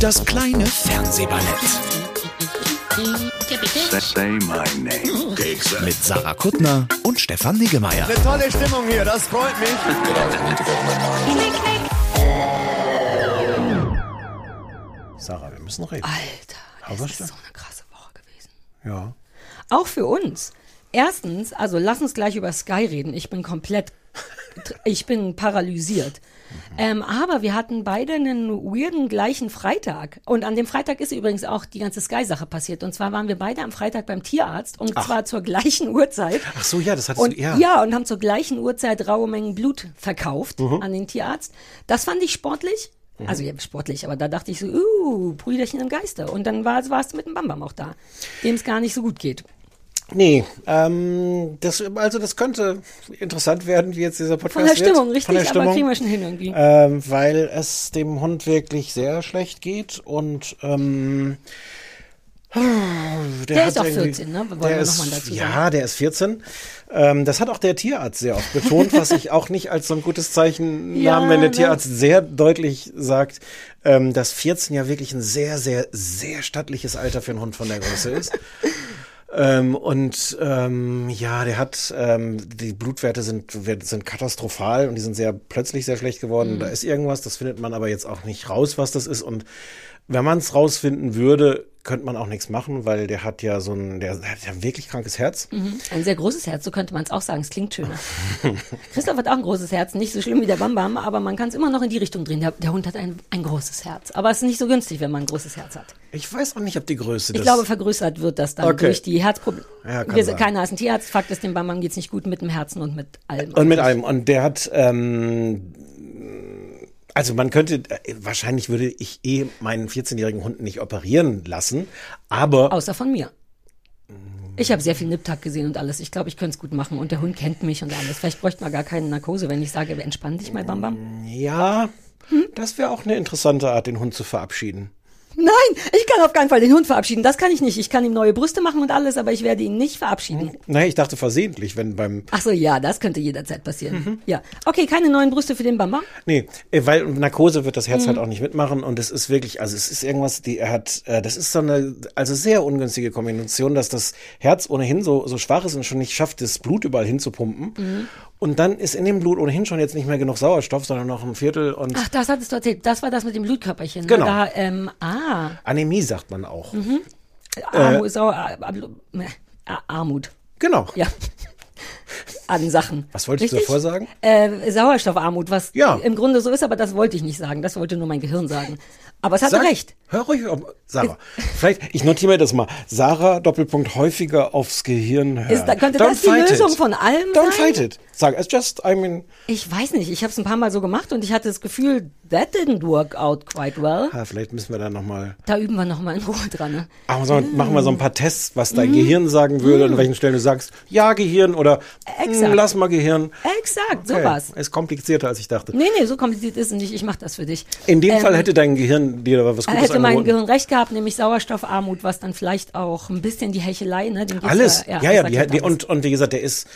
Das kleine Fernsehballett Say my name. mit Sarah Kuttner und Stefan Niggemeier. Tolle Stimmung hier, das freut mich. Sarah, wir müssen reden. Alter, das ist so eine krasse Woche gewesen. Ja. Auch für uns. Erstens, also lass uns gleich über Sky reden. Ich bin komplett, ich bin paralysiert. Ähm, aber wir hatten beide einen weirden gleichen Freitag. Und an dem Freitag ist übrigens auch die ganze Sky-Sache passiert. Und zwar waren wir beide am Freitag beim Tierarzt und zwar zur gleichen Uhrzeit. Ach so, ja, das hattest Und du, ja. ja, und haben zur gleichen Uhrzeit raue Mengen Blut verkauft Mhm. an den Tierarzt. Das fand ich sportlich. Also ja, sportlich, aber da dachte ich so, uh, Brüderchen im Geiste. Und dann war, warst du mit dem Bambam auch da, dem es gar nicht so gut geht. Nee, ähm, das, also das könnte interessant werden, wie jetzt dieser Podcast Von der wird. Stimmung, richtig, Von der aber Stimmung. kriegen wir schon hin irgendwie. Ähm, weil es dem Hund wirklich sehr schlecht geht und ähm, der, Der hat ist auch irgendwie- 14, ne? Wollen wir ist, noch mal dazu sagen. Ja, der ist 14. Ähm, das hat auch der Tierarzt sehr oft betont, was ich auch nicht als so ein gutes Zeichen Ja, nahm, wenn der ne? Tierarzt sehr deutlich sagt, ähm, dass 14 ja wirklich ein sehr, sehr, sehr stattliches Alter für einen Hund von der Größe ist. Ähm, und ähm, ja, der hat, ähm, die Blutwerte sind, sind katastrophal und die sind sehr plötzlich sehr schlecht geworden. Da ist irgendwas, das findet man aber jetzt auch nicht raus, was das ist. Und wenn man es rausfinden würde, könnte man auch nichts machen, weil der hat ja so ein, der, der hat ja ein wirklich krankes Herz. Mhm. Ein sehr großes Herz, so könnte man es auch sagen. Es klingt schöner. Christoph hat auch ein großes Herz, nicht so schlimm wie der Bambam, aber man kann es immer noch in die Richtung drehen. Der, der Hund hat ein, ein großes Herz. Aber es ist nicht so günstig, wenn man ein großes Herz hat. Ich weiß auch nicht, ob die Größe Ich das glaube, vergrößert wird das dann Okay. durch die Herzprobleme. Ja, Wir, keiner ist ein Tierarzt. Fakt ist, dem Bambam geht es nicht gut mit dem Herzen und mit allem. Und mit allem. Und der hat, ähm, also man könnte, äh, wahrscheinlich würde ich eh meinen 14-jährigen Hund nicht operieren lassen, aber Außer von mir. Ich habe sehr viel Niptak gesehen und alles. Ich glaube, ich könnte es gut machen. Und der Hund kennt mich und alles. Vielleicht bräuchte man gar keine Narkose, wenn ich sage, entspann dich mal, Bambam. ja, das wäre auch eine interessante Art, den Hund zu verabschieden. Nein, ich kann auf keinen Fall den Hund verabschieden. Das kann ich nicht. Ich kann ihm neue Brüste machen und alles, aber ich werde ihn nicht verabschieden. Naja, ich dachte versehentlich, wenn beim, Ach so, ja, das könnte jederzeit passieren. Ja. Okay, keine neuen Brüste für den Bambam. nee, äh, weil Narkose wird das Herz Mhm. halt auch nicht mitmachen und es ist wirklich, also es ist irgendwas, die er hat, äh, das ist so eine, also sehr ungünstige Kombination, dass das Herz ohnehin so, so schwach ist und schon nicht schafft, das Blut überall hinzupumpen. Mhm. Und dann ist in dem Blut ohnehin schon jetzt nicht mehr genug Sauerstoff, sondern noch ein Viertel und Ach, das hattest du erzählt. Das war das mit dem Blutkörperchen. ne? Genau. Da, ähm, ah, Anämie sagt man auch. Armut, Sau, äh, äh, Armut. Genau. Ja. An Sachen. Was wolltest du Richtig? davor sagen? Äh, Sauerstoffarmut, was Ja. im Grunde so ist, aber das wollte ich nicht sagen. Das wollte nur mein Gehirn sagen. Aber es hat Sag- recht. Hör ruhig, Sarah. Vielleicht, ich notiere mir das mal. Sarah, Doppelpunkt, häufiger aufs Gehirn hören. Ist da- könnte Don't das die Lösung it. von allem Don't sein? fight it. Sag, it's just, I mean, Ich weiß nicht, ich habe es ein paar Mal so gemacht und ich hatte das Gefühl, that didn't work out quite well. ah, vielleicht müssen wir da nochmal, Da üben wir nochmal in Ruhe dran. Ne? so, machen wir so ein paar Tests, was dein Mhm. Gehirn sagen würde, an welchen Stellen du sagst, ja, Gehirn oder. "Mm, lass mal Gehirn. Exakt, Okay, sowas. Ist komplizierter, als ich dachte. Nee, nee, so kompliziert ist es nicht. Ich mache das für dich. In dem Ähm, Fall hätte dein Gehirn dir aber was Gutes hätte mein angeboten. Gehirn recht gehabt, nämlich Sauerstoffarmut, was dann vielleicht auch ein bisschen die Hechelei, ne? Alles, ja, ja, das die, die, und, und wie gesagt, der ist,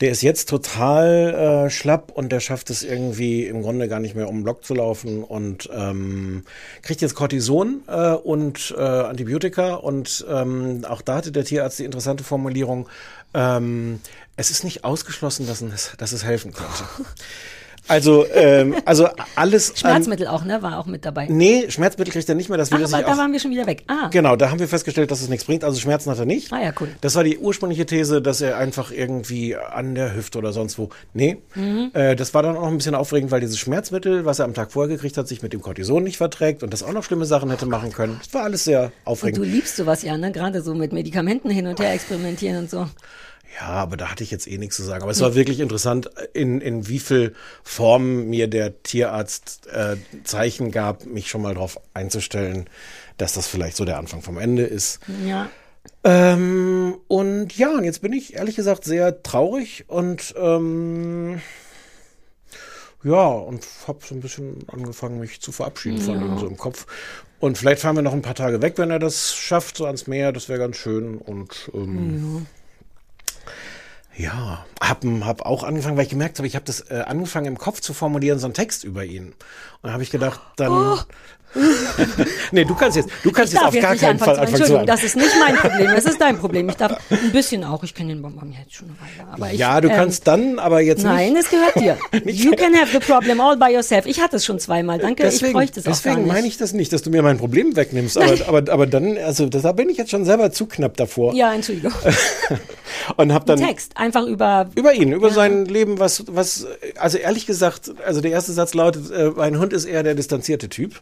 der ist jetzt total äh, schlapp und der schafft es irgendwie im Grunde gar nicht mehr um den Block zu laufen und ähm, kriegt jetzt Cortison äh, und äh, Antibiotika und ähm, auch da hatte der Tierarzt die interessante Formulierung, ähm, es ist nicht ausgeschlossen, dass es, dass es helfen könnte. Also, ähm, also alles Schmerzmittel auch, ne? War auch mit dabei. Nee, Schmerzmittel kriegt er nicht mehr, das will Ach, er aber da auch waren wir schon wieder weg. Ah, Genau, da haben wir festgestellt, dass es nichts bringt. Also Schmerzen hat er nicht. Ah ja, cool. Das war die ursprüngliche These, dass er einfach irgendwie an der Hüfte oder sonst wo. Nee. Mhm. Äh, das war dann auch ein bisschen aufregend, weil dieses Schmerzmittel, was er am Tag vorher gekriegt hat, sich mit dem Cortison nicht verträgt und das auch noch schlimme Sachen hätte machen können. Das war alles sehr und aufregend. du liebst sowas ja, ne? Gerade so mit Medikamenten hin und her experimentieren und so. Ja, aber da hatte ich jetzt eh nichts zu sagen. Aber es war wirklich interessant, in, in wie viel Form mir der Tierarzt äh, Zeichen gab, mich schon mal darauf einzustellen, dass das vielleicht so der Anfang vom Ende ist. Ja. Ähm, und ja, und jetzt bin ich ehrlich gesagt sehr traurig und ähm, ja, und habe so ein bisschen angefangen, mich zu verabschieden von ihm so im Kopf. Und vielleicht fahren wir noch ein paar Tage weg, wenn er das schafft, so ans Meer. Das wäre ganz schön. Und ähm, ja, hab, hab auch angefangen, weil ich gemerkt habe, ich habe das äh, angefangen im Kopf zu formulieren, so einen Text über ihn. Und habe ich gedacht, dann. Nee, du kannst jetzt, du kannst Ich jetzt auf jetzt gar keinen Fall anfangen zu Entschuldigung, das ist nicht mein Problem, das ist dein Problem. Ich darf ein bisschen auch, ich kenne den Bonbon jetzt schon eine Weile. Aber ich, Ja, du ähm, kannst dann, aber jetzt Nein, nicht. es gehört dir. You can have the problem all by yourself. Ich hatte es schon zweimal, danke. ich Deswegen, bräuchte es auch deswegen meine ich das nicht, dass du mir mein Problem wegnimmst. Aber, aber, aber dann, also da bin ich jetzt schon selber zu knapp davor. Ja, Entschuldigung. Und hab dann Text, einfach über über ihn, über sein Leben, was, was, also ehrlich gesagt, also der erste Satz lautet, äh, mein Hund ist eher der distanzierte Typ.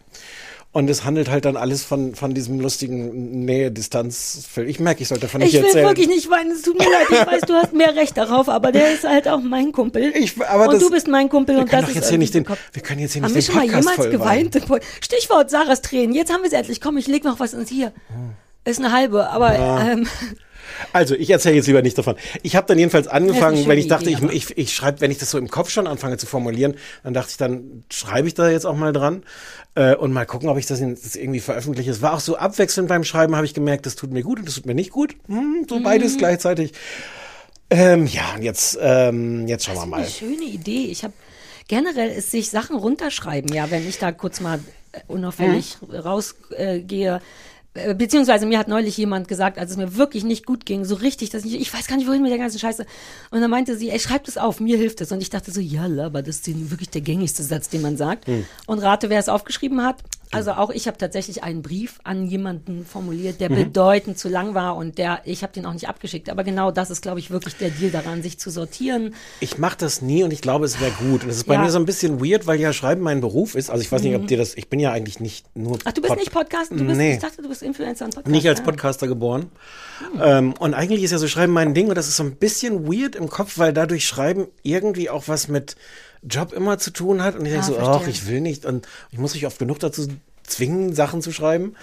Und es handelt halt dann alles von, von diesem lustigen Nähe-Distanz. Ich merke, ich sollte davon nicht Ich will erzählen. wirklich nicht weinen, es tut mir leid, ich weiß, du hast mehr Recht darauf, aber der ist halt auch mein Kumpel. Ich- aber und das- du bist mein Kumpel wir und können das ist jetzt hier nicht den, wir können jetzt hier Haben nicht wir den schon mal Podcast jemals voll weinen. geweint? Stichwort Sarahs Tränen. Jetzt haben wir es endlich. Komm, ich leg noch was ins hier. Ist eine halbe, aber ähm, Also, ich erzähle jetzt lieber nicht davon. Ich habe dann jedenfalls angefangen, weil ich dachte, Idee, ich, ich, ich schreibe, wenn ich das so im Kopf schon anfange zu formulieren, dann dachte ich, dann schreibe ich da jetzt auch mal dran äh, und mal gucken, ob ich das, in, das irgendwie veröffentliche. Es war auch so abwechselnd beim Schreiben, habe ich gemerkt, das tut mir gut und das tut mir nicht gut. Hm, so Mhm. beides gleichzeitig. Ähm, ja, und jetzt, ähm, jetzt schauen wir mal. eine schöne Idee. Ich habe generell ist sich Sachen runterschreiben, ja, wenn ich da kurz mal äh, unauffällig rausgehe. Äh, gehe. Äh, Beziehungsweise mir hat neulich jemand gesagt, als es mir wirklich nicht gut ging, so richtig, dass ich, ich weiß gar nicht, wohin mit der ganzen Scheiße. Und dann meinte sie, ey, schreib das auf, mir hilft es. Und ich dachte so, ja, aber das ist wirklich der gängigste Satz, den man sagt. Und rate, wer es aufgeschrieben hat. Also auch ich habe tatsächlich einen Brief an jemanden formuliert, der bedeutend zu lang war und der, ich habe den auch nicht abgeschickt. Aber genau das ist, glaube ich, wirklich der Deal daran, sich zu sortieren. Ich mache das nie und ich glaube, es wäre gut. Und das ist bei Ja. Mhm. mir so ein bisschen weird, weil ja Schreiben mein Beruf ist. Also ich weiß nicht, ob dir das, ich bin ja eigentlich nicht nur Ach, du bist Pod- nicht Podcaster? Du bist, Nee. Ich dachte, du bist Influencer und Podcaster. Nicht als Podcaster geboren. Ähm, und eigentlich ist ja so Schreiben mein Ding und das ist so ein bisschen weird im Kopf, weil dadurch Schreiben irgendwie auch was mit Job immer zu tun hat. Und ich denke Ah, so, ach, ich will nicht. Und ich muss mich oft genug dazu zwingen, Sachen zu schreiben.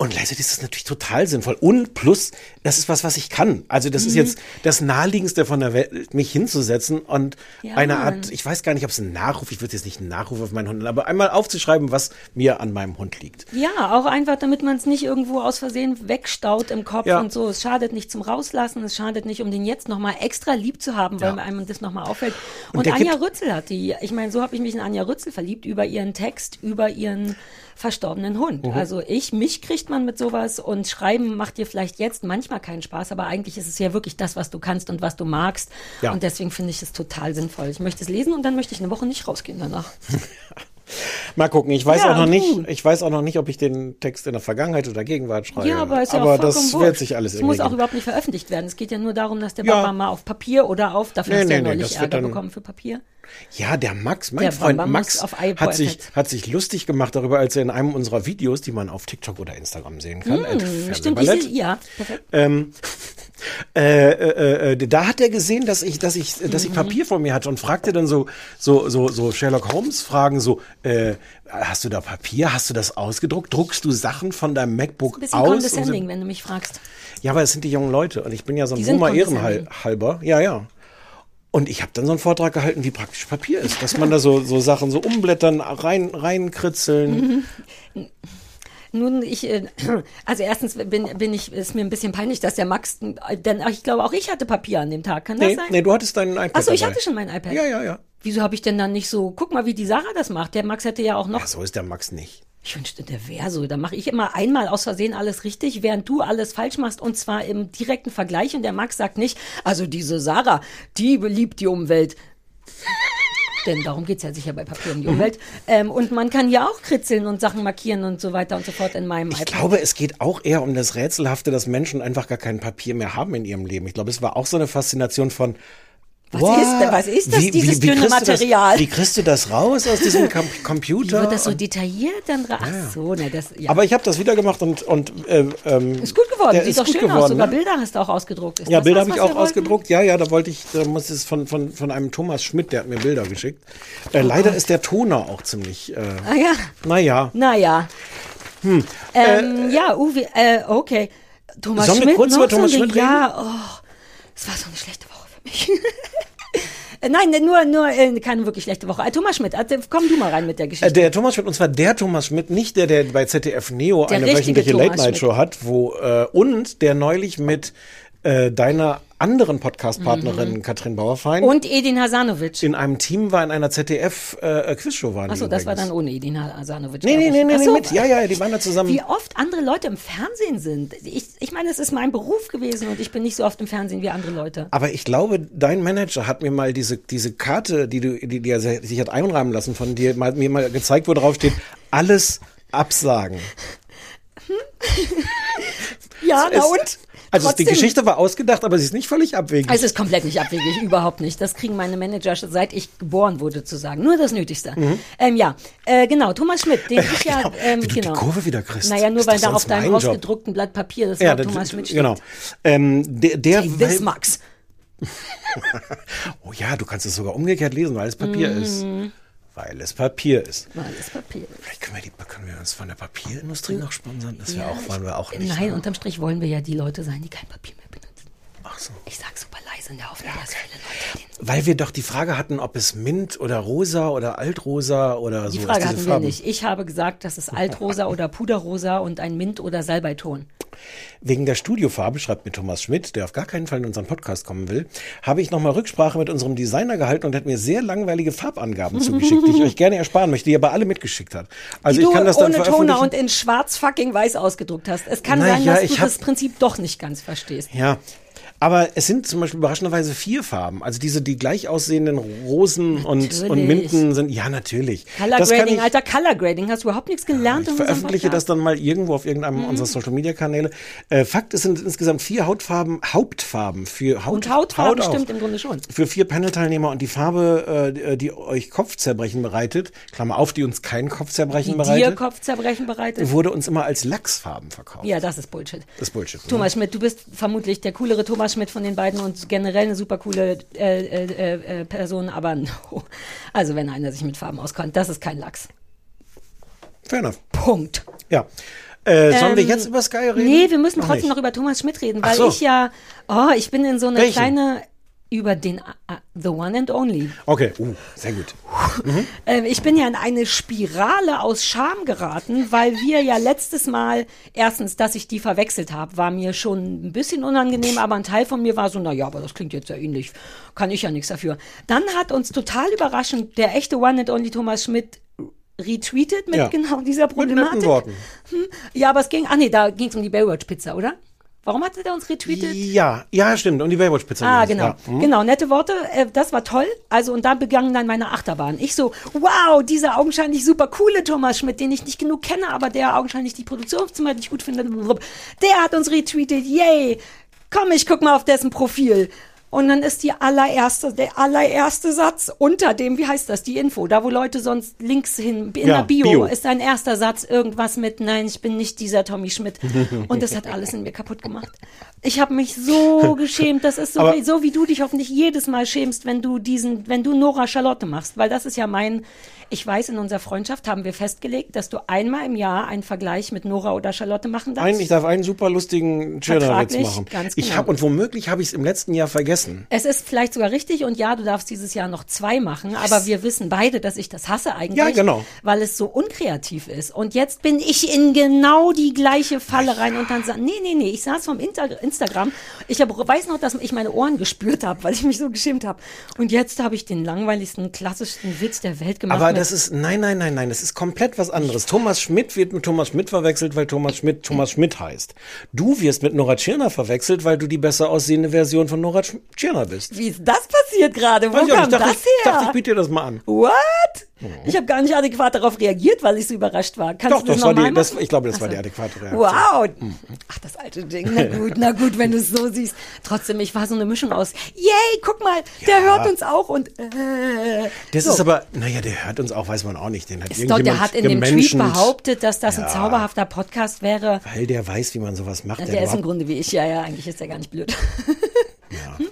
Und gleichzeitig ist das natürlich total sinnvoll. Und plus, das ist was, was ich kann. Also das ist Mhm. jetzt das Naheliegendste von der Welt, mich hinzusetzen und Ja, eine Mann. Art, ich weiß gar nicht, ob es ein Nachruf, ich würde jetzt nicht einen Nachruf auf meinen Hund, aber einmal aufzuschreiben, was mir an meinem Hund liegt. Ja, auch einfach, damit man es nicht irgendwo aus Versehen wegstaut im Kopf Ja. und so. Es schadet nicht zum Rauslassen, es schadet nicht, um den jetzt nochmal extra lieb zu haben, weil Ja. einem das nochmal auffällt. Und Und, Anja Rützel hat die, ich meine, so habe ich mich in Anja Rützel verliebt, über ihren Text, über ihren verstorbenen Hund. Mhm. Also ich, mich kriegt man mit sowas und Schreiben macht dir vielleicht jetzt manchmal keinen Spaß, aber eigentlich ist es ja wirklich das, was du kannst und was du magst. Ja. Und deswegen finde ich es total sinnvoll. Ich möchte es lesen und dann möchte ich eine Woche nicht rausgehen danach. Mal gucken, ich weiß Ja, auch noch nicht, ich weiß auch noch nicht, ob ich den Text in der Vergangenheit oder Gegenwart schreibe. Ja, aber ist ja aber auch das wird sich alles Es muss auch geben. überhaupt nicht veröffentlicht werden. Es geht ja nur darum, dass der Ja. Papa mal auf Papier oder auf, dafür Nee, hast ja nee, nee, neulich wird Ärger dann- bekommen für Papier. Ja, der Max, mein Der Freund Bamba Max, hat sich, hat sich lustig gemacht darüber, als er in einem unserer Videos, die man auf TikTok oder Instagram sehen kann, Hm, Stimmt, ich sehe, ja, perfekt. ähm, äh, äh, äh, da hat er gesehen, dass ich, dass ich, dass Mhm. ich Papier vor mir hatte und fragte dann so, so, so, so Sherlock Holmes Fragen so, äh, hast du da Papier? Hast du das ausgedruckt? Druckst du Sachen von deinem MacBook Ein bisschen aus? condescending, Und wenn du mich fragst. so- ja, aber es sind die jungen Leute und ich bin ja so ein Boomer. Ehrenhalber. Ja, ja. Und ich habe dann so einen Vortrag gehalten, wie praktisch Papier ist, dass man da so, so Sachen so umblättern, rein, reinkritzeln. Mhm. Nun, ich, äh, also erstens bin, bin ich, ist mir ein bisschen peinlich, dass der Max, denn ich glaube auch ich hatte Papier an dem Tag. Kann das Nee, sein? nee, du hattest deinen iPad Achso, ich dabei. hatte schon mein iPad. Ja, ja, ja. Wieso habe ich denn dann nicht so, guck mal, wie die Sarah das macht. Der Max hätte ja auch noch Ja, so ist der Max nicht. Ich wünschte, der wäre so. Da mache ich immer einmal aus Versehen alles richtig, während du alles falsch machst und zwar im direkten Vergleich. Und der Max sagt nicht, also diese Sarah, die liebt die Umwelt. Denn darum geht's ja sicher bei Papier um die Umwelt. Ähm, und man kann ja auch kritzeln und Sachen markieren und so weiter und so fort in meinem Ich iPad. glaube, es geht auch eher um das Rätselhafte, dass Menschen einfach gar kein Papier mehr haben in ihrem Leben. Ich glaube, es war auch so eine Faszination von, Was ist denn- was ist das, dieses dünne kriegst du Material? Das, wie kriegst du das raus aus diesem Com Wie Computer? wird das so detailliert dann? dra- Ach so, ne, das, ja. Aber ich habe das wieder gemacht und, und äh, ähm, ist gut geworden, sieht ist doch schön geworden, aus. Sogar ne? Bilder hast du auch ausgedruckt. Ist Ja, Bilder habe ich auch ausgedruckt. Ja, ja, da wollte ich, da muss es von, von, von einem Thomas Schmidt, der hat mir Bilder geschickt. Äh, leider ist der Toner auch ziemlich, äh, Ah ja, naja. naja. Ähm, ja, Uwe, äh, okay. Thomas Sollen wir Schmidt, kurz über Thomas Schmidt Ding. Ja, oh, es war so eine schlechte Äh, Nein, nur, nur äh, keine wirklich schlechte Woche. Äh, Thomas Schmidt, komm du mal rein mit der Geschichte. Der Thomas Schmidt, und zwar der Thomas Schmidt, nicht der, der bei ZDF Neo Der eine wöchentliche Late-Night-Show hat, wo, äh, und der neulich mit äh, deiner anderen Podcast-Partnerin Katrin Bauerfein Mhm. Und Edin Hasanovic. in einem Team war, in einer ZDF-Quizshow waren. die Achso, das war dann ohne Edin Hasanovic. Nee, nee, nee, nee, nee, so. mit. Ja, ja, die waren da zusammen. Wie oft andere Leute im Fernsehen sind. Ich, ich meine, es ist mein Beruf gewesen und ich bin nicht so oft im Fernsehen wie andere Leute. Aber ich glaube, dein Manager hat mir mal diese, diese Karte, die du, die, die er sich hat einrahmen lassen von dir, mal, mir mal gezeigt, wo drauf steht, alles absagen. Ja, na und? Also die Trotzdem- Geschichte war ausgedacht, aber sie ist nicht völlig abwegig. Es ist komplett nicht abwegig, überhaupt nicht. Das kriegen meine Manager, seit ich geboren wurde, zu sagen. Nur das Nötigste. Ähm, ja, äh, genau, Thomas Schmidt, den ich ja, genau. ähm, Wie du die genau. Kurve wieder kriegst. Naja, nur Ist weil da auf deinem ausgedruckten Blatt Papier das ja, Wort Thomas Schmidt steht. genau. Ähm, der, der Take this, Max. oh ja, du kannst es sogar umgekehrt lesen, weil es Papier ist. Weil es Papier ist. Weil das Papier. Vielleicht können wir, die, können wir uns von der Papierindustrie noch sponsern. Das wäre auch, wollen wir auch nicht. Nein, ne? unterm Strich wollen wir ja die Leute sein, die kein Papier. Ach so. Ich sag super leise in der Hoffnung, dass viele Leute den Weil wir doch die Frage hatten, ob es Mint oder Rosa oder Altrosa oder Die so Frage ist, hatten diese wir Farben. nicht. Ich habe gesagt, das ist Altrosa oder Puderrosa und ein Mint- oder Salbeiton. Wegen der Studiofarbe, schreibt mir Thomas Schmidt, der auf gar keinen Fall in unseren Podcast kommen will, habe ich nochmal Rücksprache mit unserem Designer gehalten und hat mir sehr langweilige Farbangaben zugeschickt, die ich euch gerne ersparen möchte, die er aber alle mitgeschickt hat. Also die ich kann du das dann ohne Toner und in schwarz fucking weiß ausgedruckt hast. Es kann Na sein, ja, dass ich du das Prinzip doch nicht ganz verstehst. Ja. Aber es sind zum Beispiel überraschenderweise vier Farben. Also diese, die gleich aussehenden Rosen und, Natürlich. und Minten sind, ja, natürlich. Color Das Grading, ich- Alter, Color Grading. Hast du überhaupt nichts gelernt Ich in unserem veröffentliche das dann mal irgendwo auf irgendeinem Mhm. unserer Social Media Kanäle. Äh, Fakt ist, es sind insgesamt vier Hautfarben, Hauptfarben für Haut. Und Hautfarben Haut stimmt im Grunde schon. Für vier Panel-Teilnehmer und die Farbe, äh, die euch Kopfzerbrechen bereitet, Klammer auf, die uns kein Kopfzerbrechen Die dir bereitet, Kopfzerbrechen bereitet. wurde uns immer als Lachsfarben verkauft. Ja, das ist Bullshit. Das ist Bullshit. ne? Thomas Schmidt, du bist vermutlich der coolere Thomas Schmidt von den beiden und generell eine super coole äh, äh, äh, Person, aber no. Also wenn einer sich mit Farben auskennt, das ist kein Lachs. Fair enough. Punkt. Ja. Äh, sollen wir Ähm, jetzt über Sky reden? Nee, wir müssen Noch trotzdem nicht. noch über Thomas Schmidt reden, Ach weil so. ich ja, oh, ich bin in so eine Welchen? kleine, über den, uh, The One and Only. Okay, uh, sehr gut. Ähm, ich bin ja in eine Spirale aus Scham geraten, weil wir ja letztes Mal, erstens, dass ich die verwechselt habe, war mir schon ein bisschen unangenehm, aber ein Teil von mir war so, na ja, aber das klingt jetzt ja ähnlich, kann ich ja nichts dafür. Dann hat uns total überraschend der echte One and Only Thomas Schmidt retweetet mit Ja. genau dieser Mit Problematik. Worten. Ja, aber es ging, ah nee, da ging es um die Baywatch-Pizza, oder? Warum hat er uns retweetet? Ja, ja, stimmt. Und die Baywatch-Pizza. Ah, genau. Ja. Hm. Genau, nette Worte. Äh, das war toll. Also, und da begann dann meine Achterbahn. Ich so, wow, dieser augenscheinlich super coole Thomas Schmidt, den ich nicht genug kenne, aber der augenscheinlich die Produktionszimmer nicht gut findet. Der hat uns retweetet. Yay. Komm, ich guck mal auf dessen Profil. Und dann ist die allererste, der allererste Satz unter dem, wie heißt das, die Info, da wo Leute sonst links hin, in Ja, der Bio, Bio. ist ein erster Satz irgendwas mit, nein, ich bin nicht dieser Tommy Schmidt. Und das hat alles in mir kaputt gemacht. Ich habe mich so geschämt. Das ist so, Aber- wie, so wie du dich hoffentlich jedes Mal schämst, wenn du diesen, wenn du Nora Charlotte machst, weil das ist ja mein, ich weiß, in unserer Freundschaft haben wir festgelegt, dass du einmal im Jahr einen Vergleich mit Nora oder Charlotte machen darfst. Ein, ich darf einen super lustigen Vertraglich, machen. ganz Ich genau. habe und womöglich habe ich es im letzten Jahr vergessen. Es ist vielleicht sogar richtig und ja, du darfst dieses Jahr noch zwei machen, aber wir wissen beide, dass ich das hasse eigentlich, Ja, genau. weil es so unkreativ ist. Und jetzt bin ich in genau die gleiche Falle rein und dann sa- nee, nee, nee, ich saß vom Inter Instagram, ich hab, weiß noch, dass ich meine Ohren gespürt habe, weil ich mich so geschämt habe. Und jetzt habe ich den langweiligsten, klassischsten Witz der Welt gemacht. Aber das ist, nein, nein, nein, nein, das ist komplett was anderes. Thomas Schmidt wird mit Thomas Schmidt verwechselt, weil Thomas Schmidt Thomas Schmidt heißt. Du wirst mit Nora Tschirner verwechselt, weil du die besser aussehende Version von Nora Sch Tschirner bist. Wie ist das passiert gerade? Wo Weiß ich kam dachte, das ich, her? dachte, ich biete dir das mal an. What? Ich habe gar nicht adäquat darauf reagiert, weil ich so überrascht war. Kannst Doch, du das, das war die, das, ich glaube, das war Ach die adäquate Reaktion. Wow. Ach, das alte Ding. Na gut, na gut, wenn du es so siehst. Trotzdem, ich war so eine Mischung aus, yay, guck mal, der Ja. hört uns auch und äh. Das so. ist aber, naja, der hört uns auch, weiß man auch nicht. Den hat Ist doch, irgendjemand der hat in dem Tweet behauptet, dass das ein Ja. zauberhafter Podcast wäre. Weil der weiß, wie man sowas macht. Der, der ist im Grunde wie ich, ja, ja, eigentlich ist der gar nicht blöd. Hm?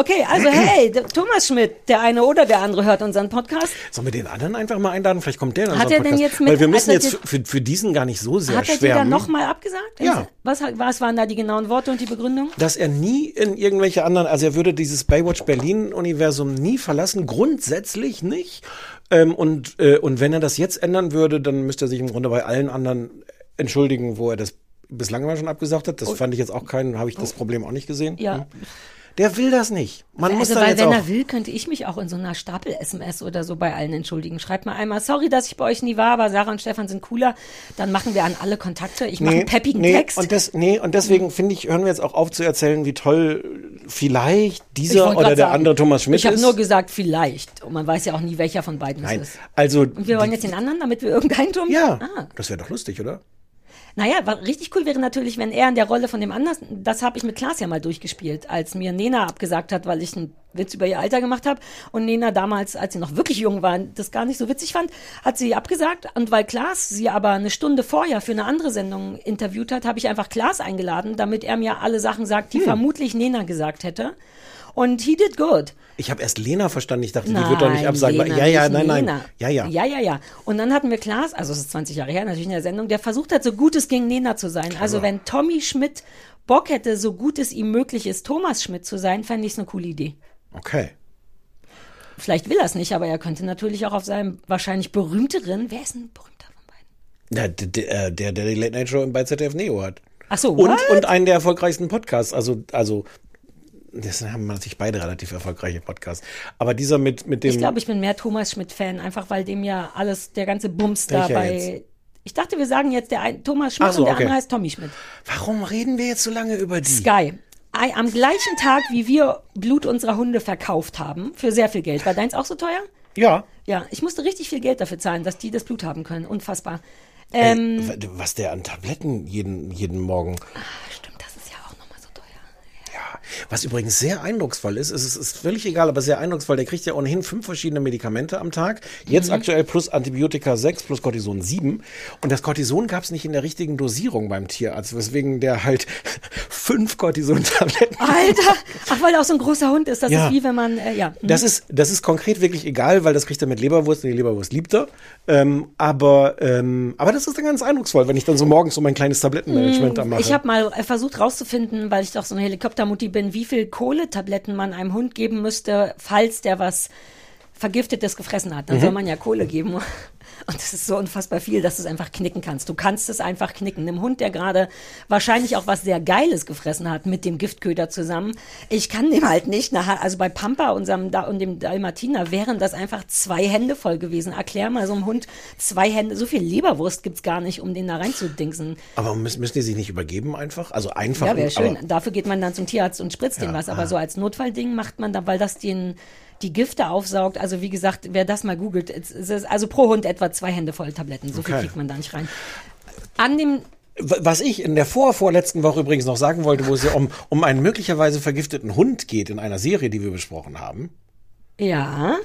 Okay, also hey, Thomas Schmidt, der eine oder der andere hört unseren Podcast. Sollen wir den anderen einfach mal einladen? Vielleicht kommt der in Hat er denn jetzt mit- Weil wir müssen jetzt für, für diesen gar nicht so sehr Hat er dir schwärmen. dann nochmal abgesagt? Ja. Was, was waren da die genauen Worte und die Begründung? dass er nie in irgendwelche anderen, also er würde dieses Baywatch Berlin Universum nie verlassen, grundsätzlich nicht. Ähm, und, äh, und wenn er das jetzt ändern würde, dann müsste er sich im Grunde bei allen anderen entschuldigen, wo er das bislang immer schon abgesagt hat. Das fand ich jetzt auch keinen, habe ich das Problem auch nicht gesehen. Oh. Ja. Hm. Der will das nicht. Man muss also, da weil jetzt wenn auch. er will, könnte ich mich auch in so einer Stapel-SMS oder so bei allen entschuldigen. Schreibt mal einmal, sorry, dass ich bei euch nie war, aber Sarah und Stefan sind cooler. Dann machen wir an alle Kontakte. Ich mache einen peppigen nee, Text. Und das, nee, und deswegen finde ich, hören wir jetzt auch auf zu erzählen, wie toll vielleicht Ich dieser oder der sagen, andere Thomas Schmidt Ich habe ist. nur gesagt, vielleicht. Und man weiß ja auch nie, welcher von beiden Nein, es ist. also Und wir wollen jetzt den anderen, damit wir irgendeinen tun? ja, Ah. das wäre doch lustig, oder? Naja, was richtig cool wäre natürlich, wenn er in der Rolle von dem anderen, das habe ich mit Klaas ja mal durchgespielt, als mir Nena abgesagt hat, weil ich einen Witz über ihr Alter gemacht habe. Und Nena damals, als sie noch wirklich jung war, das gar nicht so witzig fand, hat sie abgesagt. Und weil Klaas sie aber eine Stunde vorher für eine andere Sendung interviewt hat, habe ich einfach Klaas eingeladen, damit er mir alle Sachen sagt, Hm. die vermutlich Nena gesagt hätte. Und he did good. Ich habe erst Lena verstanden. Ich dachte, Nein, die wird doch nicht absagen. Lena, ja, ja, nein, nein. Nena. Ja, ja. Ja, ja, ja. Und dann hatten wir Klaas, also es ist 20 Jahre her, natürlich in der Sendung, der versucht hat, so gut es ging, Nena zu sein. Also wenn Tommy Schmidt Bock hätte, so gut es ihm möglich ist, Thomas Schmidt zu sein, fände ich es eine coole Idee. Okay. Vielleicht will er es nicht, aber er könnte natürlich auch auf seinem wahrscheinlich berühmteren, wer ist ein berühmter von beiden? Ja, der, der, der der die Late Night Show bei ZDF Neo hat. Ach so, Und, what? und einen der erfolgreichsten Podcasts. Also, also, das haben natürlich beide relativ erfolgreiche Podcasts. Aber dieser mit, mit dem. Ich glaube, ich bin mehr Thomas Schmidt-Fan, einfach weil dem ja alles, der ganze Bums da Welcher bei. jetzt? Ich dachte, wir sagen jetzt der ein, Thomas Schmidt Ach so, und der okay. andere heißt Tommy Schmidt. warum reden wir jetzt so lange über die? Sky. Am gleichen Tag, wie wir Blut unserer Hunde verkauft haben, für sehr viel Geld. War deins auch so teuer? Ja. Ja, ich musste richtig viel Geld dafür zahlen, dass die das Blut haben können. Unfassbar. Ey, Ähm, w- was der an Tabletten jeden, jeden Morgen. stimmt, das ist ja auch nochmal so teuer. Ja. Was übrigens sehr eindrucksvoll ist, es ist, ist völlig egal, aber sehr eindrucksvoll. Der kriegt ja ohnehin fünf verschiedene Medikamente am Tag. Jetzt aktuell plus Antibiotika 6 plus Cortison 7. Und das Cortison gab es nicht in der richtigen Dosierung beim Tierarzt, weswegen der halt fünf Cortison-Tabletten Alter! Ach, weil er auch so ein großer Hund ist. Das Ja. ist wie wenn man, äh, ja. Das ist, das ist konkret wirklich egal, weil das kriegt er mit Leberwurst und die Leberwurst liebt er. Ähm, aber, ähm, aber das ist dann ganz eindrucksvoll, wenn ich dann so morgens so mein kleines Tablettenmanagement da mache. Ich habe mal äh, versucht rauszufinden, weil ich doch so eine Helikoptermutti bin, wie viel Kohletabletten man einem Hund geben müsste, falls der was Vergiftetes gefressen hat. Dann Mhm. soll man ja Kohle geben. Und das ist so unfassbar viel, dass du es einfach knicken kannst. Du kannst es einfach knicken. Einem Hund, der gerade wahrscheinlich auch was sehr Geiles gefressen hat mit dem Giftköder zusammen. Ich kann dem halt nicht. Nachher, also bei Pampa, unserem da und dem Dalmatiner, wären das einfach zwei Hände voll gewesen. Erklär mal so einem Hund zwei Hände. So viel Leberwurst gibt's gar nicht, um den da reinzudingsen. aber müssen, müssen die sich nicht übergeben einfach? Also einfach. Ja, wäre schön. Dafür geht man dann zum Tierarzt und spritzt dem was. Aber so als Notfallding macht man da, weil das den die Gifte aufsaugt. Also wie gesagt, wer das mal googelt, es ist also pro Hund etwa zwei Hände voll Tabletten. So viel Okay. kriegt man da nicht rein. An dem Was ich in der vorvorletzten Woche übrigens noch sagen wollte, wo es ja um, um einen möglicherweise vergifteten Hund geht in einer Serie, die wir besprochen haben, ja,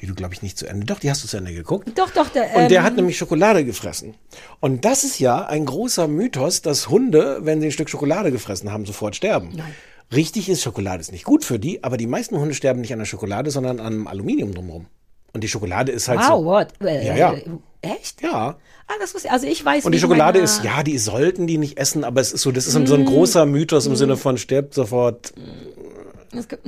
die du, glaube ich, nicht zu Ende, doch, die hast du zu Ende geguckt. doch, doch, der, Und der ähm, hat nämlich Schokolade gefressen. Und das ist ja ein großer Mythos, dass Hunde, wenn sie ein Stück Schokolade gefressen haben, sofort sterben. Nein. Richtig ist, Schokolade ist nicht gut für die, aber die meisten Hunde sterben nicht an der Schokolade, sondern an dem Aluminium drumherum. Und die Schokolade ist halt Wow, so. what? Äh, Ja, ja. Echt? Ja. Ah, das wusste ich. Also ich weiß Und die Schokolade meiner- ist, ja, die sollten die nicht essen, aber es ist so, das ist so ein großer Mythos im Sinne von stirbt sofort. Es gibt-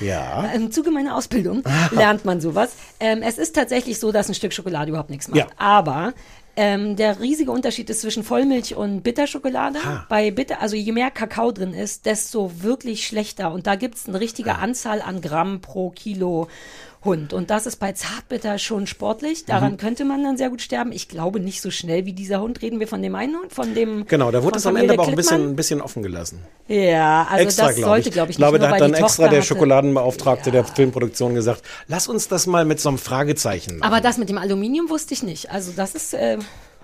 Ja. Im Zuge meiner Ausbildung lernt man sowas. Ähm, es ist tatsächlich so, dass ein Stück Schokolade überhaupt nichts macht. Ja. Aber ähm, der riesige Unterschied ist zwischen Vollmilch und Bitterschokolade. Ha. Bei Bitter, also je mehr Kakao drin ist, desto wirklich schlechter. Und da gibt es eine richtige Anzahl an Gramm pro Kilo Hund. Und das ist bei Zartbitter schon sportlich. Mhm. Daran könnte man dann sehr gut sterben. Ich glaube nicht so schnell wie dieser Hund. Reden wir von dem einen Hund, von dem. Genau, da wurde es am Ende aber auch ein bisschen, ein bisschen offen gelassen. Ja, also extra, das glaube sollte, ich. glaube ich, ich glaube, nicht da hat dann extra Tochter der. Schokoladenbeauftragte der Filmproduktion gesagt, lass uns das mal mit so einem Fragezeichen machen. Aber das mit dem Aluminium wusste ich nicht. Also das ist. Äh,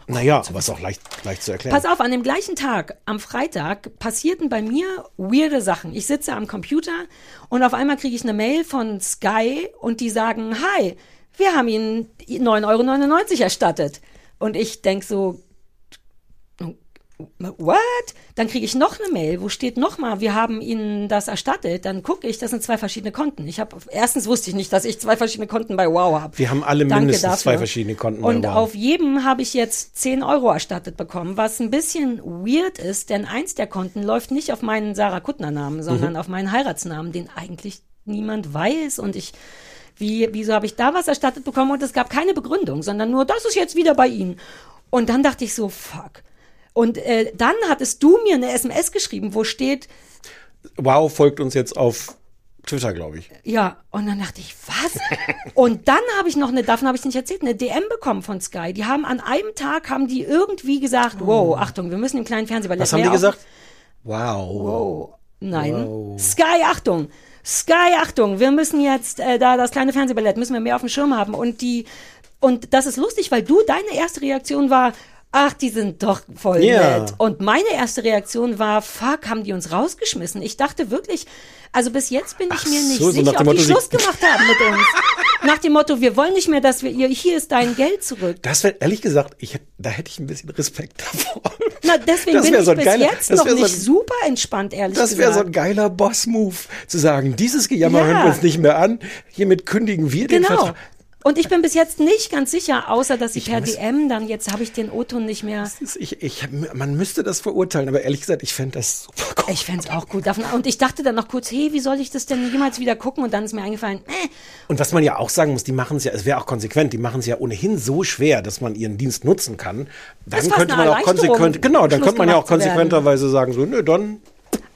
naja, aber ist auch leicht, leicht zu erklären. Pass auf, an dem gleichen Tag, am Freitag, passierten bei mir weirde Sachen. Ich sitze am Computer und auf einmal kriege ich eine Mail von Sky und die sagen, hi, wir haben Ihnen 9,99 Euro erstattet. Und ich denk so, what? Dann kriege ich noch eine Mail, wo steht nochmal, wir haben Ihnen das erstattet. Dann gucke ich, das sind zwei verschiedene Konten. Ich habe erstens wusste ich nicht, dass ich zwei verschiedene Konten bei Wow habe. Wir haben alle Danke mindestens dafür. zwei verschiedene Konten bei Und Wow. auf jedem habe ich jetzt 10 Euro erstattet bekommen, was ein bisschen weird ist, denn eins der Konten läuft nicht auf meinen Sarah Kuttner Namen, sondern Mhm. auf meinen Heiratsnamen, den eigentlich niemand weiß und ich wie, wieso habe ich da was erstattet bekommen und es gab keine Begründung, sondern nur, das ist jetzt wieder bei Ihnen. Und dann dachte ich so, fuck. Und äh, dann hattest du mir eine SMS geschrieben, wo steht, Wow folgt uns jetzt auf Twitter, glaube ich. Ja, und dann dachte ich, was? und dann habe ich noch eine, davon habe ich nicht erzählt, eine DM bekommen von Sky. Die haben an einem Tag, haben die irgendwie gesagt, wow, Achtung, wir müssen im kleinen Fernsehballett Oh. Was haben die gesagt? Wow. Wow. Nein. Sky, Achtung. Sky, Achtung. Wir müssen jetzt äh, da das kleine Fernsehballett müssen wir mehr auf dem Schirm haben und die und das ist lustig, weil du deine erste Reaktion war Ach, die sind doch voll Ja. nett. Und meine erste Reaktion war, fuck, haben die uns rausgeschmissen? Ich dachte wirklich, also bis jetzt bin ich Ach mir nicht so, sicher, ob die Motto, sie- Schluss gemacht haben mit uns. Nach dem Motto, wir wollen nicht mehr, dass wir, ihr, hier ist dein Geld zurück. Das wäre, ehrlich gesagt, ich, da hätte ich ein bisschen Respekt davor. Na, deswegen Das bin ich so bis geiler- jetzt das noch so nicht super entspannt, ehrlich Das gesagt. wäre so ein geiler Boss-Move, zu sagen, dieses Gejammer Ja. hören wir uns nicht mehr an, hiermit kündigen wir den Genau. Vertrag. Und ich bin bis jetzt nicht ganz sicher, außer dass ich, Ich per DM dann, jetzt habe ich den O-Ton nicht mehr. Ich, ich, man müsste das verurteilen, aber ehrlich gesagt, ich fände das super cool. Ich fänd's auch gut. Davon, und ich dachte dann noch kurz, hey, wie soll ich das denn jemals wieder gucken? Und dann ist mir eingefallen, äh, Und was man ja auch sagen muss, die machen es ja, es wäre auch konsequent, die machen es ja ohnehin so schwer, dass man ihren Dienst nutzen kann. Dann könnte man auch konsequent, genau, dann könnte man ja auch konsequenterweise sagen, so, nö, dann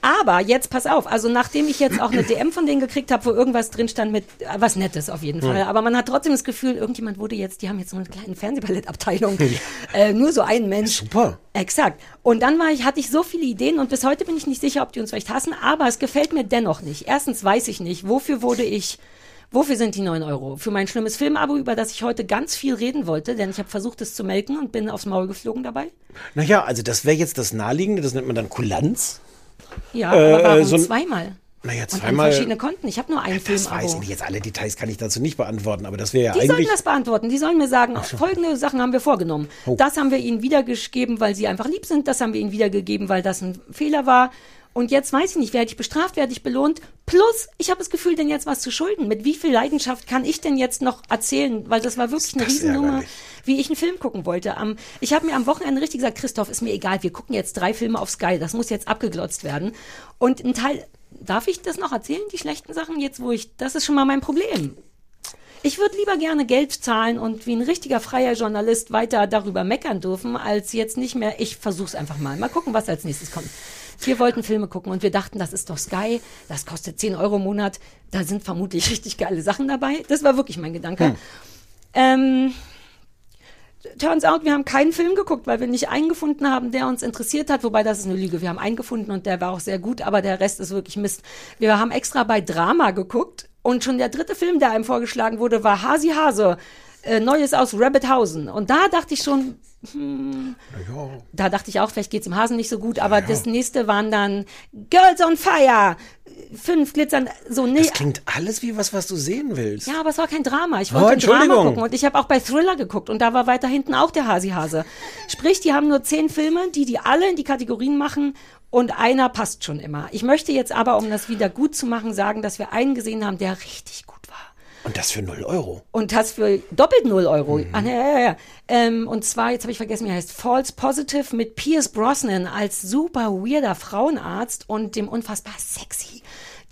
Aber jetzt pass auf, also nachdem ich jetzt auch eine DM von denen gekriegt habe, wo irgendwas drin stand mit äh, was Nettes auf jeden Fall, aber man hat trotzdem das Gefühl, irgendjemand wurde jetzt, die haben jetzt so eine kleine Fernsehballettabteilung, äh, nur so ein Mensch. Super. Exakt. Und dann war ich, hatte ich so viele Ideen und bis heute bin ich nicht sicher, ob die uns vielleicht hassen, aber es gefällt mir dennoch nicht. Erstens weiß ich nicht, wofür wurde ich Wofür sind die 9 Euro? Für mein schlimmes Filmabo, über das ich heute ganz viel reden wollte, denn ich habe versucht, es zu melken und bin aufs Maul geflogen dabei. Naja, also das wäre jetzt das Naheliegende, das nennt man dann Kulanz. Ja, Äh, aber warum so zweimal? Naja, Und zweimal. verschiedene Konten. Ich habe nur ein Das weiß ich nicht. Jetzt alle Details kann ich dazu nicht beantworten, aber das wäre ja Die sollen eigentlich. das beantworten. Die sollen mir sagen, folgende Sachen haben wir vorgenommen. Oh. Das haben wir ihnen wiedergegeben, weil sie einfach lieb sind. Das haben wir ihnen wiedergegeben, weil das ein Fehler war. Und jetzt weiß ich nicht, werde ich bestraft, werde ich belohnt. Plus, ich habe das Gefühl, denn jetzt was zu schulden. Mit wie viel Leidenschaft kann ich denn jetzt noch erzählen? Weil das war wirklich eine das Riesennummer, ärgerlich. wie ich einen Film gucken wollte. Am, ich habe mir am Wochenende richtig gesagt, Christoph, ist mir egal, wir gucken jetzt drei Filme auf Sky. Das muss jetzt abgeglotzt werden. Und ein Teil, darf ich das noch erzählen, die schlechten Sachen jetzt, wo ich, das ist schon mal mein Problem. Ich würde lieber gerne Geld zahlen und wie ein richtiger freier Journalist weiter darüber meckern dürfen, als jetzt nicht mehr. Ich versuch's einfach mal. Mal gucken, was als nächstes kommt. Wir wollten Filme gucken und wir dachten, das ist doch Sky, das kostet 10 Euro im Monat, da sind vermutlich richtig geile Sachen dabei. Das war wirklich mein Gedanke. Ähm, turns out, wir haben keinen Film geguckt, weil wir nicht einen gefunden haben, der uns interessiert hat. Wobei, das ist eine Lüge. Wir haben einen gefunden und der war auch sehr gut, aber der Rest ist wirklich Mist. Wir haben extra bei Drama geguckt und schon der dritte Film, der einem vorgeschlagen wurde, war Hasi Hase. Äh, Neues aus Rabbithausen. Und da dachte ich schon, hm, da dachte ich auch, vielleicht geht's im Hasen nicht so gut, aber das nächste waren dann Girls on Fire, fünf glitzern, so, nee, Das klingt alles wie was, was du sehen willst. ja, aber es war kein Drama. Ich Oh, wollte ein Drama gucken und ich habe auch bei Thriller geguckt und da war weiter hinten auch der Hasi-Hase. Sprich, die haben nur zehn Filme, die die alle in die Kategorien machen und einer passt schon immer. Ich möchte jetzt aber, um das wieder gut zu machen, sagen, dass wir einen gesehen haben, der richtig gut war. Und das für 0 Euro. Und das für doppelt 0 Euro. Mhm. Ah, ja, ja, ja. Ähm, und zwar, jetzt habe ich vergessen, wie er heißt, False Positive mit Pierce Brosnan als super weirder Frauenarzt und dem unfassbar sexy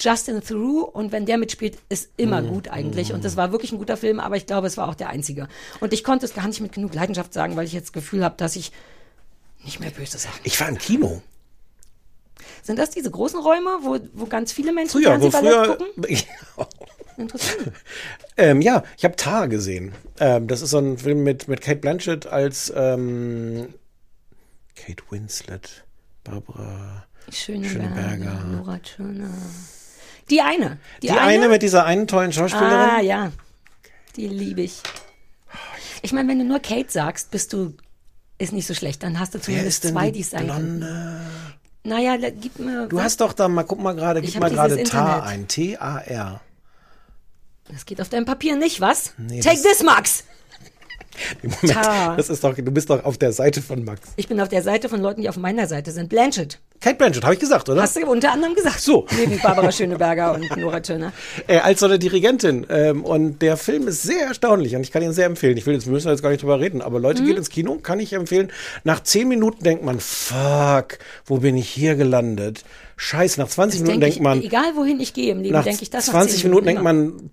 Justin Theroux. Und wenn der mitspielt, ist immer Mhm. gut eigentlich. Und das war wirklich ein guter Film, aber ich glaube, es war auch der einzige. Und ich konnte es gar nicht mit genug Leidenschaft sagen, weil ich jetzt das Gefühl habe, dass ich nicht mehr böse Sachen. Ich war im Kino. Sind das diese großen Räume, wo, wo ganz viele Menschen Früher, wo Fernsehballett früher. gucken? Interessant. Ähm, ja, ich habe Tar gesehen. Ähm, das ist so ein Film mit, mit Kate Blanchett als ähm, Kate Winslet, Barbara. Schöneberger, Schöneberger. Nora Tschirner. Die eine. Die, Die, eine, mit dieser einen tollen Schauspielerin. Ah, ja. Die liebe ich. Ich meine, wenn du nur Kate sagst, bist du, ist nicht so schlecht. Dann hast du zumindest zwei, die es sein können. Blonde? Naja, gib mir. Du hast doch da mal, guck mal gerade, gib mal gerade Tar ein. T-A-R. Das geht auf deinem Papier nicht, was? Nee, Take this, Max! Moment, das ist doch, du bist doch auf der Seite von Max. Ich bin auf der Seite von Leuten, die auf meiner Seite sind. Blanchett. Kate Blanchett, habe ich gesagt, oder? Hast du unter anderem gesagt. So. Neben Barbara Schöneberger und Nora Tschirner. äh, als so eine Dirigentin. Ähm, und der Film ist sehr erstaunlich und ich kann ihn sehr empfehlen. Ich will jetzt, wir müssen jetzt gar nicht drüber reden, aber Mhm. Leute, geht ins Kino, kann ich empfehlen. Nach zehn Minuten denkt man, fuck, wo bin ich hier gelandet? Scheiße, nach 20 Minuten Denk denkt man, ich, egal wohin ich gehe im Leben, denke ich das nach 20 10 Minuten denkt man,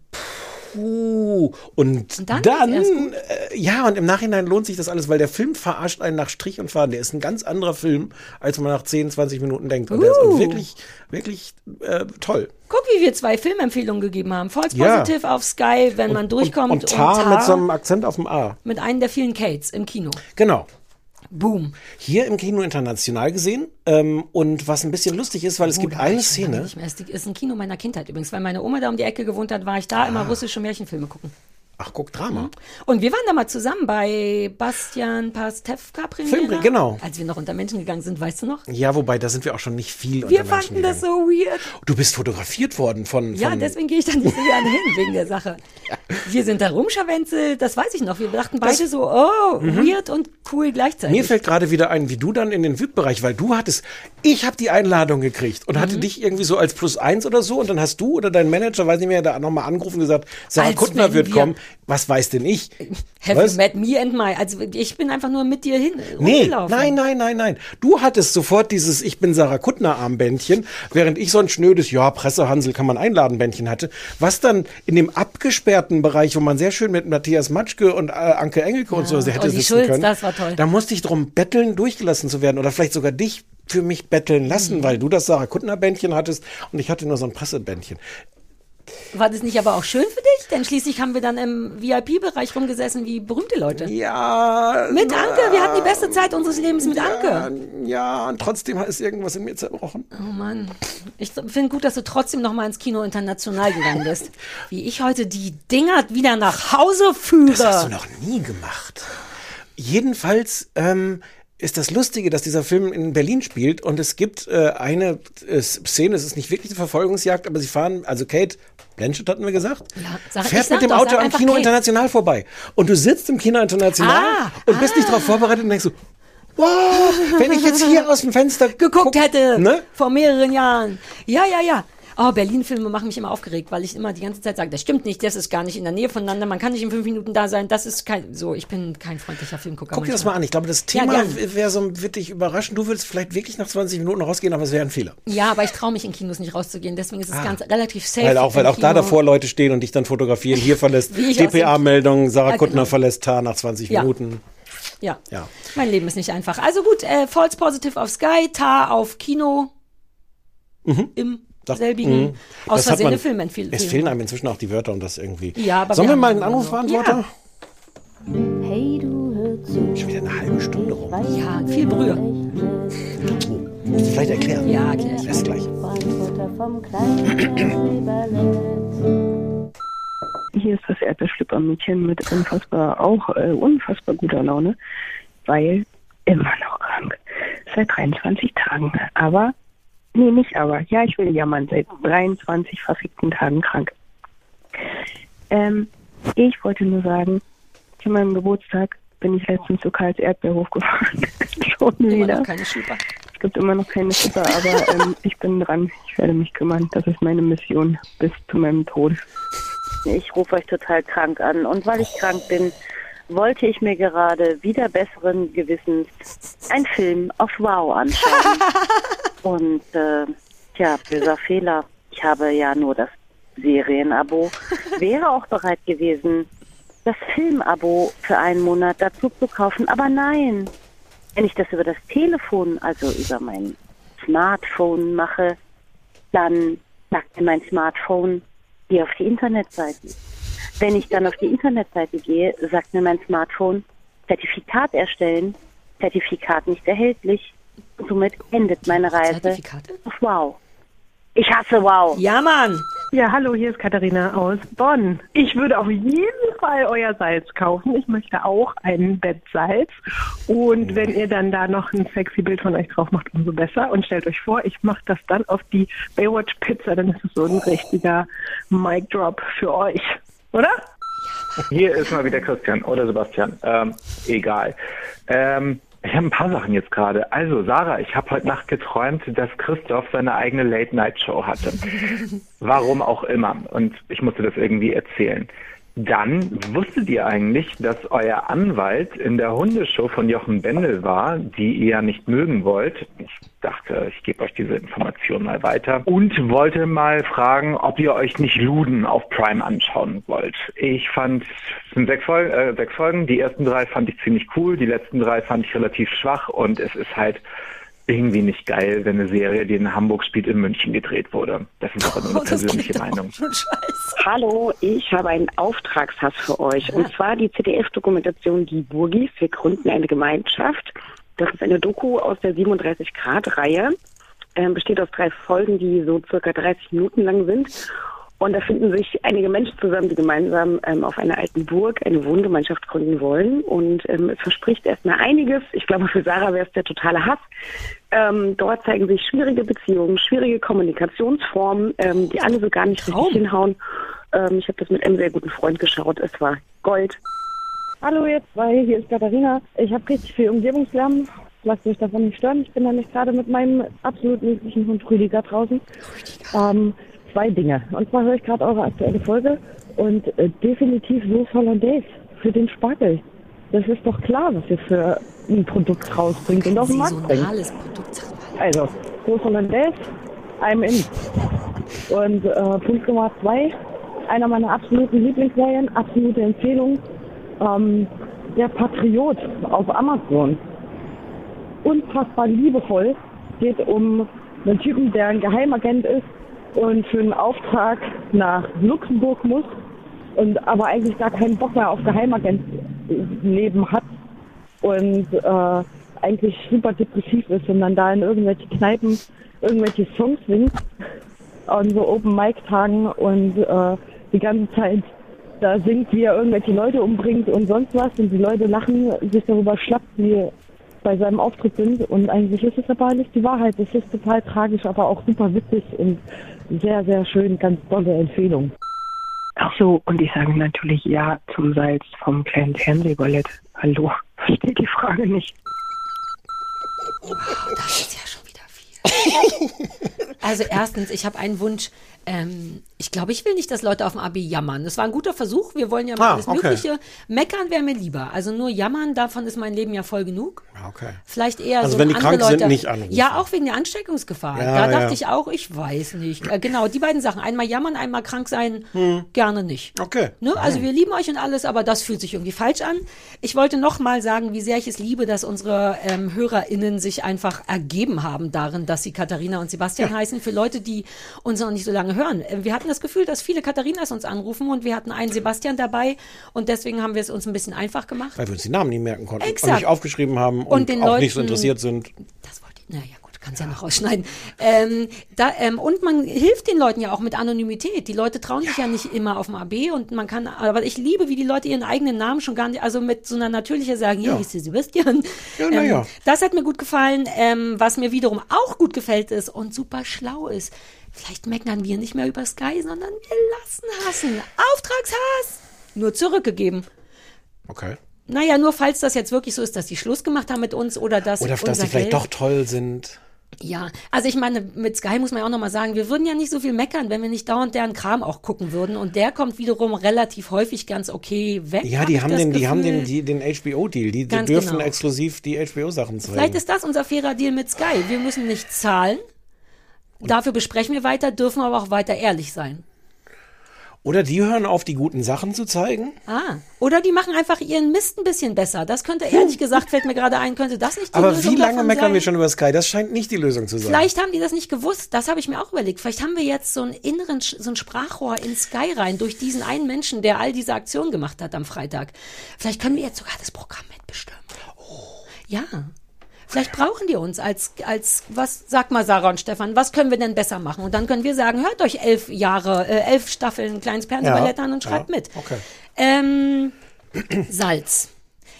puh, und, Und dann dann, äh, ja, und im Nachhinein lohnt sich das alles, weil der Film verarscht einen nach Strich und Faden. Der ist ein ganz anderer Film, als man nach 10, 20 Minuten denkt. Und der ist Uh. wirklich, wirklich äh, toll. Guck, wie wir zwei Filmempfehlungen gegeben haben. False Ja. Positive auf Sky, wenn man durchkommt. Und, und Tar, mit so einem Akzent auf dem A. mit einem der vielen Kates im Kino. Genau. Boom. Hier im Kino international gesehen. Ähm, und was ein bisschen lustig ist, weil es gibt Oh, war eine Szene. Es ist ein Kino meiner Kindheit übrigens, weil meine Oma da um die Ecke gewohnt hat, war ich da Ah. immer russische Märchenfilme gucken. Ach, guck, Drama. Und wir waren da mal zusammen bei Bastian Pastewka Premiere. Film- genau. Als wir noch unter Menschen gegangen sind, weißt du noch? Ja, wobei, da sind wir auch schon nicht viel Wir unter Menschen fanden das so weird. Du bist fotografiert worden von. Ja, von deswegen gehe ich da nicht so gerne hin, wegen der Sache. Wir sind da rumscharwenzelt, das weiß ich noch. Wir dachten beide so, oh, weird und cool gleichzeitig. Mhm. Mir fällt gerade wieder ein, wie du dann in den VIP-Bereich, weil du hattest, ich habe die Einladung gekriegt und Mhm. hatte dich irgendwie so als Plus eins oder so und dann hast du oder dein Manager, weiß nicht mehr, da nochmal angerufen und gesagt, Sarah Als Kuttner wird wir- kommen. Was weiß denn ich? Have Was? you met me and my? Also ich bin einfach nur mit dir hin Nee, nein, nein, nein, nein. Du hattest sofort dieses Ich bin Sarah Kuttner Armbändchen, während ich so ein schnödes, ja, Pressehansel kann man einladen Bändchen hatte, was dann in dem abgesperrten Bereich, wo man sehr schön mit Matthias Matschke und äh, Anke Engelke und so hätte Olli sitzen Schulz, können. das war toll. Da musste ich drum betteln, durchgelassen zu werden oder vielleicht sogar dich für mich betteln lassen, weil du das Sarah Kuttner Bändchen hattest und ich hatte nur so ein Pressebändchen. War das nicht aber auch schön für dich? Denn schließlich haben wir dann im VIP-Bereich rumgesessen wie berühmte Leute. Ja. Mit Anke, wir hatten die beste Zeit unseres Lebens mit ja, Anke. ja, und trotzdem ist irgendwas in mir zerbrochen. Oh Mann. Ich finde gut, dass du trotzdem noch mal ins Kino international gegangen bist. Wie ich heute die Dinger wieder nach Hause führe. Das hast du noch nie gemacht. Jedenfalls ähm, ist das Lustige, dass dieser Film in Berlin spielt und es gibt äh, eine äh, Szene, es ist nicht wirklich eine Verfolgungsjagd, aber sie fahren, also Kate Blanchett hatten wir gesagt, Ja, sag- fährt mit dem doch, Auto am Kino Kate. International vorbei. Und du sitzt im Kino International Ah, und bist nicht darauf vorbereitet und denkst so, wow, wenn ich jetzt hier aus dem Fenster geguckt guck- hätte Ne? vor mehreren Jahren. Ja, ja, ja. Oh, Berlin-Filme machen mich immer aufgeregt, weil ich immer die ganze Zeit sage, das stimmt nicht, das ist gar nicht in der Nähe voneinander, man kann nicht in fünf Minuten da sein, das ist kein, so, ich bin kein freundlicher Filmgucker. Guck dir das mal an. Ich glaube, das Ja, Thema gern. wäre so, wird dich überraschen. Du würdest vielleicht wirklich nach 20 Minuten rausgehen, aber es wäre ein Fehler. Ja, aber ich traue mich in Kinos nicht rauszugehen, deswegen ist es ganz relativ safe. Ah. Weil auch, weil auch da davor Leute stehen und dich dann fotografieren. Hier verlässt DPA-Meldung, Sarah Ja, Kuttner genau. verlässt Tar nach 20 Ja. Minuten. Ja. Ja. Mein Leben ist nicht einfach. Also gut, äh, False Positive auf Sky, Tar auf Kino. Im Das- selbigen. mhm. Aus Versehen man- eine Filmempfehlung. Es fehlen einem inzwischen auch die Wörter, um das irgendwie. Ja, aber Sollen wir wir mal einen. Anrufbeantworter? Hey, du hör zu. Schon wieder eine halbe Stunde rum. Ja, viel Brühe. Oh, musst du vielleicht erklären. Ja, erklär ich. Erst gleich. Hier ist das Erdbeerschlüppermädchen mit unfassbar, auch äh, unfassbar guter Laune, weil immer noch krank. Seit 23 Tagen. Aber, nee, nicht aber. Ja, ich will jammern. Seit 23 verfickten Tagen krank. Ähm, ich wollte nur sagen, zu meinem Geburtstag bin ich letztens zu Karls Erdbeerhof gefahren. Schon Immer wieder. noch keine Schlüpper. Es gibt immer noch keine Suppe, aber ähm, ich bin dran. Ich werde mich kümmern. Das ist meine Mission bis zu meinem Tod. Ich rufe euch total krank an. Und weil ich krank bin, wollte ich mir gerade wieder besseren Gewissens einen Film auf Wow anschauen. Und äh, tja, böser Fehler. Ich habe ja nur das Serienabo. Wäre auch bereit gewesen, das Filmabo für einen Monat dazu zu kaufen. Aber nein, wenn ich das über das Telefon, also über mein Smartphone mache, dann sagt mir mein Smartphone, Geh auf die Internetseite. Wenn ich dann auf die Internetseite gehe, sagt mir mein Smartphone, Zertifikat erstellen, Zertifikat nicht erhältlich. Somit endet meine Reise Zertifikate? auf Wow. Ich hasse Wow. Ja, Mann. Ja, hallo, hier ist Katharina aus Bonn. Ich würde auf jeden Fall euer Salz kaufen. Ich möchte auch ein Bett Salz. Und wenn ihr dann da noch ein sexy Bild von euch drauf macht, umso besser. Und stellt euch vor, ich mache das dann auf die Baywatch Pizza. Dann ist es so ein richtiger Mic Drop für euch. Oder? Hier ist mal wieder Christian oder Sebastian. Ähm, egal. Ähm, ich habe ein paar Sachen jetzt gerade. Also, Sarah, ich habe heute Nacht geträumt, dass Christoph seine eigene Late-Night-Show hatte. Warum auch immer. Und ich musste das irgendwie erzählen. Dann wusstet ihr eigentlich, dass euer Anwalt in der Hundeshow von Jochen Bendel war, die ihr ja nicht mögen wollt. Ich dachte, ich gebe euch diese Information mal weiter. Und wollte mal fragen, ob ihr euch nicht Luden auf Prime anschauen wollt. Ich fand, es sind sechs Folgen, äh, sechs Folgen. Die ersten drei fand ich ziemlich cool, die letzten drei fand ich relativ schwach und es ist halt irgendwie nicht geil, wenn eine Serie, die in Hamburg spielt, in München gedreht wurde. Das ist aber nur eine Oh, persönliche Meinung. Hallo, ich habe einen Auftragshass für euch. Und zwar die ZDF-Dokumentation Die Burgis. Wir gründen eine Gemeinschaft. Das ist eine Doku aus der 37-Grad-Reihe. Ähm, besteht aus drei Folgen, die so circa 30 Minuten lang sind. Und da finden sich einige Menschen zusammen, die gemeinsam ähm, auf einer alten Burg eine Wohngemeinschaft gründen wollen. Und ähm, es verspricht erstmal einiges. Ich glaube, für Sarah wäre es der totale Hass. Ähm, dort zeigen sich schwierige Beziehungen, schwierige Kommunikationsformen, ähm, die alle so gar nicht Traum. richtig hinhauen. Ähm, ich habe das mit einem sehr guten Freund geschaut. Es war Gold. Hallo ihr zwei, hier ist Katharina. Ich habe richtig viel Umgebungslärm. Lasst euch davon nicht stören. Ich bin nämlich gerade mit meinem absolut niedlichen Hund Rüdiger draußen. Ähm, zwei Dinge. Und zwar höre ich gerade eure aktuelle Folge und äh, definitiv Sauce Hollandaise für den Spargel. Das ist doch klar, was ihr für ein Produkt rausbringt und auf den Markt bringt. Also, Sauce Hollandaise, I'm in. Und äh, Punkt Nummer zwei, einer meiner absoluten Lieblingsserien, absolute Empfehlung, ähm, Der Patriot auf Amazon. Unfassbar liebevoll, geht um einen Typen, der ein Geheimagent ist und für einen Auftrag nach Luxemburg muss und aber eigentlich gar keinen Bock mehr auf Geheimagentleben hat und äh, eigentlich super depressiv ist und dann da in irgendwelche Kneipen irgendwelche Songs singt an so Open Mic Tagen und äh, die ganze Zeit da singt, wie er irgendwelche Leute umbringt und sonst was und die Leute lachen sich darüber schlapp, wie bei seinem Auftritt sind und eigentlich ist es aber nicht die Wahrheit. Es ist total tragisch, aber auch super witzig und sehr, sehr schön, ganz tolle Empfehlung. Ach so, und ich sage natürlich Ja zum Salz vom kleinen Fernsehballett. Hallo, versteht die Frage nicht. Das ist ja schon wieder viel. Also erstens, ich habe einen Wunsch. Ähm, ich glaube, ich will nicht, dass Leute auf dem AB jammern. Das war ein guter Versuch. Wir wollen ja mal Ah, alles okay. Mögliche. Meckern wäre mir lieber. Also nur jammern, davon ist mein Leben ja voll genug. Okay. Vielleicht eher Also so wenn die andere krank sind, Leute. nicht anrufen. Ja, auch wegen der Ansteckungsgefahr. Ja, da dachte ja. ich auch, ich weiß nicht. Äh, genau, die beiden Sachen. Einmal jammern, einmal krank sein, gerne nicht. Hm. Okay. Ne? Also wir lieben euch und alles, aber das fühlt sich irgendwie falsch an. Ich wollte noch mal sagen, wie sehr ich es liebe, dass unsere ähm, HörerInnen sich einfach ergeben haben darin, dass sie Katharina und Sebastian heißen. Für Leute, die uns noch nicht so lange hören. Äh, Wir hatten das Gefühl, dass viele Katharinas uns anrufen und wir hatten einen Sebastian dabei und deswegen haben wir es uns ein bisschen einfach gemacht. Weil wir uns die Namen nicht merken konnten Exakt. und nicht aufgeschrieben haben und, Und auch nicht so Leuten- interessiert sind. Das wollte ich. Naja, gut, kannst ja noch rausschneiden. Ähm, da, ähm, und man hilft den Leuten ja auch mit Anonymität. Die Leute trauen sich ja nicht immer auf dem AB und man kann, aber ich liebe, wie die Leute ihren eigenen Namen schon gar nicht, also mit so einer natürlichen sagen, hier Ja. ist Sebastian. Ja, na ähm, ja. Das hat mir gut gefallen. Ähm, was mir wiederum auch gut gefällt ist und super schlau ist, vielleicht meckern wir nicht mehr über Sky, sondern wir lassen hassen. Auftragshass! Nur zurückgegeben. Okay. Naja, nur falls das jetzt wirklich so ist, dass die Schluss gemacht haben mit uns oder dass Oder dass sie vielleicht Geld- doch toll sind. ja, also ich meine, mit Sky muss man ja auch nochmal sagen, wir würden ja nicht so viel meckern, wenn wir nicht dauernd deren Kram auch gucken würden. Und der kommt wiederum relativ häufig ganz okay weg. Ja, hab die ich haben den, die haben Gefühl. den, die, den HBO-Deal. Die, die dürfen genau. exklusiv die HBO-Sachen zeigen. Vielleicht ist das unser fairer Deal mit Sky. Wir müssen nicht zahlen. Dafür besprechen wir weiter, dürfen aber auch weiter ehrlich sein. Oder die hören auf, die guten Sachen zu zeigen. Ah, oder die machen einfach ihren Mist ein bisschen besser. Das könnte, ehrlich gesagt, fällt mir gerade ein, könnte das nicht die Aber Lösung wie lange meckern sein? wir schon über Sky? Das scheint nicht die Lösung zu sein. Vielleicht haben die das nicht gewusst. Das habe ich mir auch überlegt. Vielleicht haben wir jetzt so einen inneren, so ein Sprachrohr in Sky rein durch diesen einen Menschen, der all diese Aktionen gemacht hat am Freitag. Vielleicht können wir jetzt sogar das Programm mitbestimmen. Ja. Vielleicht brauchen die uns als, als, was, sag mal Sarah und Stefan, was können wir denn besser machen? Und dann können wir sagen, hört euch elf Jahre, äh, elf Staffeln kleines Fernsehballett an und schreibt ja, mit. Okay. Ähm, Salz.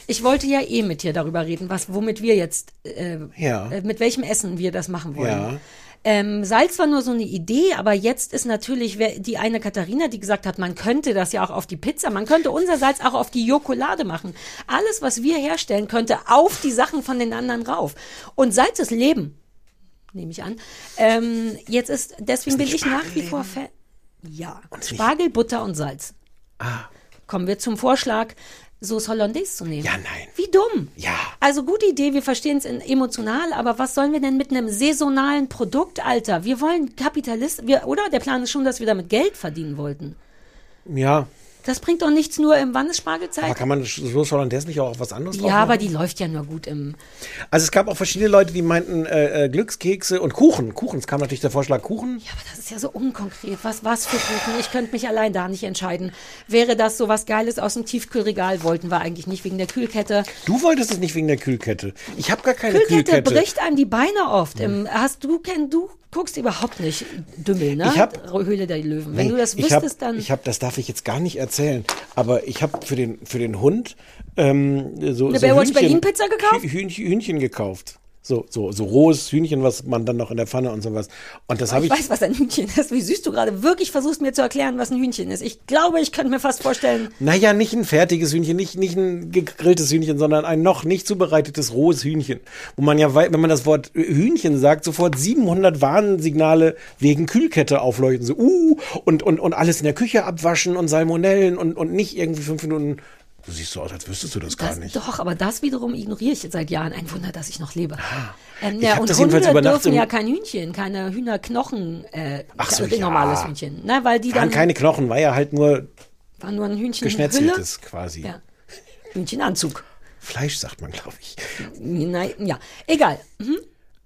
Ich wollte ja eh mit dir darüber reden, was, womit wir jetzt, äh, Ja. äh, mit welchem Essen wir das machen wollen. Ähm, Salz war nur so eine Idee, aber jetzt ist natürlich die eine Katharina, die gesagt hat, man könnte das ja auch auf die Pizza, man könnte unser Salz auch auf die Jokolade machen. Alles, was wir herstellen, könnte auf die Sachen von den anderen rauf. Und Salz ist Leben, nehme ich an. Ähm, jetzt ist, deswegen bin ich nach wie vor Fan. Ja, Spargel, Butter und Salz. Ah. Kommen wir zum Vorschlag, Sauce Hollandaise zu nehmen. Ja, nein. Wie dumm. Ja. Also gute Idee, wir verstehen es emotional, aber was sollen wir denn mit einem saisonalen Produkt, Alter? Wir wollen Kapitalist, wir, oder? Der Plan ist schon, dass wir damit Geld verdienen wollten. Ja. Das bringt doch nichts nur im Wann ist Spargelzeit? Aber kann man so Hollandaise nicht auch auf was anderes drauf ja, machen? aber die läuft ja nur gut im. Also es gab auch verschiedene Leute, die meinten äh, äh, Glückskekse und Kuchen. Kuchen. Es kam natürlich der Vorschlag Kuchen. Ja, aber das ist ja so unkonkret. Was, was für Kuchen? Ich könnte mich allein da nicht entscheiden. Wäre das so was Geiles aus dem Tiefkühlregal? Wollten wir eigentlich nicht wegen der Kühlkette. Du wolltest es nicht wegen der Kühlkette. Ich habe gar keine Kühlkette, Kühlkette. bricht einem die Beine oft. Im, hast du, kenn, du guckst überhaupt nicht Dümmel, ne? Ich hab- Höhle der Löwen. Wenn Nee, du das ich hab, wüsstest, dann. Ich habe, das darf ich jetzt gar nicht erzählen, aber ich habe für den, für den Hund ähm, so, Eine so Baywatch Berlin Pizza gekauft? Hü- Hühnchen, Hühnchen gekauft. So, so, so rohes Hühnchen, was man dann noch in der Pfanne und sowas. Und das habe ich ich. weiß, was ein Hühnchen ist. Wie süß du gerade wirklich versuchst, mir zu erklären, was ein Hühnchen ist. Ich glaube, ich könnte mir fast vorstellen, Naja, nicht ein fertiges Hühnchen, nicht, nicht ein gegrilltes Hühnchen, sondern ein noch nicht zubereitetes rohes Hühnchen. Wo man ja, wenn man das Wort Hühnchen sagt, sofort 700 Warnsignale wegen Kühlkette aufleuchten. So, uh, und, und, und alles in der Küche abwaschen und Salmonellen und, und nicht irgendwie fünf Minuten. Du siehst so aus, als wüsstest du das gar das, nicht. doch, aber das wiederum ignoriere ich seit Jahren. Ein Wunder, dass ich noch lebe. Ähm, Ah. Ich ja, und das Hunde dürfen ja kein Hühnchen, keine Hühnerknochen, äh, Ach so, ja. normales Hühnchen. Ne, weil die Waren dann, keine Knochen, war ja halt nur war nur ein Hühnchen geschnetzeltes quasi. Ja. Hühnchenanzug. Fleisch, sagt man, glaube ich. Nein, ja, egal. Mhm.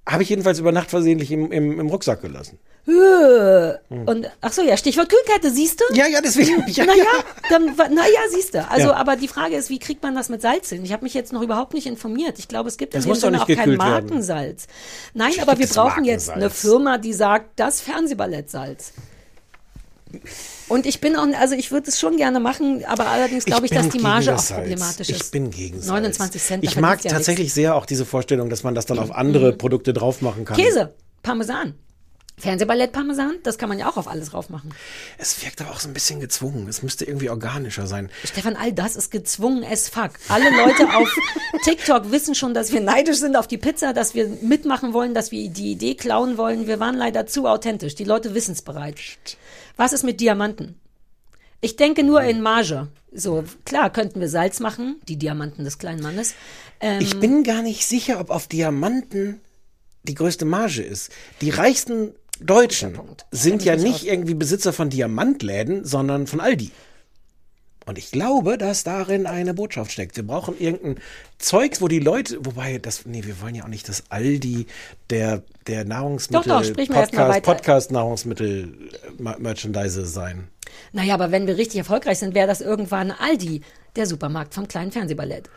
Habe ich jedenfalls über Nacht versehentlich im, im, im Rucksack gelassen. Höh. Und ach so, ja, Stichwort Kühlkette, siehst du? Hm. Ja, ja, deswegen. Ja, naja, ja. dann, naja, siehst du. Also, Ja. aber die Frage ist, wie kriegt man das mit Salz hin? Ich habe mich jetzt noch überhaupt nicht informiert. Ich glaube, es gibt Das in dem Sinne auch kein gekühlt werden. Markensalz. Nein, aber wir brauchen jetzt eine Markensalz. Firma, die sagt, das Fernsehballettsalz. Und ich bin auch, also ich würde es schon gerne machen, aber allerdings glaube ich, bin dass die Marge auch problematisch ist. Ich bin gegen Salz. 29 Cent. Ich mag ja tatsächlich sehr auch diese Vorstellung, dass man das dann auf andere Produkte drauf machen kann. nichts. Käse, Parmesan. Fernsehballett Parmesan, das kann man ja auch auf alles drauf machen. Es wirkt aber auch so ein bisschen gezwungen. Es müsste irgendwie organischer sein. Stefan, all das ist gezwungen as fuck. Alle Leute auf TikTok wissen schon, dass wir neidisch sind auf die Pizza, dass wir mitmachen wollen, dass wir die Idee klauen wollen. Wir waren leider zu authentisch. Die Leute wissen es bereits. Was ist mit Diamanten? Ich denke nur in Marge. So, klar, könnten wir Salz machen, die Diamanten des kleinen Mannes. Ähm, Ich bin gar nicht sicher, ob auf Diamanten die größte Marge ist. Die reichsten Deutschen sind ja nicht irgendwie Besitzer von Diamantläden, sondern von Aldi. Und ich glaube, dass darin eine Botschaft steckt. Wir brauchen irgendein Zeugs, wo die Leute, wobei das, nee, wir wollen ja auch nicht, dass Aldi der, der Nahrungsmittel, Doch, doch, sprich Podcast. Podcast Nahrungsmittel äh, Merchandise sein. naja, aber wenn wir richtig erfolgreich sind, wäre das irgendwann Aldi, der Supermarkt vom kleinen Fernsehballett.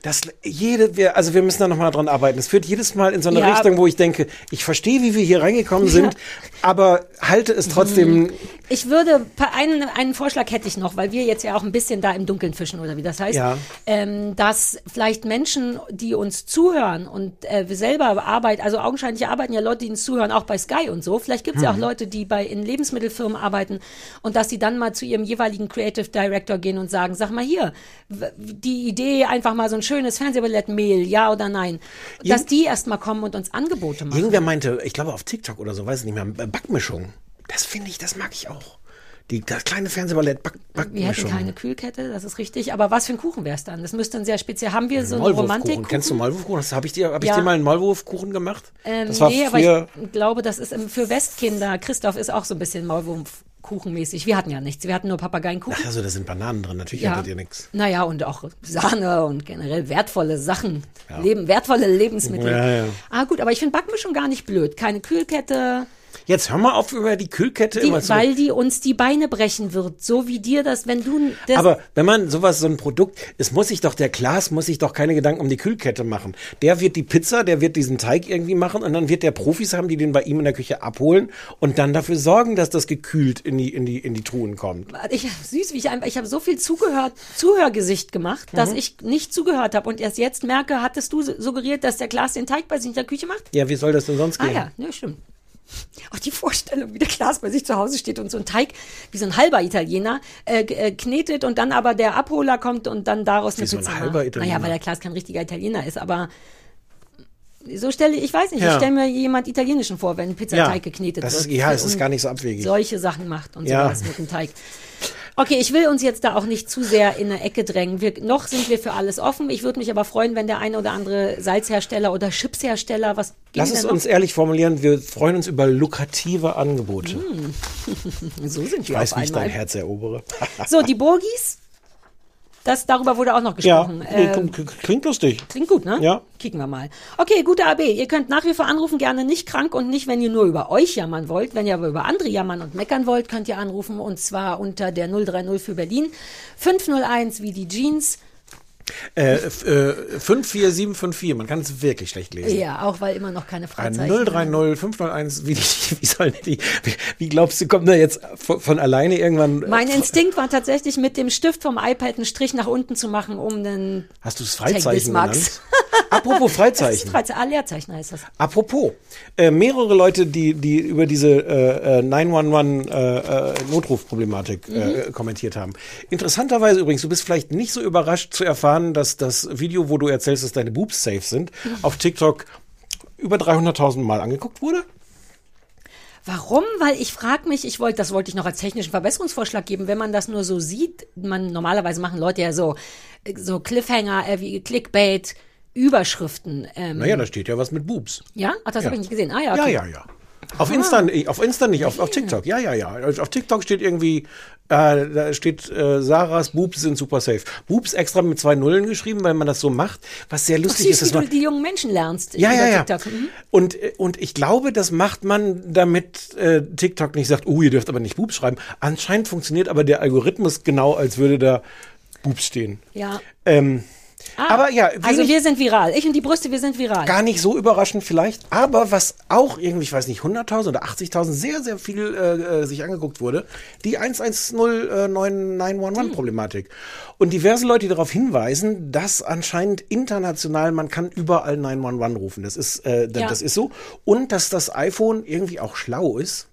Das jede, wir, also wir müssen da nochmal dran arbeiten. Es führt jedes Mal in so eine Ja. Richtung, wo ich denke, ich verstehe, wie wir hier reingekommen sind, aber halte es trotzdem. Ich würde, einen, einen Vorschlag hätte ich noch, weil wir jetzt ja auch ein bisschen da im Dunkeln fischen oder wie das heißt, Ja. ähm, dass vielleicht Menschen, die uns zuhören und äh, wir selber arbeiten, also augenscheinlich arbeiten ja Leute, die uns zuhören, auch bei Sky und so. Vielleicht gibt es ja auch Mhm. Leute, die bei in Lebensmittelfirmen arbeiten und dass sie dann mal zu ihrem jeweiligen Creative Director gehen und sagen, sag mal hier, die Idee, einfach mal so ein schönes Fernsehballett-Mail, ja oder nein, dass die erst mal kommen und uns Angebote machen. Irgendwer meinte, ich glaube auf TikTok oder so, weiß ich nicht mehr, Backmischung. Das finde ich, das mag ich auch. Die, das kleine Fernsehballett Back, Wir hätten Backmischung. keine Kühlkette, das ist richtig. Aber was für ein Kuchen wäre es dann? Das müsste dann sehr speziell. Haben wir so einen. Romantikkuchen? Kennst du Maulwurfkuchen? Habe ich dir, habe ich Ja. dir mal einen Maulwurfkuchen gemacht? Ähm, das war nee, aber ich glaube, das ist für Westkinder. Christoph ist auch so ein bisschen Maulwurf. kuchenmäßig. Wir hatten ja nichts. Wir hatten nur Papageienkuchen. Ach, also da sind Bananen drin, natürlich Ja. hattet ihr nichts. Naja, und auch Sahne und generell wertvolle Sachen. Leben, wertvolle Lebensmittel. Ja, ja. Ah, gut, aber ich finde Backmischung gar nicht blöd. Keine Kühlkette, Jetzt hör mal auf, über die Kühlkette die, immer zu weil die uns die Beine brechen wird. So wie dir das, wenn du das. Aber wenn man sowas, so ein Produkt, es muss sich doch, der Klaas muss sich doch keine Gedanken um die Kühlkette machen. Der wird die Pizza, der wird diesen Teig irgendwie machen und dann wird der Profis haben, die den bei ihm in der Küche abholen und dann dafür sorgen, dass das gekühlt in die, in die, in die Truhen kommt. ich süß, wie ich einfach, ich habe so viel zugehört, Zuhörgesicht gemacht, dass Mhm. ich nicht zugehört habe und erst jetzt merke, hattest du suggeriert, dass der Klaas den Teig bei sich in der Küche macht? Ja, wie soll das denn sonst Ah gehen? ja, ja, stimmt. Auch die Vorstellung, wie der Klaas bei sich zu Hause steht und so ein Teig, wie so ein halber Italiener, äh, äh, knetet und dann aber der Abholer kommt und dann daraus eine Wie so ein Pizza halber macht. Italiener? Naja, weil der Klaas kein richtiger Italiener ist, aber so stelle ich, weiß nicht, Ja. ich stelle mir jemand Italienischen vor, wenn ein Pizzateig geknetet das ist, wird. ja, es ist gar nicht so abwegig. solche Sachen macht und Ja. sowas mit dem Teig. Okay, ich will uns jetzt da auch nicht zu sehr in eine Ecke drängen. Wir, noch sind wir für alles offen. Ich würde mich aber freuen, wenn der eine oder andere Salzhersteller oder Chipshersteller, was Lass es uns ehrlich formulieren, wir freuen uns über lukrative Angebote. so sind Ich wir weiß, auf wie ich dein einmal. Herz erobere. So, die Burgis, das, darüber wurde auch noch ja, gesprochen. Ähm, k- klingt lustig. Klingt gut, ne? Ja. Kicken wir mal. Okay, gute AB. Ihr könnt nach wie vor anrufen, gerne nicht krank und nicht, wenn ihr nur über euch jammern wollt. Wenn ihr aber über andere jammern und meckern wollt, könnt ihr anrufen und zwar unter der 030 für Berlin 501 wie die Jeans. Äh, äh, 54754, man kann es wirklich schlecht lesen. Ja, auch weil immer noch keine Ein Freizeichen. 030 501, wie, wie sollen die, wie, wie glaubst du, kommt da jetzt von, von alleine irgendwann? äh, Mein Instinkt war tatsächlich mit dem Stift vom iPad einen Strich nach unten zu machen, um einen Hast du es Freizeichen genannt? Apropos Freizeichen. Freizeichen. Ah, Leerzeichen heißt das. Apropos, äh, mehrere Leute, die, die über diese äh, äh, 911 äh, äh, Notrufproblematik Mhm. kommentiert haben. Interessanterweise übrigens, du bist vielleicht nicht so überrascht zu erfahren, dass das Video, wo du erzählst, dass deine Boobs safe sind, Mhm. auf TikTok über 300.000 Mal angeguckt wurde. Warum? Weil ich frage mich, ich wollte, das wollte ich noch als technischen Verbesserungsvorschlag geben, wenn man das nur so sieht, man normalerweise machen Leute ja so, so Cliffhanger, äh, wie Clickbait, Überschriften. Ähm, Naja, da steht ja was mit Boobs. ja? Ach, das Ja. habe ich nicht gesehen. Ah ja, Ja, okay. ja, ja. Auf Insta, auf Insta nicht, auf, auf TikTok. Ja, ja, ja. Also Auf TikTok steht irgendwie, äh, da steht, äh, Sarahs Boobs sind super safe. Boobs extra mit zwei Nullen geschrieben, weil man das so macht. Was sehr Ach, lustig süß, ist, wie dass du man, die jungen Menschen lernst ja, ja, ja. TikTok. Mhm. Und, und ich glaube, das macht man, damit äh, TikTok nicht sagt, oh, ihr dürft aber nicht Boobs schreiben. Anscheinend funktioniert aber der Algorithmus genau, als würde da Boobs stehen. Ja. Ähm, Ah, aber ja, also wir sind viral. Ich und die Brüste, wir sind viral. Gar nicht so überraschend vielleicht, aber was auch irgendwie, ich weiß nicht, 100.000 oder 80.000 sehr, sehr viel äh, äh, sich angeguckt wurde, die 110-911-Problematik. Und diverse Leute, darauf hinweisen, dass anscheinend international, man kann überall 911 rufen. Das ist, äh, d- Ja. das ist so. Und dass das iPhone irgendwie auch schlau ist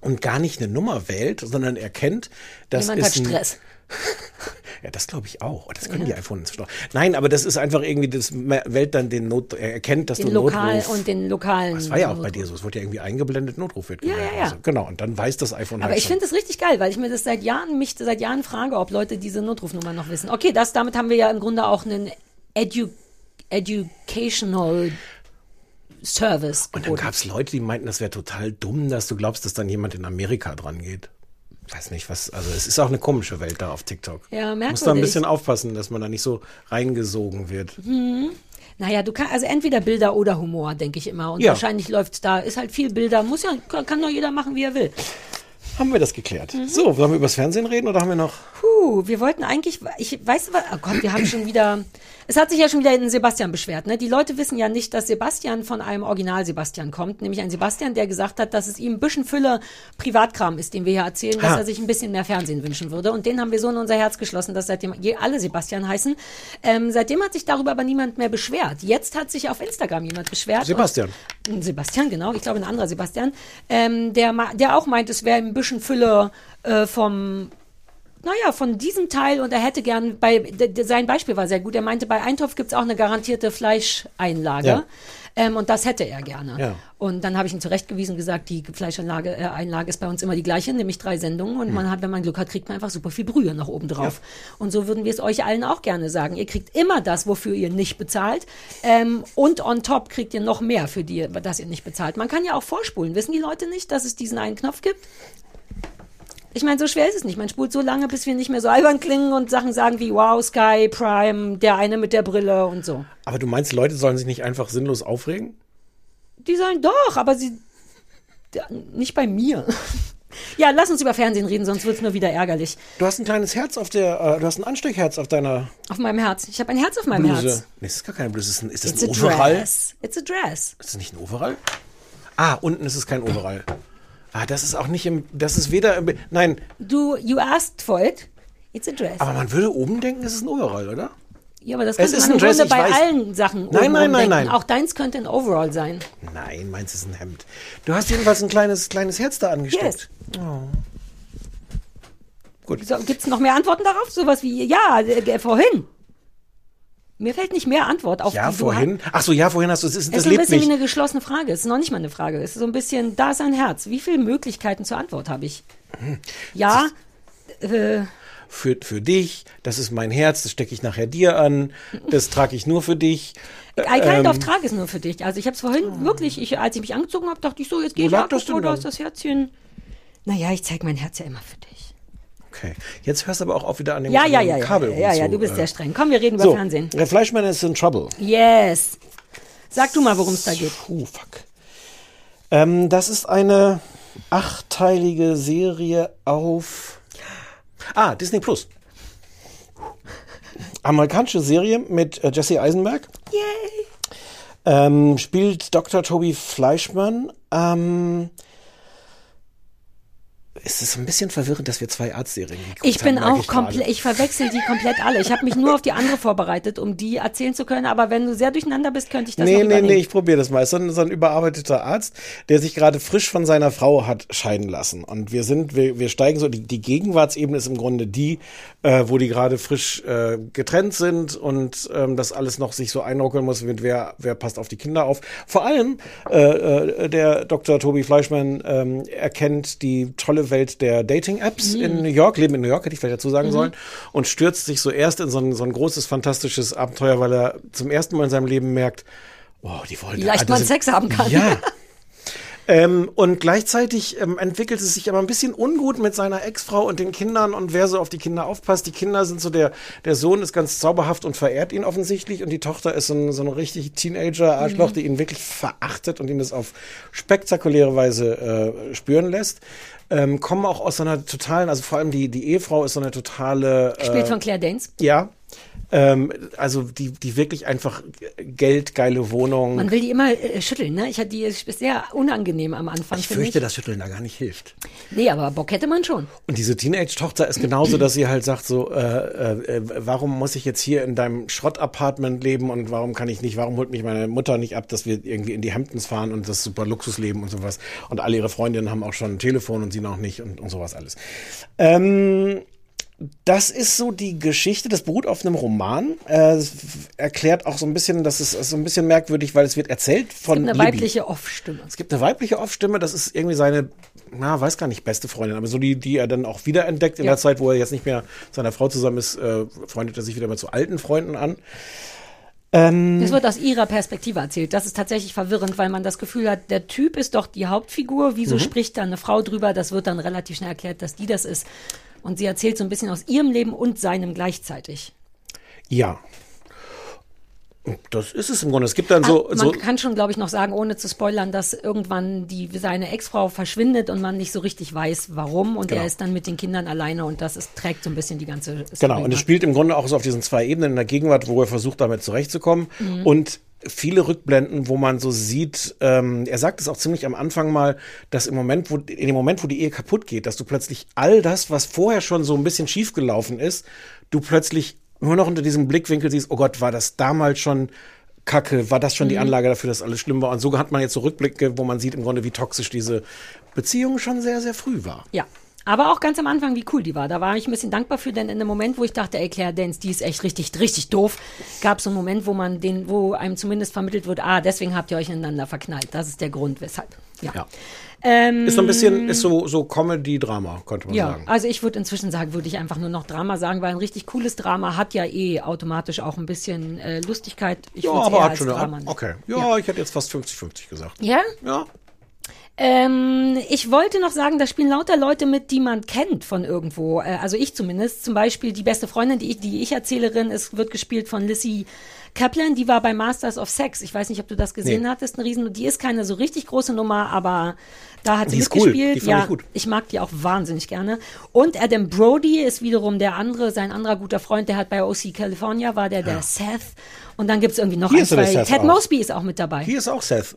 und gar nicht eine Nummer wählt, sondern erkennt, dass Jemand ist hat ein- Stress. ja, das glaube ich auch. Das können die iPhones. Nein, aber das ist einfach irgendwie, das wählt dann den Not, er erkennt, dass Den du lokal Notruf. und den lokalen. das war ja auch bei Notruf. dir so. Es wurde ja irgendwie eingeblendet, Notruf wird Ja, gewählt. ja, ja. Also, genau. Und dann weiß das iPhone Aber halt ich finde das richtig geil, weil ich mir das seit Jahren, mich seit Jahren frage, ob Leute diese Notrufnummer noch wissen. Okay, das, damit haben wir ja im Grunde auch einen Edu Educational Service Und dann geboten. gab es Leute, die meinten, das wäre total dumm, dass du glaubst, dass dann jemand in Amerika dran geht. Weiß nicht, was, also es ist auch eine komische Welt da auf TikTok. Ja, Muss da ein merkwürdig. bisschen aufpassen, dass man da nicht so reingesogen wird. Hm. Naja, du kannst, also entweder Bilder oder Humor, denke ich immer. Und Ja. wahrscheinlich läuft da, ist halt viel Bilder, muss ja, kann, doch jeder machen, wie er will. Haben wir das geklärt. Mhm. So, sollen wir übers Fernsehen reden oder haben wir noch? Puh, wir wollten eigentlich, ich weiß was, oh Gott, wir haben schon wieder, es hat sich ja schon wieder in Sebastian beschwert, ne? Die Leute wissen ja nicht, dass Sebastian von einem Original Sebastian kommt, nämlich ein Sebastian, der gesagt hat, dass es ihm ein bisschen Fülle Privatkram ist, den wir hier erzählen, dass Ah. er sich ein bisschen mehr Fernsehen wünschen würde. Und den haben wir so in unser Herz geschlossen, dass seitdem je alle Sebastian heißen. Ähm, seitdem hat sich darüber aber niemand mehr beschwert. Jetzt hat sich auf Instagram jemand beschwert. Sebastian. Und, Sebastian, genau, ich glaube ein anderer Sebastian, ähm, der, der auch meint, es wäre ein bisschen Fülle äh, vom naja, von diesem Teil und er hätte gern bei, sein Beispiel war sehr gut. Er meinte, bei Eintopf gibt's auch eine garantierte Fleischeinlage. Ja. Ähm, und das hätte er gerne. Ja. Und dann habe ich ihn zurechtgewiesen und gesagt, die Fleischeinlage äh, Einlage ist bei uns immer die gleiche, nämlich drei Sendungen. Und man hat, wenn man Glück hat, kriegt man einfach super viel Brühe noch oben drauf. Und so würden wir es euch allen auch gerne sagen. Ihr kriegt immer das, wofür ihr nicht bezahlt. Ähm, und on top kriegt ihr noch mehr für die, das ihr nicht bezahlt. Man kann ja auch vorspulen. Wissen die Leute nicht, dass es diesen einen Knopf gibt? Ich meine, so schwer ist es nicht. Man spult so lange, bis wir nicht mehr so albern klingen und Sachen sagen wie Wow, Sky, Prime, der eine mit der Brille und so. Aber du meinst, Leute sollen sich nicht einfach sinnlos aufregen? Die sagen doch, aber sie. Nicht bei mir. Ja, lass uns über Fernsehen reden, sonst wird es nur wieder ärgerlich. Du hast ein kleines Herz auf der, äh, du hast ein Ansteckherz auf deiner Auf meinem Herz. Ich habe ein Herz auf meinem Bluse. Herz. Nee, das ist gar keine Bluse. Ist das ein, ist das It's ein Overall? dress. It's a dress. Ist das nicht ein Overall? Ah, unten ist es kein Overall. Ah, das ist auch nicht im, das ist weder im, nein, Du, you asked for it. It's a dress. aber man würde oben denken, es ist ein Overall, oder? ja, aber das es könnte ist man im Dress, Grunde bei weiß. allen Sachen Nein, oben nein, nein, nein. Auch deins könnte ein Overall sein. Nein, meins ist ein Hemd. Du hast jedenfalls ein kleines, kleines Herz da angesteckt. Oh. So, Gibt es noch mehr Antworten darauf? Sowas wie, ja, äh, vorhin. Mir fällt nicht mehr Antwort auf Ja, die vorhin. Ach so, ja, vorhin hast du es. ist- Es Das ist ein lebt bisschen nicht. wie eine geschlossene Frage. Es ist noch nicht mal eine Frage. Es ist so ein bisschen, da ist ein Herz. Wie viele Möglichkeiten zur Antwort habe ich? Hm. Ja, äh, Für, für dich, das ist mein Herz, das stecke ich nachher dir an, das trage ich nur für dich. I kind Ähm, trage es nur für dich. Also ich habe es vorhin wirklich, ich, als ich mich angezogen habe, dachte ich so, jetzt gehe ich ab, das dann? ist das Herzchen. Naja, ich zeige mein Herz ja immer für dich. Okay, jetzt hörst du aber auch auf wieder an dem Ja, ja, ja, ja, Kabel ja, ja, rumzu, du bist äh. sehr streng. Komm, wir reden über So, Fernsehen. der Fleischmann ist in Trouble. Yes. Sag du mal, worum es da geht. Puh, fuck. Ähm, das ist eine achteilige Serie auf Ah, Disney Plus. Amerikanische Serie mit äh, Jesse Eisenberg. Yay. Ähm, spielt Dr. Toby Fleischmann. Ähm, es ist ein bisschen verwirrend, dass wir zwei Arztserien geguckt Ich bin haben, auch komplett, ich verwechsel die komplett alle. Ich habe mich nur auf die andere vorbereitet, um die erzählen zu können. Aber wenn du sehr durcheinander bist, könnte ich das Nee, noch nee, überlegen. nee, ich probiere das mal. Es ist so ein, so ein überarbeiteter Arzt, der sich gerade frisch von seiner Frau hat scheiden lassen. Und wir sind, wir, wir steigen so, die, die Gegenwartsebene ist im Grunde die, äh, wo die gerade frisch äh, getrennt sind und ähm, das alles noch sich so einruckeln muss, mit wer, wer passt auf die Kinder auf. Vor allem äh, äh, der Dr. Tobi Fleischmann ähm, erkennt die tolle Welt der Dating-Apps Mhm. in New York, leben in New York, hätte ich vielleicht dazu sagen Mhm. sollen, und stürzt sich so erst in so ein, so ein großes, fantastisches Abenteuer, weil er zum ersten Mal in seinem Leben merkt, Oh, die wollen Wie leicht man Sex haben kann. Ja. ähm, und gleichzeitig ähm, entwickelt es sich aber ein bisschen ungut mit seiner Ex-Frau und den Kindern und wer so auf die Kinder aufpasst. Die Kinder sind so der, der Sohn ist ganz zauberhaft und verehrt ihn offensichtlich und die Tochter ist so ein, so ein richtig Teenager-Arschloch, Mhm. die ihn wirklich verachtet und ihn das auf spektakuläre Weise äh, spüren lässt. Ähm, kommen auch aus so einer totalen, also vor allem die, die Ehefrau ist so eine totale. Gespielt äh, von Claire Danes. Ja. Ähm, also die, die wirklich einfach geldgeile Wohnung. Man will die immer äh, schütteln, ne? Ich hatte die ist sehr unangenehm am Anfang. Ich fürchte, dass Schütteln da gar nicht hilft. Nee, aber Bock hätte man schon. Und diese Teenage-Tochter ist genauso, dass sie halt sagt so, äh, äh, äh, warum muss ich jetzt hier in deinem Schrott-Apartment leben und warum kann ich nicht, warum holt mich meine Mutter nicht ab, dass wir irgendwie in die Hamptons fahren und das super Luxusleben und sowas. Und alle ihre Freundinnen haben auch schon ein Telefon und sie noch nicht und, und sowas alles. Ähm, das ist so die Geschichte, das beruht auf einem Roman. Äh, es erklärt auch so ein bisschen, das ist so ein bisschen merkwürdig, weil es wird erzählt von Eine Libby. weibliche Off-Stimme. Es gibt eine weibliche Off-Stimme, das ist irgendwie seine, na, weiß gar nicht, beste Freundin, aber so die, die er dann auch wiederentdeckt in Ja. der Zeit, wo er jetzt nicht mehr seiner Frau zusammen ist, äh, freundet er sich wieder mit so alten Freunden an. Ähm, Das wird aus ihrer Perspektive erzählt. Das ist tatsächlich verwirrend, weil man das Gefühl hat, der Typ ist doch die Hauptfigur. Wieso Mhm. spricht da eine Frau drüber? Das wird dann relativ schnell erklärt, dass die das ist. Und sie erzählt so ein bisschen aus ihrem Leben und seinem gleichzeitig. ja. Das ist es im Grunde. Es gibt dann so, Ah, man so kann schon, glaube ich, noch sagen, ohne zu spoilern, dass irgendwann die, seine Ex-Frau verschwindet und man nicht so richtig weiß, warum. Und Genau. er ist dann mit den Kindern alleine und das ist, trägt so ein bisschen die ganze Story. Genau, und es spielt im Grunde auch so auf diesen zwei Ebenen in der Gegenwart, wo er versucht, damit zurechtzukommen. Mhm. Und viele Rückblenden, wo man so sieht, ähm, er sagt es auch ziemlich am Anfang mal, dass im Moment, wo, in dem Moment, wo die Ehe kaputt geht, dass du plötzlich all das, was vorher schon so ein bisschen schiefgelaufen ist, du plötzlich nur noch unter diesem Blickwinkel siehst, oh Gott, war das damals schon Kacke, war das schon die Mhm. Anlage dafür, dass alles schlimm war? Und so hat man jetzt so Rückblicke, wo man sieht im Grunde, wie toxisch diese Beziehung schon sehr, sehr früh war. Ja. Aber auch ganz am Anfang, wie cool die war. Da war ich ein bisschen dankbar für, denn in dem Moment, wo ich dachte, ey, Claire Dance, die ist echt richtig, richtig doof, gab es so einen Moment, wo man den, wo einem zumindest vermittelt wird, ah, deswegen habt ihr euch ineinander verknallt. Das ist der Grund, weshalb. Ja. Ja. Ähm, Ist so ein bisschen, ist so, so Comedy-Drama, könnte man ja, sagen. also ich würde inzwischen sagen, würde ich einfach nur noch Drama sagen, weil ein richtig cooles Drama hat ja eh automatisch auch ein bisschen äh, Lustigkeit. Ich ja, aber hat schon Drama. Okay. Ja, ich hätte jetzt fast 50-50 gesagt. Ja? Ja. Ähm, ich wollte noch sagen, da spielen lauter Leute mit, die man kennt von irgendwo. Äh, also ich zumindest. Zum Beispiel die beste Freundin, die ich, die ich Erzählerin, ist, wird gespielt von Lissy Kaplan. Die war bei Masters of Sex. Ich weiß nicht, ob du das gesehen Nee. hattest. Eine riesen, die ist keine so richtig große Nummer, aber da hat sie Die cool. mitgespielt. Die fand ja, ich gut. ich mag die auch wahnsinnig gerne. Und Adam Brody ist wiederum der andere, sein anderer guter Freund, der hat bei OC California, war der der Seth. Und dann gibt's irgendwie noch Hier ein, zwei. Seth Ted auch. Mosby ist auch mit dabei. Hier ist auch Seth.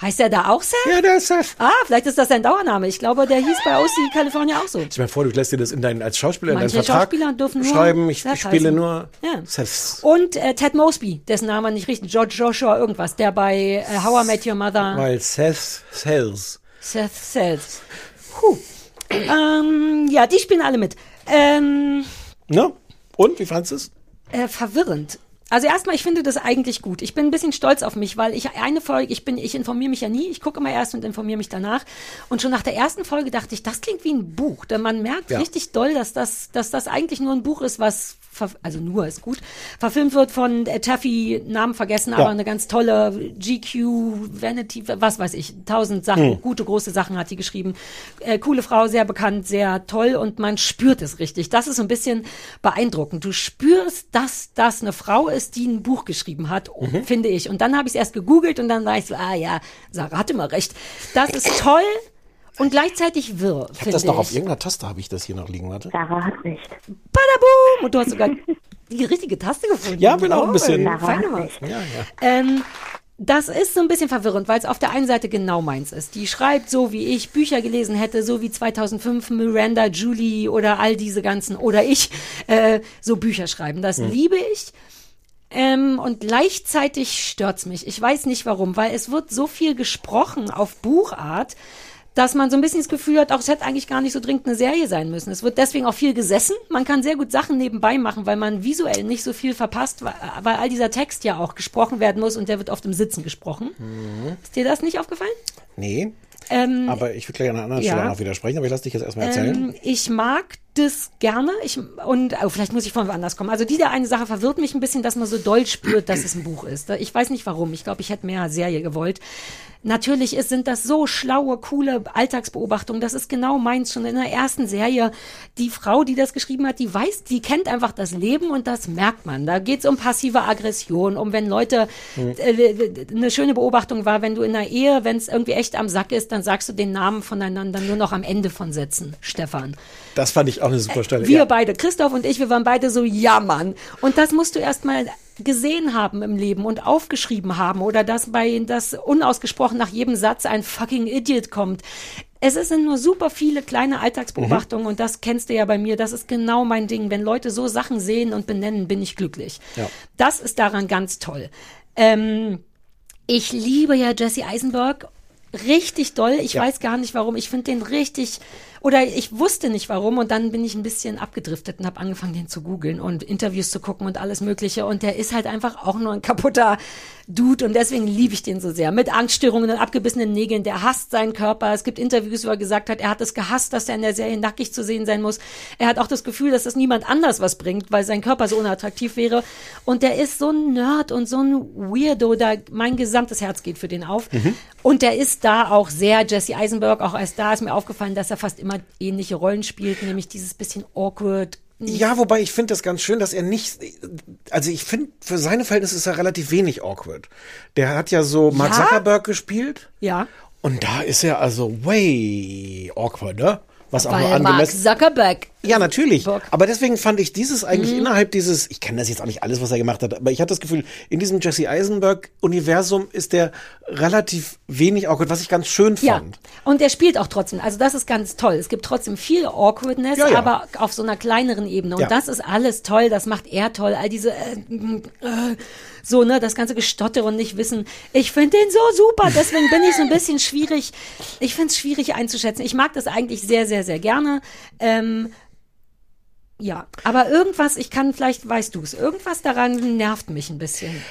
Heißt er da auch Seth? Ja, der ist Seth. Ah, vielleicht ist das sein Dauername. Ich glaube, der hieß bei OC California auch so. Dir mal vor, du lässt dir das in deinen, als Schauspieler in Manche deinen Vertrag Schauspieler dürfen nur schreiben. Ich, ich spiele nur Ja. Seth. Und äh, Ted Mosby, dessen Name nicht richtig, George Joshua irgendwas, der bei äh, How I Met Your Mother Weil Seth sells. Seth Sells. Puh. Ähm, ja, die spielen alle mit. Ähm, Ne? Und, wie fandest du es? äh, verwirrend. Also erstmal, ich finde das eigentlich gut. Ich bin ein bisschen stolz auf mich, weil ich eine Folge, ich bin, ich informiere mich ja nie, ich gucke immer erst und informiere mich danach. Und schon nach der ersten Folge dachte ich, das klingt wie ein Buch. Denn man merkt Ja. richtig doll, dass das, dass das eigentlich nur ein Buch ist, was also nur ist gut, verfilmt wird von äh, Taffy, Namen vergessen, aber eine ganz tolle GQ, Vanity, was weiß ich, tausend Sachen, Hm. gute große Sachen hat die geschrieben. Äh, coole Frau, sehr bekannt, sehr toll und man spürt es richtig. Das ist so ein bisschen beeindruckend. Du spürst, dass das eine Frau ist, die ein Buch geschrieben hat, Mhm. finde ich. Und dann habe ich es erst gegoogelt und dann war ich so, ah ja, Sarah hatte mal recht. Das ist toll und gleichzeitig wirr, Ich habe das noch ich. auf irgendeiner Taste, habe ich das hier noch liegen, warte. Sarah hat recht. Badabum! Und du hast sogar die richtige Taste gefunden. Ja, bin auch ein bisschen- Oh, feine Maus. Ja, ja. Ähm, das ist so ein bisschen verwirrend, weil es auf der einen Seite genau meins ist. Die schreibt so, wie ich Bücher gelesen hätte, so wie 2005 Miranda, Julie oder all diese ganzen, oder ich, äh, so Bücher schreiben. Das Hm. liebe ich. Ähm, und gleichzeitig stört's mich. Ich weiß nicht warum, weil es wird so viel gesprochen auf Buchart, dass man so ein bisschen das Gefühl hat, auch es hätte eigentlich gar nicht so dringend eine Serie sein müssen. Es wird deswegen auch viel gesessen. Man kann sehr gut Sachen nebenbei machen, weil man visuell nicht so viel verpasst, weil, weil all dieser Text ja auch gesprochen werden muss und der wird oft im Sitzen gesprochen. Ist dir das nicht aufgefallen? Nee. Ähm, Aber ich würde gleich an einer anderen ja. Stelle auch noch widersprechen, aber ich lasse dich jetzt erstmal erzählen. Ähm, ich mag das gerne. Ich, und oh, vielleicht muss ich von woanders kommen. Also diese eine Sache verwirrt mich ein bisschen, dass man so doll spürt, dass es ein Buch ist. Ich weiß nicht warum. Ich glaube, ich hätte mehr Serie gewollt. Natürlich ist, sind das so schlaue, coole Alltagsbeobachtungen. Das ist genau meins schon in der ersten Serie. Die Frau, die das geschrieben hat, die weiß, die kennt einfach das Leben und das merkt man. Da geht es um passive Aggression, um wenn Leute, äh, eine schöne Beobachtung war, wenn du in einer Ehe, wenn es irgendwie echt am Sack ist, dann sagst du den Namen voneinander nur noch am Ende von Sätzen. Stefan. Das fand ich auch eine super Stelle. äh, Wir ja. beide, Christoph und ich, wir waren beide so, ja Mann. Und das musst du erst mal gesehen haben im Leben und aufgeschrieben haben oder dass bei das unausgesprochen nach jedem Satz ein fucking Idiot kommt. Es sind nur super viele kleine Alltagsbeobachtungen und das kennst du ja bei mir. Das ist genau mein Ding. Wenn Leute so Sachen sehen und benennen, bin ich glücklich. Ja. Das ist daran ganz toll. Ähm, ich liebe ja Jesse Eisenberg richtig doll. Ich Ja. weiß gar nicht warum. Ich finde den richtig, oder ich wusste nicht warum und dann bin ich ein bisschen abgedriftet und habe angefangen, den zu googeln und Interviews zu gucken und alles Mögliche. Und der ist halt einfach auch nur ein kaputter Dude und deswegen liebe ich den so sehr. Mit Angststörungen und abgebissenen Nägeln. Der hasst seinen Körper. Es gibt Interviews, wo er gesagt hat, er hat es gehasst, dass er in der Serie nackig zu sehen sein muss. Er hat auch das Gefühl, dass das niemand anders was bringt, weil sein Körper so unattraktiv wäre. Und der ist so ein Nerd und so ein Weirdo, da mein gesamtes Herz geht für den auf. Und der ist da auch sehr Jesse Eisenberg, auch als da ist mir aufgefallen, dass er fast immer ähnliche Rollen spielt, nämlich dieses bisschen awkward. Ja, wobei ich finde das ganz schön, dass er nicht, also ich finde, für seine Verhältnisse ist er relativ wenig awkward. Der hat ja so Mark Ja? Zuckerberg gespielt Ja. und da ist er also way awkward, ne? Was auch nur Weil Mark angemessen. Zuckerberg. Ja, natürlich. Aber deswegen fand ich dieses eigentlich Mhm. innerhalb dieses, ich kenne das jetzt auch nicht alles, was er gemacht hat, aber ich hatte das Gefühl, in diesem Jesse Eisenberg-Universum ist der relativ wenig awkward, was ich ganz schön Ja, fand. und er spielt auch trotzdem. Also das ist ganz toll. Es gibt trotzdem viel Awkwardness, Ja, ja. aber auf so einer kleineren Ebene. Und Ja. das ist alles toll. Das macht er toll. All diese äh, äh, so ne, das ganze Gestotter und nicht wissen. Ich finde den so super. Deswegen bin ich so ein bisschen schwierig. Ich finde es schwierig einzuschätzen. Ich mag das eigentlich sehr, sehr, sehr gerne. Ähm, ja, aber irgendwas, ich kann, vielleicht weißt du es, irgendwas daran nervt mich ein bisschen.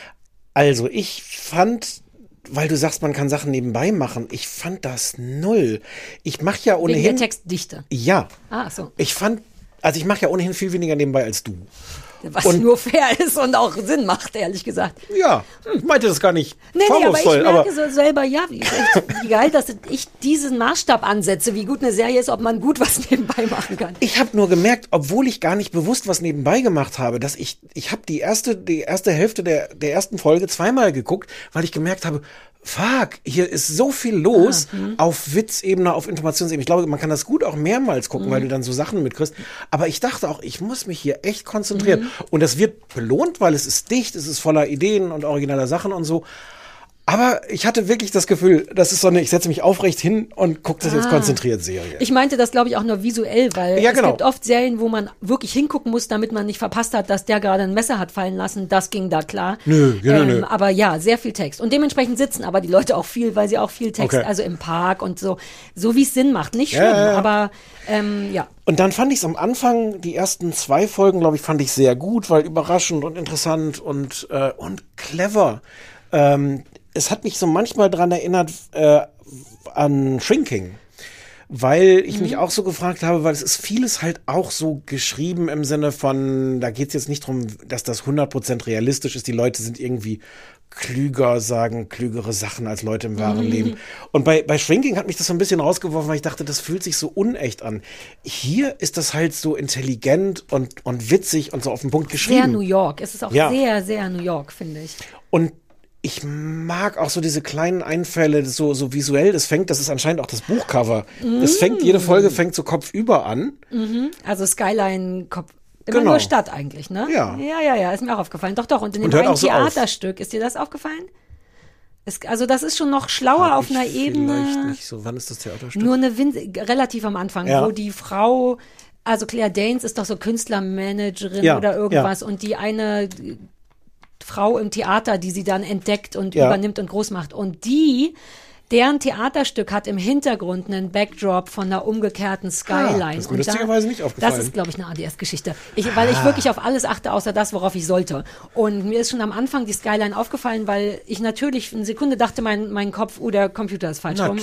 Also ich fand, weil du sagst, man kann Sachen nebenbei machen, ich fand das null. Ich mache ja Wegen ohnehin. der Textdichte. Ja. Ah, so. Ich fand, also ich mache ja ohnehin viel weniger nebenbei als du. Was Und- nur fair ist und auch Sinn macht, ehrlich gesagt. Ja, ich meinte das gar nicht Nee, nee, aber ich vorwurfsvoll, aber, merke so selber, ja, wie, wie geil, dass ich diesen Maßstab ansetze, wie gut eine Serie ist, ob man gut was nebenbei machen kann. ich habe nur gemerkt, obwohl ich gar nicht bewusst was nebenbei gemacht habe, dass ich ich habe die erste die erste Hälfte der der ersten Folge zweimal geguckt, weil ich gemerkt habe, fuck, hier ist so viel los auf Witzebene, auf Informationsebene. Ich glaube, man kann das gut auch mehrmals gucken, weil du dann so Sachen mitkriegst. Aber ich dachte auch, ich muss mich hier echt konzentrieren. Und das wird belohnt, weil es ist dicht, es ist voller Ideen und originaler Sachen und so. Aber ich hatte wirklich das Gefühl, das ist so eine, ich setze mich aufrecht hin und gucke das jetzt Ah. konzentriert Serie. Ich meinte das, glaube ich, auch nur visuell, weil Ja, es genau. gibt oft Serien, wo man wirklich hingucken muss, damit man nicht verpasst hat, dass der gerade ein Messer hat fallen lassen. Das ging da klar. Nö, genau, ähm, nö. Aber ja, sehr viel Text. Und dementsprechend sitzen aber die Leute auch viel, weil sie auch viel Text, Okay. also im Park und so, so wie es Sinn macht. Nicht schlimm, ja, ja. aber ähm, ja. Und dann fand ich es am Anfang, die ersten zwei Folgen, glaube ich, fand ich sehr gut, weil überraschend und interessant und, äh, und clever. Ähm, es hat mich so manchmal dran erinnert äh, an Shrinking. Weil ich mich auch so gefragt habe, weil es ist vieles halt auch so geschrieben im Sinne von, da geht es jetzt nicht drum, dass das 100% realistisch ist. Die Leute sind irgendwie klüger, sagen klügere Sachen als Leute im wahren Leben. Und bei, bei Shrinking hat mich das so ein bisschen rausgeworfen, weil ich dachte, das fühlt sich so unecht an. Hier ist das halt so intelligent und, und witzig und so auf den Punkt geschrieben. Sehr New York. Es ist auch Ja. sehr, sehr New York, finde ich. Und ich mag auch so diese kleinen Einfälle, so, so visuell. Das fängt, das ist anscheinend auch das Buchcover. Das fängt, jede Folge fängt so kopfüber an. Also Skyline Kopf. Immer Genau. nur Stadt eigentlich, ne? Ja. Ja, ja, ja, ist mir auch aufgefallen. Doch, doch. Und in dem Und einen so auf. Theaterstück, ist dir das aufgefallen? Es, also das ist schon noch schlauer Hab auf einer Vielleicht Ebene. nicht so. Wann ist das Theaterstück? Nur eine Win relativ am Anfang, Ja. wo die Frau, also Claire Danes ist doch so Künstlermanagerin Ja, oder irgendwas und die eine Frau im Theater, die sie dann entdeckt und Ja. übernimmt und groß macht. Und die, deren Theaterstück hat im Hintergrund einen Backdrop von einer umgekehrten Skyline. Ah, das ist mir lustigerweise nicht aufgefallen. Das ist, glaube ich, eine ADS-Geschichte. Ich, weil ich wirklich auf alles achte, außer das, worauf ich sollte. Und mir ist schon am Anfang die Skyline aufgefallen, weil ich natürlich eine Sekunde dachte, mein, mein Kopf, oh, der Computer ist falsch rum.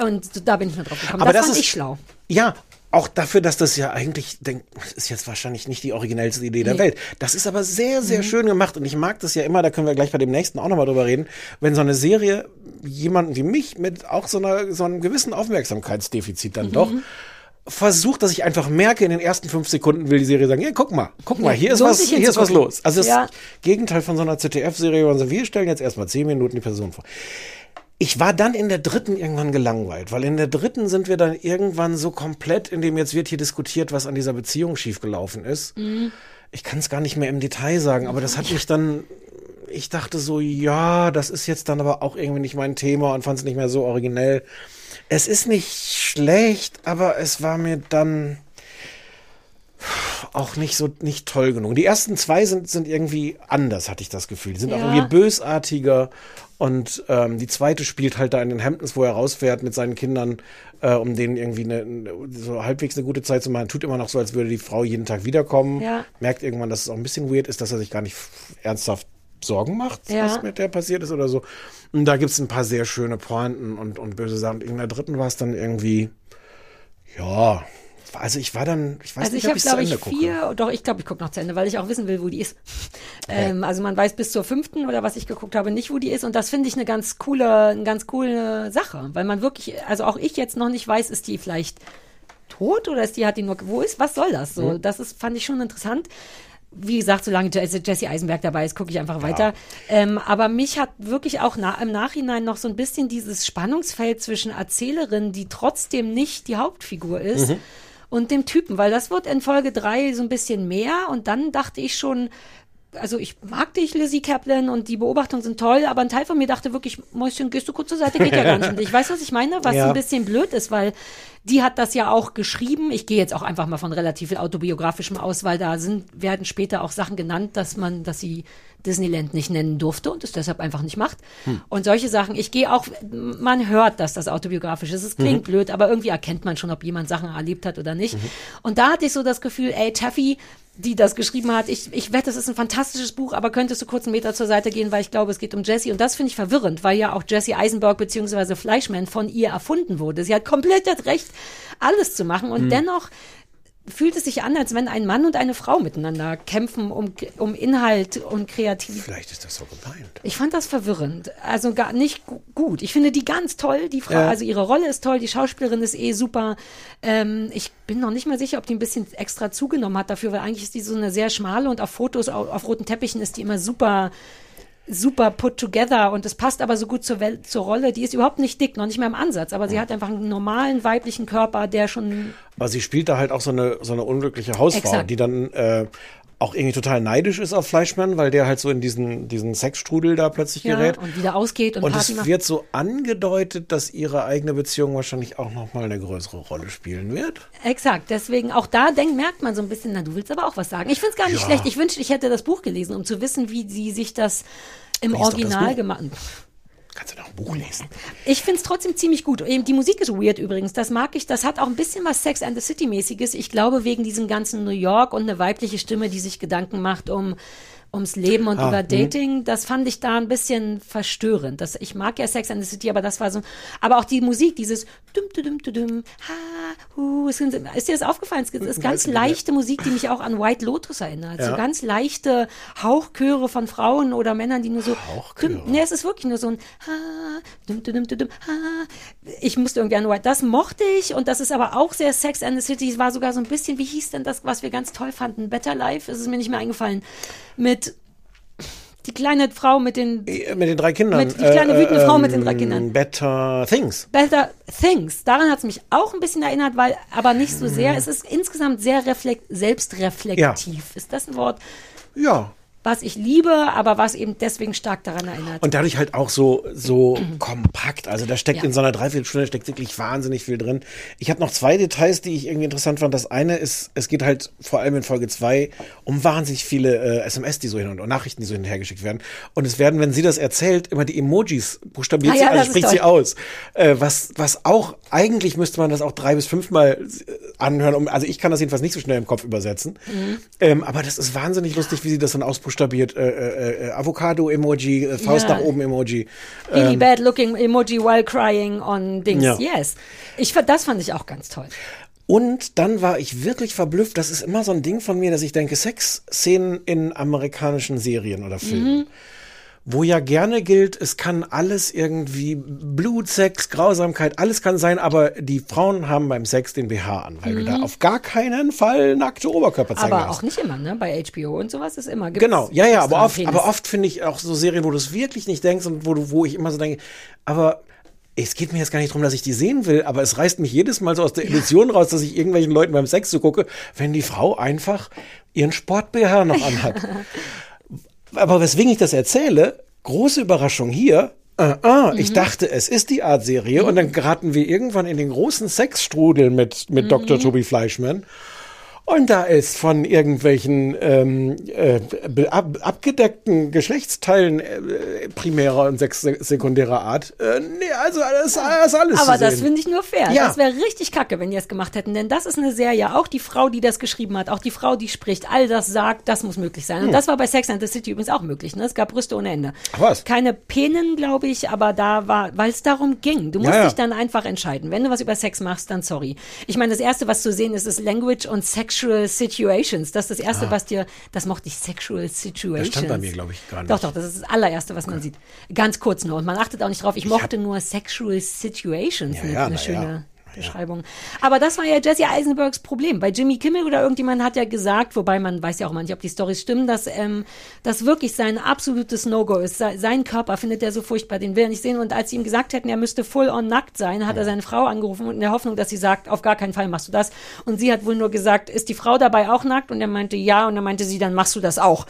Oh. Und da bin ich nur drauf gekommen. Aber das, das fand ist- ich schlau. Ja, auch dafür, dass das ja eigentlich, denk, das ist jetzt wahrscheinlich nicht die originellste Idee der Nee. Welt. Das ist aber sehr, sehr Mhm. schön gemacht und ich mag das ja immer, da können wir gleich bei dem nächsten auch nochmal drüber reden, wenn so eine Serie jemanden wie mich mit auch so einer, so einem gewissen Aufmerksamkeitsdefizit dann doch Mhm. versucht, dass ich einfach merke, in den ersten fünf Sekunden will die Serie sagen, ja, guck mal, guck mal, hier ist was, hier ist was los. Also das Ja. Gegenteil von so einer ZDF-Serie, wo man sagt, wir stellen jetzt erstmal zehn Minuten die Person vor. Ich war dann in der dritten irgendwann gelangweilt, weil in der dritten sind wir dann irgendwann so komplett, in dem jetzt wird hier diskutiert, was an dieser Beziehung schiefgelaufen ist. Ich kann es gar nicht mehr im Detail sagen, aber das hat mich dann, ich dachte so, ja, das ist jetzt dann aber auch irgendwie nicht mein Thema und fand es nicht mehr so originell. Es ist nicht schlecht, aber es war mir dann auch nicht so nicht toll genug. Die ersten zwei sind, sind irgendwie anders, hatte ich das Gefühl. Die sind auch Ja. irgendwie bösartiger und ähm, die zweite spielt halt da in den Hamptons, wo er rausfährt mit seinen Kindern, äh, um denen irgendwie eine, so halbwegs eine gute Zeit zu machen. Tut immer noch so, als würde die Frau jeden Tag wiederkommen. Ja. Merkt irgendwann, dass es auch ein bisschen weird ist, dass er sich gar nicht ernsthaft Sorgen macht, Ja. was mit der passiert ist oder so. Und da gibt's ein paar sehr schöne Pointen und, und böse Sachen. In der dritten war es dann irgendwie, ja, also ich war dann, ich weiß Also nicht, ich ob habe, ich glaube ich, gucke. vier, doch, ich glaube, ich gucke noch zu Ende, weil ich auch wissen will, wo die ist. Ähm, also man weiß bis zur fünften oder was ich geguckt habe, nicht, wo die ist. Und das finde ich eine ganz coole, eine ganz coole Sache, weil man wirklich, also auch ich jetzt noch nicht weiß, ist die vielleicht tot oder ist die, hat die nur, wo ist, was soll das? So, Mhm. das ist, fand ich schon interessant. Wie gesagt, solange Jesse Eisenberg dabei ist, gucke ich einfach weiter. Ähm, aber mich hat wirklich auch na, im Nachhinein noch so ein bisschen dieses Spannungsfeld zwischen Erzählerin, die trotzdem nicht die Hauptfigur ist, Mhm. Und dem Typen, weil das wird in Folge drei so ein bisschen mehr und dann dachte ich schon, also ich mag dich, Lizzie Kaplan, und die Beobachtungen sind toll, aber ein Teil von mir dachte wirklich, Mäuschen, gehst du kurz zur Seite, geht ja gar nicht. Und ich weiß, was ich meine, was Ja. ein bisschen blöd ist, weil die hat das ja auch geschrieben. Ich gehe jetzt auch einfach mal von relativ viel autobiografischem aus, weil da sind, werden später auch Sachen genannt, dass man, dass sie Disneyland nicht nennen durfte und es deshalb einfach nicht macht. Und solche Sachen. Ich gehe auch, man hört, dass das autobiografisch ist. Es klingt blöd, aber irgendwie erkennt man schon, ob jemand Sachen erlebt hat oder nicht. Und da hatte ich so das Gefühl, ey, Taffy, die das geschrieben hat, ich, ich wette, es ist ein fantastisches Buch, aber könntest du kurz einen Meter zur Seite gehen, weil ich glaube, es geht um Jessie. Und das finde ich verwirrend, weil ja auch Jessie Eisenberg beziehungsweise Fleischman von ihr erfunden wurde. Sie hat komplett das Recht, alles zu machen. Und dennoch fühlt es sich an, als wenn ein Mann und eine Frau miteinander kämpfen um, um Inhalt und Kreativität. Vielleicht ist das so gemeint. Ich fand das verwirrend. Also gar nicht gu- gut. Ich finde die ganz toll. Die Frau, Ja. also ihre Rolle ist toll. Die Schauspielerin ist eh super. Ähm, ich bin noch nicht mal sicher, ob die ein bisschen extra zugenommen hat dafür, weil eigentlich ist die so eine sehr schmale und auf Fotos, auf, auf roten Teppichen ist die immer super super put together und es passt aber so gut zur, Welt, zur Rolle. Die ist überhaupt nicht dick, noch nicht mal im Ansatz, aber sie hat einfach einen normalen weiblichen Körper, der schon Aber sie spielt da halt auch so eine, so eine unglückliche Hausfrau, Exakt. die dann äh, auch irgendwie total neidisch ist auf Fleischmann, weil der halt so in diesen, diesen Sexstrudel da plötzlich ja, gerät. und wieder ausgeht und, Und Party es macht. wird so angedeutet, dass ihre eigene Beziehung wahrscheinlich auch nochmal eine größere Rolle spielen wird. Exakt, deswegen auch da denkt, merkt man so ein bisschen, na, du willst aber auch was sagen. Ich finde es gar nicht Ja. schlecht. Ich wünschte, ich hätte das Buch gelesen, um zu wissen, wie sie sich das im Lies Original gemacht Kannst du noch ein Buch lesen? Ich finde es trotzdem ziemlich gut. Die Musik ist weird übrigens. Das mag ich. Das hat auch ein bisschen was Sex and the City mäßiges. Ich glaube wegen diesem ganzen New York und eine weibliche Stimme, die sich Gedanken macht um ums Leben und Ah, über hm. Dating. Das fand ich da ein bisschen verstörend. Das, ich mag ja Sex and the City, aber das war so. Aber auch die Musik, dieses dum dum dum dum ha hu. sind- Ist dir das aufgefallen? Es ist ganz Weiß leichte Musik, die mich auch an White Lotus erinnert. So Ja. ganz leichte Hauchchöre von Frauen oder Männern, die nur so. Hauchchöre? Nee, es ist wirklich nur so ein ha, dum, dum, dum, dum, ha. Ich musste irgendwie an White. Das mochte ich und das ist aber auch sehr Sex and the City. Es war sogar so ein bisschen, wie hieß denn das, was wir ganz toll fanden? Better Life, ist es mir nicht mehr eingefallen. Mit die kleine Frau mit den Äh, Mit den drei Kindern. Mit- die kleine wütende Frau mit den drei ähm, Kindern. Better Things. Better Things. Daran hat es mich auch ein bisschen erinnert, weil aber nicht so sehr. Es ist insgesamt sehr reflekt, selbstreflektiv. Ist das ein Wort? Ja. Was ich liebe, aber was eben deswegen stark daran erinnert. Und dadurch halt auch so, so kompakt. Also da steckt Ja. in so einer Dreiviertelstunde steckt wirklich wahnsinnig viel drin. Ich habe noch zwei Details, die ich irgendwie interessant fand. Das eine ist, es geht halt vor allem in Folge zwei um wahnsinnig viele äh, SMS, die so hin und, und Nachrichten, die so hin und her geschickt werden. Und es werden, wenn sie das erzählt, immer die Emojis buchstabiert Ah sie, ja, also spricht sie aus. Äh, was, was auch, eigentlich müsste man das auch drei bis fünfmal äh, anhören. Um, also ich kann das jedenfalls nicht so schnell im Kopf übersetzen. Mhm. Ähm, aber das ist wahnsinnig lustig, wie sie das dann ausbuchstabiert. Äh, äh, äh, Avocado-Emoji, äh, Faust Ja. nach oben-Emoji. Really Ähm, bad looking emoji while crying on Dings. Ja. Yes. Ich, das fand ich auch ganz toll. und dann war ich wirklich verblüfft. Das ist immer so ein Ding von mir, dass ich denke, Sexszenen in amerikanischen Serien oder Filmen. Mhm. Wo ja gerne gilt, es kann alles irgendwie Blut, Sex, Grausamkeit, alles kann sein, aber die Frauen haben beim Sex den BH an, weil du da auf gar keinen Fall nackte Oberkörper zeigen Mhm. Aber darfst. auch nicht immer, ne? Bei HBO und sowas ist immer. gibt's Genau, ja, ja, aber oft, Penis. aber oft finde ich auch so Serien, wo du es wirklich nicht denkst und wo du, wo ich immer so denke, aber es geht mir jetzt gar nicht darum, dass ich die sehen will, aber es reißt mich jedes Mal so aus der Illusion raus, dass ich irgendwelchen Leuten beim Sex zugucke, wenn die Frau einfach ihren Sport-BH noch anhat. aber weswegen ich das erzähle, große Überraschung hier. Äh, ah, ich dachte, es ist die Art Serie und dann geraten wir irgendwann in den großen Sexstrudel mit, mit Dr. Toby Fleischmann. Und da ist von irgendwelchen ähm, äh, ab, abgedeckten Geschlechtsteilen äh, primärer und sex sekundärer Art. Äh, nee, also das, das ist alles Aber das finde ich nur fair. Ja. Das wäre richtig kacke, wenn die es gemacht hätten. Denn das ist eine Serie, auch die Frau, die das geschrieben hat, auch die Frau, die spricht, all das sagt, das muss möglich sein. Und Hm. das war bei Sex and the City übrigens auch möglich. Ne? Es gab Brüste ohne Ende. Ach was? Keine Penen, glaube ich, aber da war, weil es darum ging. Du musst Ja, ja. dich dann einfach entscheiden. Wenn du was über Sex machst, dann sorry. Ich meine, das Erste, was zu sehen ist, ist Language und Sexual Situations. Das ist das Erste, Ah. was dir, das mochte ich, Sexual Situations. Das stand bei mir, glaube ich, gar nicht. Doch, doch, das ist das allererste, was man sieht. Ganz kurz nur. Und man achtet auch nicht drauf. Ich, mochte nur Sexual Situations. Ja, eine ja, eine schöne ja. Beschreibung. Aber das war ja Jesse Eisenbergs Problem. Bei Jimmy Kimmel oder irgendjemand hat ja gesagt, wobei man weiß ja auch manchmal, ob die Storys stimmen, dass ähm, das wirklich sein absolutes No-Go ist. Se sein Körper findet er so furchtbar, den will er nicht sehen. Und als sie ihm gesagt hätten, er müsste full on nackt sein, hat er seine Frau angerufen in der Hoffnung, dass sie sagt, auf gar keinen Fall machst du das. Und sie hat wohl nur gesagt, ist die Frau dabei auch nackt? Und er meinte, ja. Und dann meinte sie, dann machst du das auch.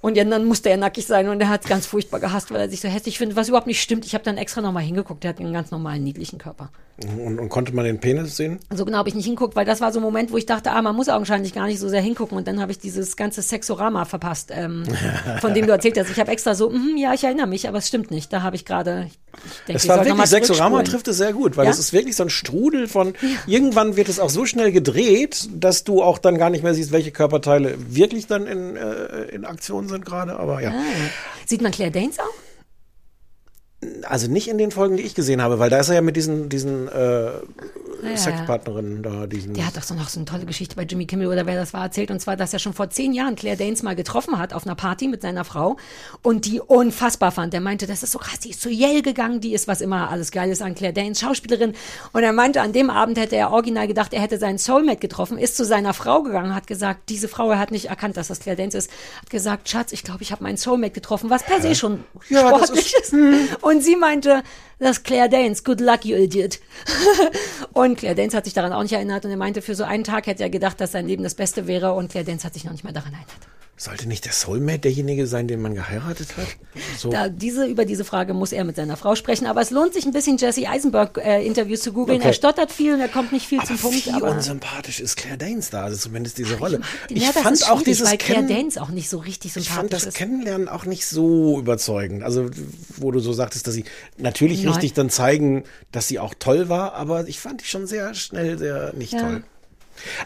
Und ja, dann musste er nackig sein und er hat es ganz furchtbar gehasst, weil er sich so hässlich findet, was überhaupt nicht stimmt. Ich habe dann extra nochmal hingeguckt, er hat einen ganz normalen, niedlichen Körper. Und, und konnte man den Penis sehen? So genau habe ich nicht hinguckt, weil das war so ein Moment, wo ich dachte, ah, man muss augenscheinlich gar nicht so sehr hingucken. Und dann habe ich dieses ganze Sexorama verpasst, ähm, von dem du erzählt hast. Ich habe extra so, mhm, ja, ich erinnere mich, aber es stimmt nicht. Da habe ich gerade, ich denke, Es war wirklich, Sexorama trifft es sehr gut, weil Ja? es ist wirklich so ein Strudel von, irgendwann wird es auch so schnell gedreht, dass du auch dann gar nicht mehr siehst, welche Körperteile wirklich dann in, äh, in Aktion sind gerade, aber ja. Ah. Sieht man Claire Danes auch? Also nicht in den Folgen, die ich gesehen habe, weil da ist er ja mit diesen, diesen äh, Ja. Sexpartnerin da, diesen. Der hat doch so noch so eine tolle Geschichte bei Jimmy Kimmel oder wer das war erzählt. Und zwar, dass er schon vor zehn Jahren Claire Danes mal getroffen hat auf einer Party mit seiner Frau und die unfassbar fand. Der meinte, das ist so krass, die ist zu Yale gegangen, die ist was immer alles Geiles an Claire Danes, Schauspielerin. Und er meinte, an dem Abend hätte er original gedacht, er hätte seinen Soulmate getroffen, ist zu seiner Frau gegangen, hat gesagt, diese Frau, er hat nicht erkannt, dass das Claire Danes ist, hat gesagt, Schatz, ich glaube, ich habe meinen Soulmate getroffen, was per se schon Ja, sportlich ist. Und sie meinte, das ist Claire Danes, good luck, you idiot. und Claire Danes hat sich daran auch nicht erinnert und er meinte, für so einen Tag hätte er gedacht, dass sein Leben das Beste wäre und Claire Danes hat sich noch nicht mehr daran erinnert. Sollte nicht der Soulmate derjenige sein, den man geheiratet hat? So. Da, diese, über diese Frage muss er mit seiner Frau sprechen, aber es lohnt sich ein bisschen, Jesse Eisenberg äh, Interviews zu googeln. Okay. Er stottert viel und er kommt nicht viel aber zum Punkt. wie unsympathisch ist Claire Danes da, also zumindest diese Rolle. Ich, ja, fand auch dieses weil Claire Danes auch nicht so richtig Ich sympathisch fand das ist. Kennenlernen auch nicht so überzeugend. Also, wo du so sagtest, dass sie natürlich Nein. richtig dann zeigen, dass sie auch toll war, aber ich fand die schon sehr schnell sehr nicht Ja. toll.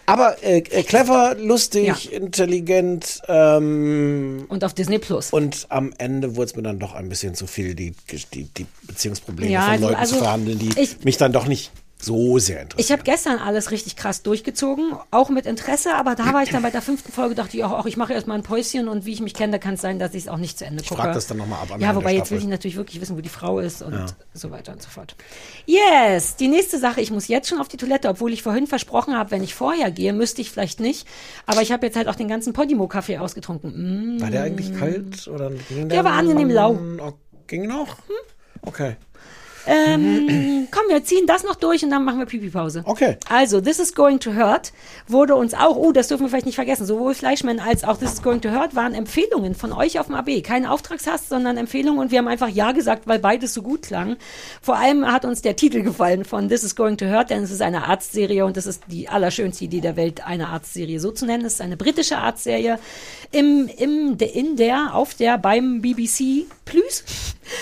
Aber äh, äh, clever, lustig, intelligent ähm, und auf Disney Plus. Und am Ende wurde es mir dann doch ein bisschen zu viel, die, die, die Beziehungsprobleme Ja, von also- Leuten also zu verhandeln, die ich- mich dann doch nicht so sehr interessieren. Ich habe gestern alles richtig krass durchgezogen, auch mit Interesse, aber da war ich dann bei der fünften Folge, dachte ich auch, auch ich mache erstmal ein Päuschen und wie ich mich kenne, kann es sein, dass ich es auch nicht zu Ende gucke. frag das dann noch mal ab am Ja, wobei der jetzt will ich natürlich wirklich wissen, wo die Frau ist und Ja. so weiter und so fort. Yes, die nächste Sache, ich muss jetzt schon auf die Toilette, obwohl ich vorhin versprochen habe, wenn ich vorher gehe, müsste ich vielleicht nicht, aber ich habe jetzt halt auch den ganzen Podimo-Kaffee ausgetrunken. Mm. War der eigentlich kalt oder ging Der war angenehm lau. Oh, ging noch? Okay. Ähm, komm, wir ziehen das noch durch und dann machen wir Pipi-Pause. Okay. Also, This is Going to Hurt wurde uns auch, oh, das dürfen wir vielleicht nicht vergessen, sowohl Fleischmann als auch This is Going to Hurt waren Empfehlungen von euch auf dem AB. Kein Auftragshass, sondern Empfehlungen und wir haben einfach Ja gesagt, weil beides so gut klang. Vor allem hat uns der Titel gefallen von This is Going to Hurt, denn es ist eine Arztserie und das ist die allerschönste Idee der Welt, eine Arztserie so zu nennen. Es ist eine britische Arztserie im, im, in der, auf der, beim BBC Plus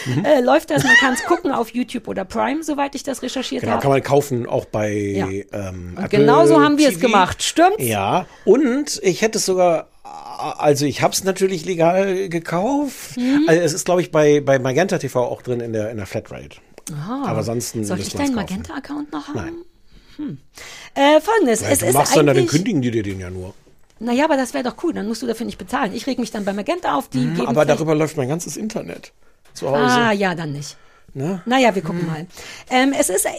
Mhm. äh, läuft das. Man kann es gucken auf YouTube oder Prime, soweit ich das recherchiert Genau, habe. kann man kaufen, auch bei Ja. ähm, Apple genauso haben wir es TV. gemacht, stimmt's? Ja, und ich hätte es sogar, also ich habe es natürlich legal gekauft. Mhm. Also es ist, glaube ich, bei, bei Magenta TV auch drin in der, in der Flatrate. Aha. Aber ansonsten Soll ich deinen. Magenta-Account noch haben? Nein. Hm. Äh, Folgendes, Ja, es du ist machst dann, dann kündigen die dir den ja nur. Naja, aber das wäre doch cool, dann musst du dafür nicht bezahlen. Ich reg mich dann bei Magenta auf, die geben Hm, Aber darüber läuft mein ganzes Internet zu Hause. Ah, ja, dann nicht. Ne? Naja, wir gucken mal. Ähm, es ist äh,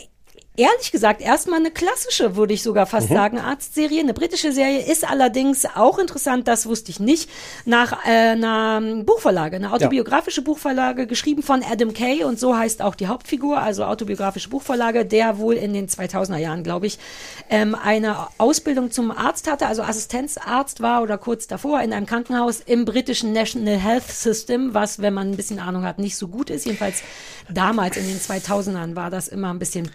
ehrlich gesagt erstmal eine klassische, würde ich sogar fast Mhm. sagen, Arztserie. Eine britische Serie ist allerdings auch interessant, das wusste ich nicht, nach äh, einer Buchvorlage, eine autobiografische Buchvorlage, geschrieben von Adam Kay und so heißt auch die Hauptfigur, also autobiografische Buchvorlage, der wohl in den 2000er Jahren, glaube ich, ähm, eine Ausbildung zum Arzt hatte, also Assistenzarzt war oder kurz davor in einem Krankenhaus im britischen National Health System, was, wenn man ein bisschen Ahnung hat, nicht so gut ist. Jedenfalls damals in den 2000ern war das immer ein bisschen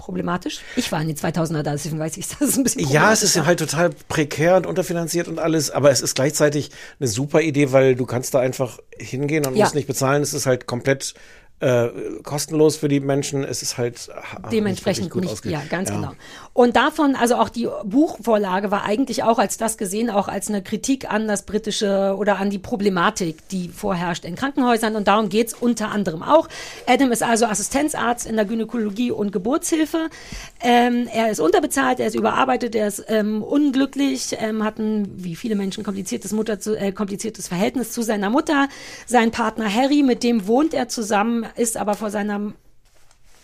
problematisch. Ich war in den 2000er da, deswegen weiß ich, das ist ein bisschen Ja, es ist halt total prekär und unterfinanziert und alles, aber es ist gleichzeitig eine super Idee, weil du kannst da einfach hingehen und Ja. musst nicht bezahlen. Es ist halt komplett äh, kostenlos für die Menschen. Es ist halt dementsprechend nicht, ausge- ja, ganz genau. Und davon, also auch die Buchvorlage war eigentlich auch als das gesehen, auch als eine Kritik an das britische oder an die Problematik, die vorherrscht in Krankenhäusern. Und darum geht's unter anderem auch. Adam ist also Assistenzarzt in der Gynäkologie und Geburtshilfe. Ähm, er ist unterbezahlt, er ist überarbeitet, er ist ähm, unglücklich, ähm, hat ein, wie viele Menschen, kompliziertes, Mutter zu, äh, kompliziertes Verhältnis zu seiner Mutter. Sein Partner Harry, mit dem wohnt er zusammen, ist aber vor seiner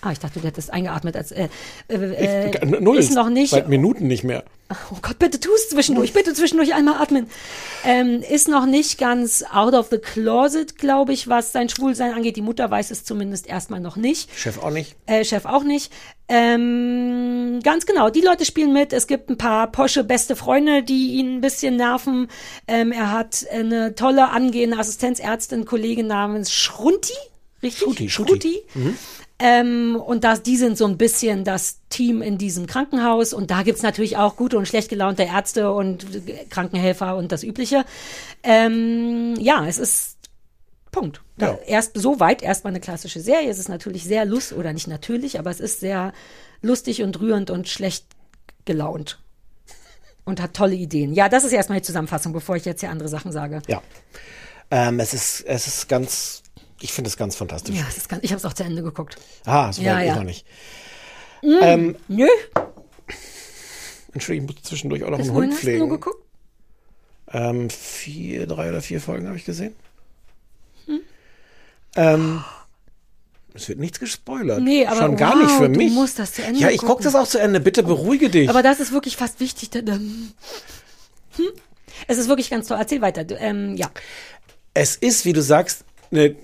Ah, ich dachte, du hättest eingeatmet als äh, äh, äh, Ich- Null. ist noch nicht. Seit Minuten nicht mehr. Oh Gott, bitte tu es zwischendurch, bitte zwischendurch einmal atmen. Ähm, ist noch nicht ganz out of the closet, glaube ich, was sein Schwulsein angeht. Die Mutter weiß es zumindest erstmal noch nicht. Chef auch nicht. Äh, Chef auch nicht. Ähm, ganz genau, die Leute spielen mit. Es gibt ein paar posche beste Freunde, die ihn ein bisschen nerven. Ähm, er hat eine tolle angehende Assistenzärztin, Kollegin namens Schrunti. Richtig? Schruti, Schruti. Mhm. Ähm, und das, die sind so ein bisschen das Team in diesem Krankenhaus. Und da gibt's natürlich auch gute und schlecht gelaunte Ärzte und Krankenhelfer und das Übliche. Ähm, ja, es ist Punkt. Ja. Erst so weit erstmal eine klassische Serie. Es ist natürlich sehr lustig, oder nicht natürlich, aber es ist sehr lustig und rührend und schlecht gelaunt. Und hat tolle Ideen. Ja, das ist erstmal die Zusammenfassung, bevor ich jetzt hier andere Sachen sage. Ja. Ähm, es ist, es ist ganz, ich finde es ganz fantastisch. Ja, ist ganz, ich habe es auch zu Ende geguckt. Ah, so Ja, weit ja. noch nicht. Ähm, Nö. Entschuldigung, ich muss zwischendurch auch noch Bis einen Hund hast du nur pflegen. geguckt? Ähm, vier, drei oder vier Folgen habe ich gesehen. Hm. Ähm, es wird nichts gespoilert. Nee, aber Schon gar wow, nicht für du mich. musst das zu Ende Ja, ich gucke das auch zu Ende. Bitte beruhige dich. Aber das ist wirklich fast wichtig. da- Hm. Es ist wirklich ganz toll. Erzähl weiter. Du, ähm, ja. es ist, wie du sagst, eine,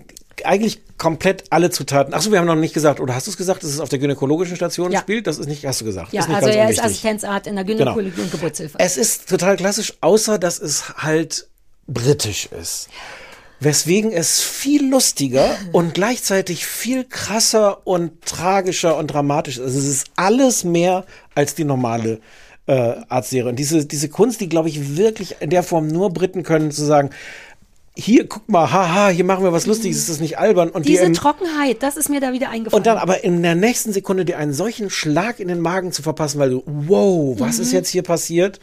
eigentlich komplett alle Zutaten. Achso, wir haben noch nicht gesagt, oder hast du es gesagt, dass es auf der gynäkologischen Station Ja. spielt? Das ist nicht, hast du gesagt. Ja, also er ist. Assistenzarzt in der Genau. Gynäkologie und Geburtshilfe. Es ist total klassisch, außer dass es halt britisch ist. Weswegen es viel lustiger und gleichzeitig viel krasser und tragischer und dramatisch ist. Also es ist alles mehr als die normale äh, Arztserie. Und diese, diese Kunst, die, glaube ich, wirklich in der Form nur Briten können, zu sagen, hier, guck mal, haha, hier machen wir was Lustiges, ist das nicht albern? Und die Diese im- Trockenheit, das ist mir da wieder eingefallen. und dann aber in der nächsten Sekunde dir einen solchen Schlag in den Magen zu verpassen, weil du, wow, was Mhm. ist jetzt hier passiert?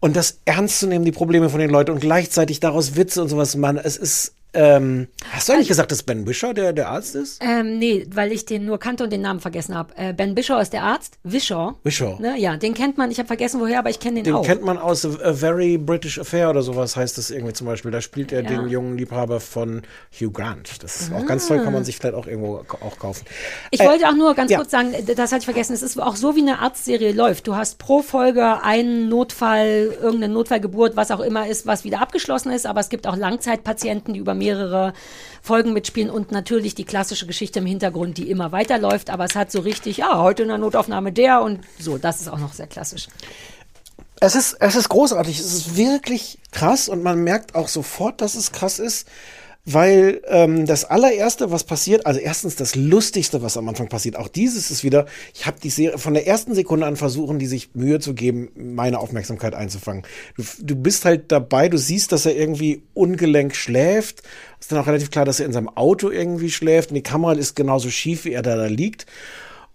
Und das ernst zu nehmen, die Probleme von den Leuten und gleichzeitig daraus Witze und sowas machen. Es ist, ähm, hast du eigentlich gesagt, dass Ben Wisher der, der Arzt ist? Ähm, nee, weil ich den nur kannte und den Namen vergessen habe. Äh, ben Bischow ist der Arzt. Wishaw. Wishaw. Ne, ja, den kennt man. Ich habe vergessen, woher, aber ich kenne den, Den auch. kennt man aus A, Very British Affair oder sowas heißt das irgendwie zum Beispiel. Da spielt er Ja. den jungen Liebhaber von Hugh Grant. Das ist auch ganz toll, kann man sich vielleicht auch irgendwo auch kaufen. Ich Äh, wollte auch nur ganz ja. kurz sagen, das hatte ich vergessen, es ist auch so, wie eine Arztserie läuft. Du hast pro Folge einen Notfall, irgendeine Notfallgeburt, was auch immer ist, was wieder abgeschlossen ist, aber es gibt auch Langzeitpatienten, die über mehrere Folgen mitspielen und natürlich die klassische Geschichte im Hintergrund, die immer weiterläuft, aber es hat so richtig, ja, heute in der Notaufnahme der und so, das ist auch noch sehr klassisch. Es ist, es ist großartig, es ist wirklich krass und man merkt auch sofort, dass es krass ist, weil ähm, das allererste, was passiert, also erstens das Lustigste, was am Anfang passiert, auch dieses ist wieder, ich habe die Serie von der ersten Sekunde an versuchen, die sich Mühe zu geben, meine Aufmerksamkeit einzufangen. Du, du bist halt dabei, du siehst, dass er irgendwie ungelenk schläft, ist dann auch relativ klar, dass er in seinem Auto irgendwie schläft und die Kamera ist genauso schief, wie er da, da liegt.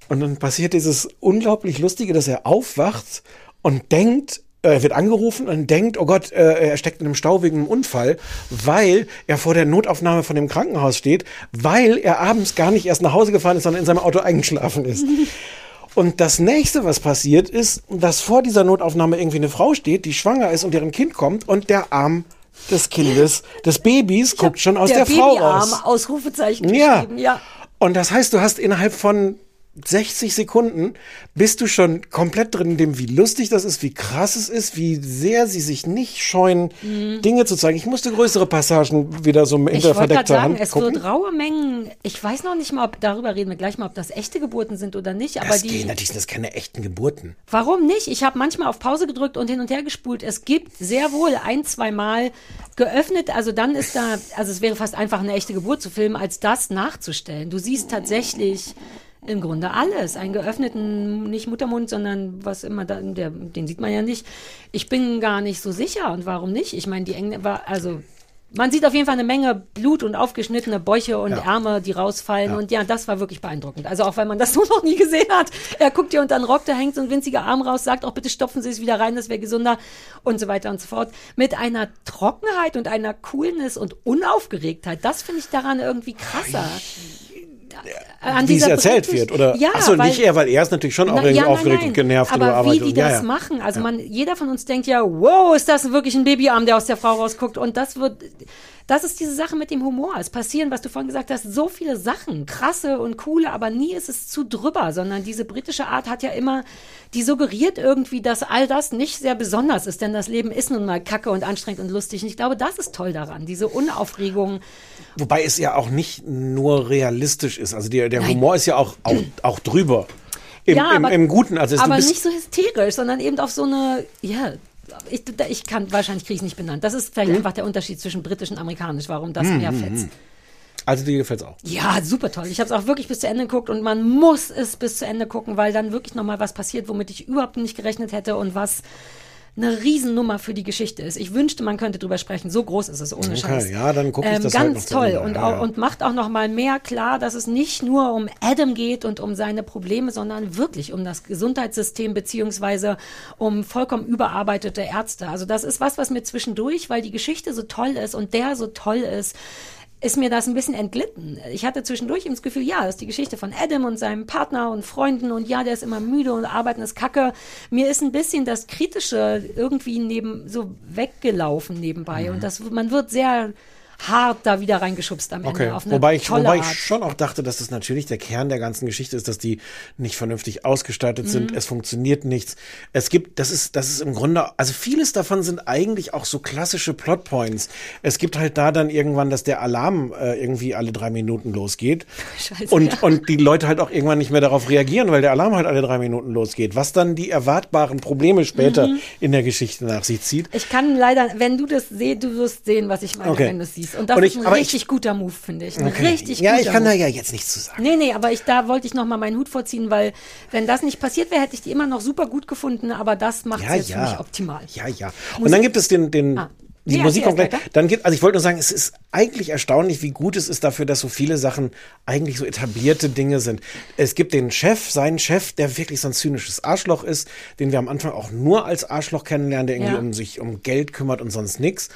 Und dann passiert dieses unglaublich Lustige, dass er aufwacht und denkt, äh, er wird angerufen und denkt, oh Gott, äh, er steckt in einem Stau wegen einem Unfall, weil er vor der Notaufnahme von dem Krankenhaus steht, weil er abends gar nicht erst nach Hause gefahren ist, sondern in seinem Auto eingeschlafen ist. Und das nächste, was passiert, ist, dass vor dieser Notaufnahme irgendwie eine Frau steht, die schwanger ist und deren Kind kommt und der Arm des Kindes, des Babys, guckt schon aus der, Frau Babyarm, raus. Ausrufezeichen Ja. geschrieben, ja. Und das heißt, du hast innerhalb von 60 Sekunden bist du schon komplett drin in dem, wie lustig das ist, wie krass es ist, wie sehr sie sich nicht scheuen, Dinge zu zeigen. Ich musste größere Passagen wieder so Mhm. Gerade verdeckter sagen, Hand es gucken. wird raue Mengen. Ich weiß noch nicht mal, ob darüber reden wir gleich mal, ob das echte Geburten sind oder nicht. Aber das die, geht natürlich, sind das keine echten Geburten. warum nicht? Ich habe manchmal auf Pause gedrückt und hin und her gespult. Es gibt sehr wohl ein, zwei Mal geöffnet. Also dann ist da, also es wäre fast einfach eine echte Geburt zu filmen, als das nachzustellen. Du siehst tatsächlich im Grunde alles. Einen geöffneten, nicht Muttermund, sondern was immer da, der, den sieht man ja nicht. Ich bin gar nicht so sicher. Und warum nicht? Ich meine, die Engländer, war, also, man sieht auf jeden Fall eine Menge Blut und aufgeschnittene Bäuche und Ja. Ärmel, die rausfallen. Ja. Und ja, das war wirklich beeindruckend. Also auch wenn man das so noch nie gesehen hat. Er guckt dir unter den Rock, da hängt so ein winziger Arm raus, sagt auch bitte stopfen Sie es wieder rein, das wäre gesunder und so weiter und so fort. Mit einer Trockenheit und einer Coolness und Unaufgeregtheit. Das finde ich daran irgendwie krasser. An Wie es erzählt wird, oder? Ja, Ach so, weil- nicht er, weil er ist natürlich schon auch na, irgendwie ja, nein, aufgeregt nein. und genervt Aber über Arbeit. wie die und, das ja. machen, also man, jeder von uns denkt ja, wow, ist das wirklich ein Babyarm, der aus der Frau rausguckt und das wird, das ist diese Sache mit dem Humor. Es passieren, was du vorhin gesagt hast, so viele Sachen, krasse und coole, aber nie ist es zu drüber, sondern diese britische Art hat ja immer, die suggeriert irgendwie, dass all das nicht sehr besonders ist, denn das Leben ist nun mal kacke und anstrengend und lustig. Und ich glaube, das ist toll daran, diese Unaufregung. Wobei es ja auch nicht nur realistisch ist. Also der, der Nein. Humor ist ja auch, auch, auch drüber. Im, Ja, im, aber- Im Guten. Also es- aber nicht so hysterisch, sondern eben auf so eine, ja, ich, ich kann, wahrscheinlich kriege ich es nicht benannt. Das ist vielleicht einfach der Unterschied zwischen britisch und amerikanisch, warum das Hm, mehr hm, fetzt. hm. Also dir gefällt's auch. Ja, super toll. Ich habe es auch wirklich bis zu Ende geguckt und man muss es bis zu Ende gucken, weil dann wirklich nochmal was passiert, womit ich überhaupt nicht gerechnet hätte und was eine Riesennummer für die Geschichte ist. Ich wünschte, man könnte drüber sprechen. So groß ist es, ohne Okay, Scheiß. ja, dann guck ich ähm, das halt Ganz zu toll und, Ja, auch, ja. und macht auch noch mal mehr klar, dass es nicht nur um Adam geht und um seine Probleme, sondern wirklich um das Gesundheitssystem beziehungsweise um vollkommen überarbeitete Ärzte. Also das ist was, was mir zwischendurch, weil die Geschichte so toll ist und der so toll ist, ist mir das ein bisschen entglitten. Ich hatte zwischendurch eben das Gefühl, ja, das ist die Geschichte von Adam und seinem Partner und Freunden und ja, der ist immer müde und arbeiten ist kacke. Mir ist ein bisschen das Kritische irgendwie neben so weggelaufen nebenbei Mhm. und das man wird sehr hart da wieder reingeschubst am Ende Okay, auf eine wobei ich, wobei ich schon auch dachte, dass das natürlich der Kern der ganzen Geschichte ist, dass die nicht vernünftig ausgestattet sind. Mhm. Es funktioniert nichts. Es gibt, das ist, das ist im Grunde, also vieles davon sind eigentlich auch so klassische Plotpoints. Es gibt halt da dann irgendwann, dass der Alarm äh, irgendwie alle drei Minuten losgeht. Scheiße, und, ja. und die Leute halt auch irgendwann nicht mehr darauf reagieren, weil der Alarm halt alle drei Minuten losgeht. Was dann die erwartbaren Probleme später Mhm. in der Geschichte nach sich zieht. Ich kann leider, wenn du das siehst, du wirst sehen, was ich meine, Okay. wenn du es siehst. Und das Und ist ich- ein aber ich- richtig guter Move, finde ich. Ein Okay. richtig ja, guter ich kann da Move. ja jetzt nichts zu sagen. Nee, nee, aber ich, da wollte ich noch mal meinen Hut vorziehen, weil wenn das nicht passiert wäre, hätte ich die immer noch super gut gefunden, aber das macht es Ja, jetzt für mich ja. optimal. Ja, ja. Und Musik- dann gibt es den, den, Ah. die Nee, Musik erst weiter. Dann gibt, also ich wollte nur sagen, es ist eigentlich erstaunlich, wie gut es ist dafür, dass so viele Sachen eigentlich so etablierte Dinge sind. Es gibt den Chef, seinen Chef, der wirklich so ein zynisches Arschloch ist, den wir am Anfang auch nur als Arschloch kennenlernen, der irgendwie Ja. um sich um Geld kümmert und sonst nix.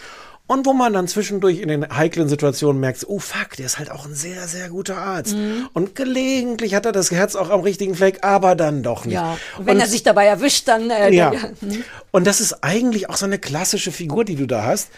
Und wo man dann zwischendurch in den heiklen Situationen merkt, oh fuck, der ist halt auch ein sehr, sehr guter Arzt. Mhm. Und gelegentlich hat er das Herz auch am richtigen Fleck, aber dann doch nicht. Ja, und wenn er sich dabei erwischt, dann äh, Ja. hm. Und das ist eigentlich auch so eine klassische Figur, die du da hast.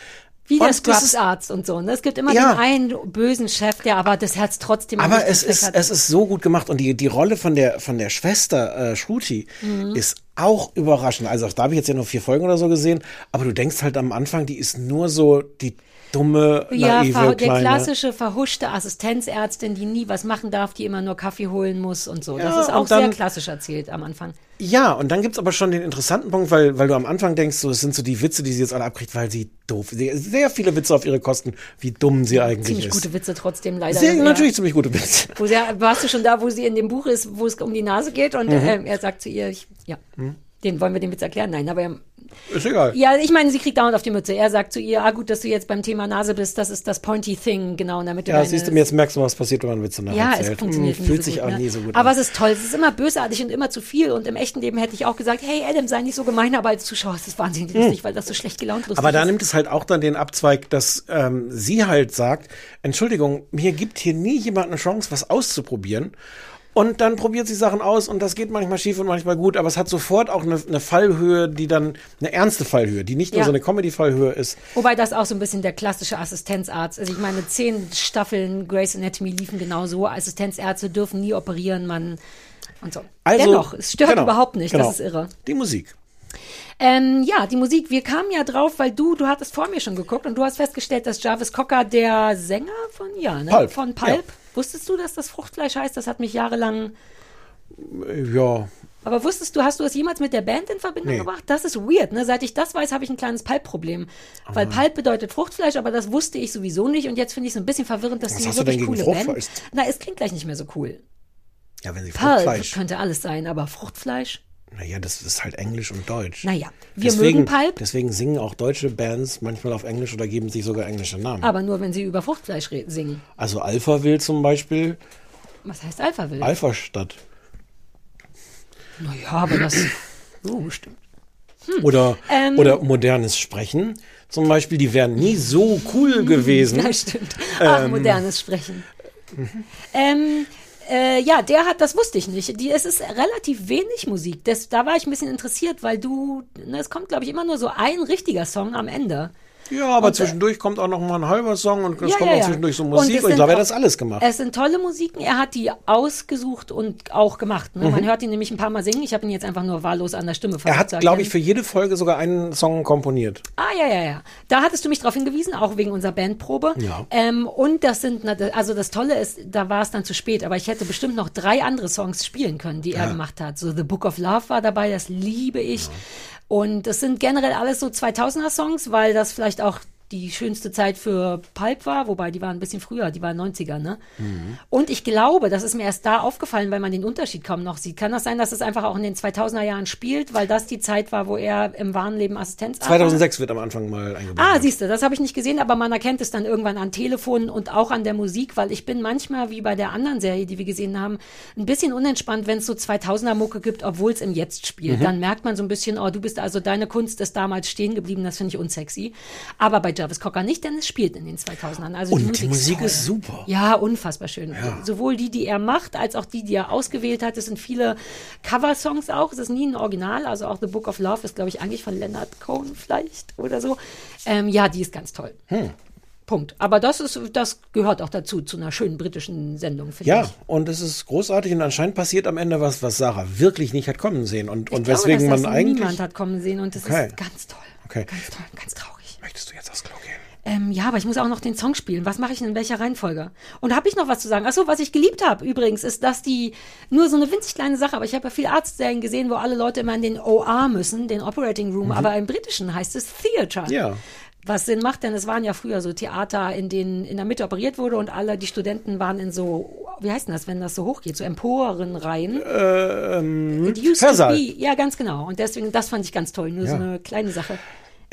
Wie der Und das ist- Scrubs-Arzt und so. Ne? Es gibt immer Ja. den einen bösen Chef, der aber das Herz trotzdem Aber es ist, hat. es ist so gut gemacht und die, die Rolle von der, von der Schwester äh, Shruti Mhm. ist auch überraschend. Also auch da habe ich jetzt ja nur vier Folgen oder so gesehen, aber du denkst halt am Anfang, die ist nur so die dumme, Ja, naive, ver- der kleine. klassische verhuschte Assistenzärztin, die nie was machen darf, die immer nur Kaffee holen muss und so. Ja, das ist auch dann- sehr klassisch erzählt am Anfang. Ja, und dann gibt's aber schon den interessanten Punkt, weil, weil du am Anfang denkst, so, es sind so die Witze, die sie jetzt alle abkriegt, weil sie doof, sehr, sehr viele Witze auf ihre Kosten, wie dumm sie eigentlich Ziemlich ist. gute Witze trotzdem leider. Sehr, Ja. natürlich ziemlich gute Witze. Wo sie, warst du schon da, wo sie in dem Buch ist, wo es um die Nase geht und Mhm. ähm, er sagt zu ihr, ich, ja, den wollen wir den Witz erklären? Nein, aber er, Ist egal. ja, ich meine, sie kriegt dauernd auf die Mütze. Er sagt zu ihr, ah gut, dass du jetzt beim Thema Nase bist, das ist das Pointy Thing, genau, damit du Ja, siehst du, jetzt merkst du, was passiert, wenn man Witze nachher ja, erzählt. es funktioniert Hm, Fühlt so sich gut, auch ne? nie so gut Aber an. es ist toll, es ist immer bösartig und immer zu viel und im echten Leben hätte ich auch gesagt, hey Adam, sei nicht so gemein, aber als Zuschauer ist es wahnsinnig lustig, weil das so schlecht gelaunt lustig Hm. Aber da ist. nimmt es halt auch dann den Abzweig, dass ähm, sie halt sagt, Entschuldigung, mir gibt hier nie jemand eine Chance, was auszuprobieren. Und dann probiert sie Sachen aus und das geht manchmal schief und manchmal gut, aber es hat sofort auch eine, eine Fallhöhe, die dann eine ernste Fallhöhe, die nicht nur Ja. so eine Comedy-Fallhöhe ist. Wobei das auch so ein bisschen der klassische Assistenzarzt ist. Ich meine, zehn Staffeln Grey's Anatomy liefen genau so. Assistenzärzte dürfen nie operieren, man und so. Also, Dennoch, es stört genau, überhaupt nicht, genau. das ist irre. Die Musik. Ähm, ja, die Musik, wir kamen ja drauf, weil du, du hattest vor mir schon geguckt und du hast festgestellt, dass Jarvis Cocker der Sänger von, ja, ne? Pulp, von Pulp. ja. Wusstest du, dass das Fruchtfleisch heißt? Das hat mich jahrelang. Ja, Aber wusstest du, hast du das jemals mit der Band in Verbindung Nee. gebracht? Das ist weird, ne? Seit ich das weiß, habe ich ein kleines Pulp-Problem. Weil Pulp bedeutet Fruchtfleisch, aber das wusste ich sowieso nicht und jetzt finde ich es ein bisschen verwirrend, dass Was die hast du wirklich denn gegen coole Band. Fruchtfleisch? Na, es klingt gleich nicht mehr so cool. ja, wenn sie Pulp Fruchtfleisch. könnte alles sein, aber Fruchtfleisch? Naja, das ist halt Englisch und Deutsch. Naja, wir deswegen, mögen Pulp, Deswegen singen auch deutsche Bands manchmal auf Englisch oder geben sich sogar englische Namen. aber nur, wenn sie über Fruchtfleisch singen. Also Alphaville zum Beispiel, Was heißt Alphaville? Alpha-Stadt. naja, aber das. Oh, stimmt. Oder, Ähm. oder modernes Sprechen. Zum Beispiel, die wären nie so cool gewesen. Ja, stimmt. Ach, Ähm. modernes Sprechen. Ähm, äh, ja, der hat, das wusste ich nicht. Die, es ist relativ wenig Musik. Das, da war ich ein bisschen interessiert, weil du, ne, es kommt, glaube ich, immer nur so ein richtiger Song am Ende. Ja, aber Und, äh, zwischendurch kommt auch noch mal ein halber Song und es Ja, kommt ja, auch ja. zwischendurch so Und Musik. Und, er auch- hat das alles gemacht. Es sind tolle Musiken. Er hat die ausgesucht und auch gemacht. Ne? Man Mhm. hört ihn nämlich ein paar Mal singen. Ich habe ihn jetzt einfach nur wahllos an der Stimme Er versucht hat, glaube ich, für jede Folge sogar einen Song komponiert. Ah, ja, ja, ja. Da hattest du mich drauf hingewiesen, auch wegen unserer Bandprobe. Ja. Ähm, und das sind, also das Tolle ist, da war es dann zu spät, aber ich hätte bestimmt noch drei andere Songs spielen können, die er Ja. gemacht hat. So The Book of Love war dabei, das liebe ich. Und das sind generell alles so 2000er Songs, weil das vielleicht auch die schönste Zeit für Pulp war, wobei die war ein bisschen früher, die war 90er, ne? Und ich glaube, das ist mir erst da aufgefallen, weil man den Unterschied kaum noch sieht. Kann das sein, dass es einfach auch in den 2000er Jahren spielt, weil das die Zeit war, wo er im wahren Leben Assistenzarzt war? 2006 wird am Anfang mal eingebaut. Ah, siehst du, das habe ich nicht gesehen, aber man erkennt es dann irgendwann an Telefonen und auch an der Musik, weil ich bin manchmal, wie bei der anderen Serie, die wir gesehen haben, ein bisschen unentspannt, wenn es so 2000er-Mucke gibt, obwohl es im Jetzt spielt. Mhm. Dann merkt man so ein bisschen, oh, du bist also, deine Kunst ist damals stehen geblieben, das finde ich unsexy. Aber bei Jarvis Cocker nicht, denn es spielt in den 2000ern. Also Und die Musik toll. ist super. Ja, unfassbar schön. Ja. Sowohl die, die er macht, als auch die, die er ausgewählt hat. Es sind viele Coversongs auch. Es ist nie ein Original. Also auch The Book of Love ist, glaube ich, eigentlich von Leonard Cohen vielleicht oder so. Ähm, ja, die ist ganz toll. Hm. Punkt. Aber das ist, das gehört auch dazu, zu einer schönen britischen Sendung, finde Ja, ich. und es ist großartig und anscheinend passiert am Ende was, was Sarah wirklich nicht hat kommen sehen und, und Ich glaube, weswegen man das eigentlich. niemand hat kommen sehen und das Okay. ist ganz toll. Okay. Ganz toll, ganz traurig. Möchtest du jetzt aufs Klo gehen? Ähm, ja, aber ich muss auch noch den Song spielen. Was mache ich denn in welcher Reihenfolge? Und habe ich noch was zu sagen? Achso, was ich geliebt habe übrigens, ist, dass die nur so eine winzig kleine Sache, aber ich habe ja viele Arztserien gesehen, wo alle Leute immer in den OR müssen, den Operating Room, aber im Britischen heißt es Theater. Mhm. Ja. Was Sinn macht, denn es waren ja früher so Theater, in denen in der Mitte operiert wurde und alle die Studenten waren in so, wie heißt denn das, wenn das so hochgeht, so Emporenreihen. Ähm, It used to be. Ja, ganz genau. Und deswegen, das fand ich ganz toll. Nur so Ja. eine kleine Sache.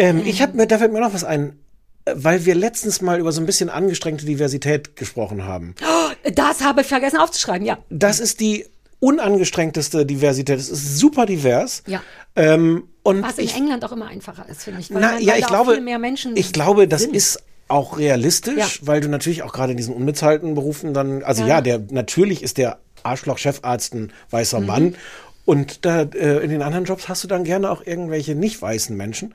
Ähm, ich habe mir, da fällt mir noch was ein, äh, weil wir letztens mal über so ein bisschen angestrengte Diversität gesprochen haben. Das habe ich vergessen aufzuschreiben, ja. Das ist die unangestrengteste Diversität. Es ist super divers. Ja. Ähm, und Was in ich, England auch immer einfacher ist, finde ich. Weil na, man- ja, weil ich glaube, viel mehr Menschen ich glaube, das sind. ist auch realistisch, Ja. weil du natürlich auch gerade in diesen unbezahlten Berufen dann, also Ja. ja, der natürlich ist der Arschloch-Chefarzt ein weißer Mhm. Mann. Und da, äh, in den anderen Jobs hast du dann gerne auch irgendwelche nicht weißen Menschen.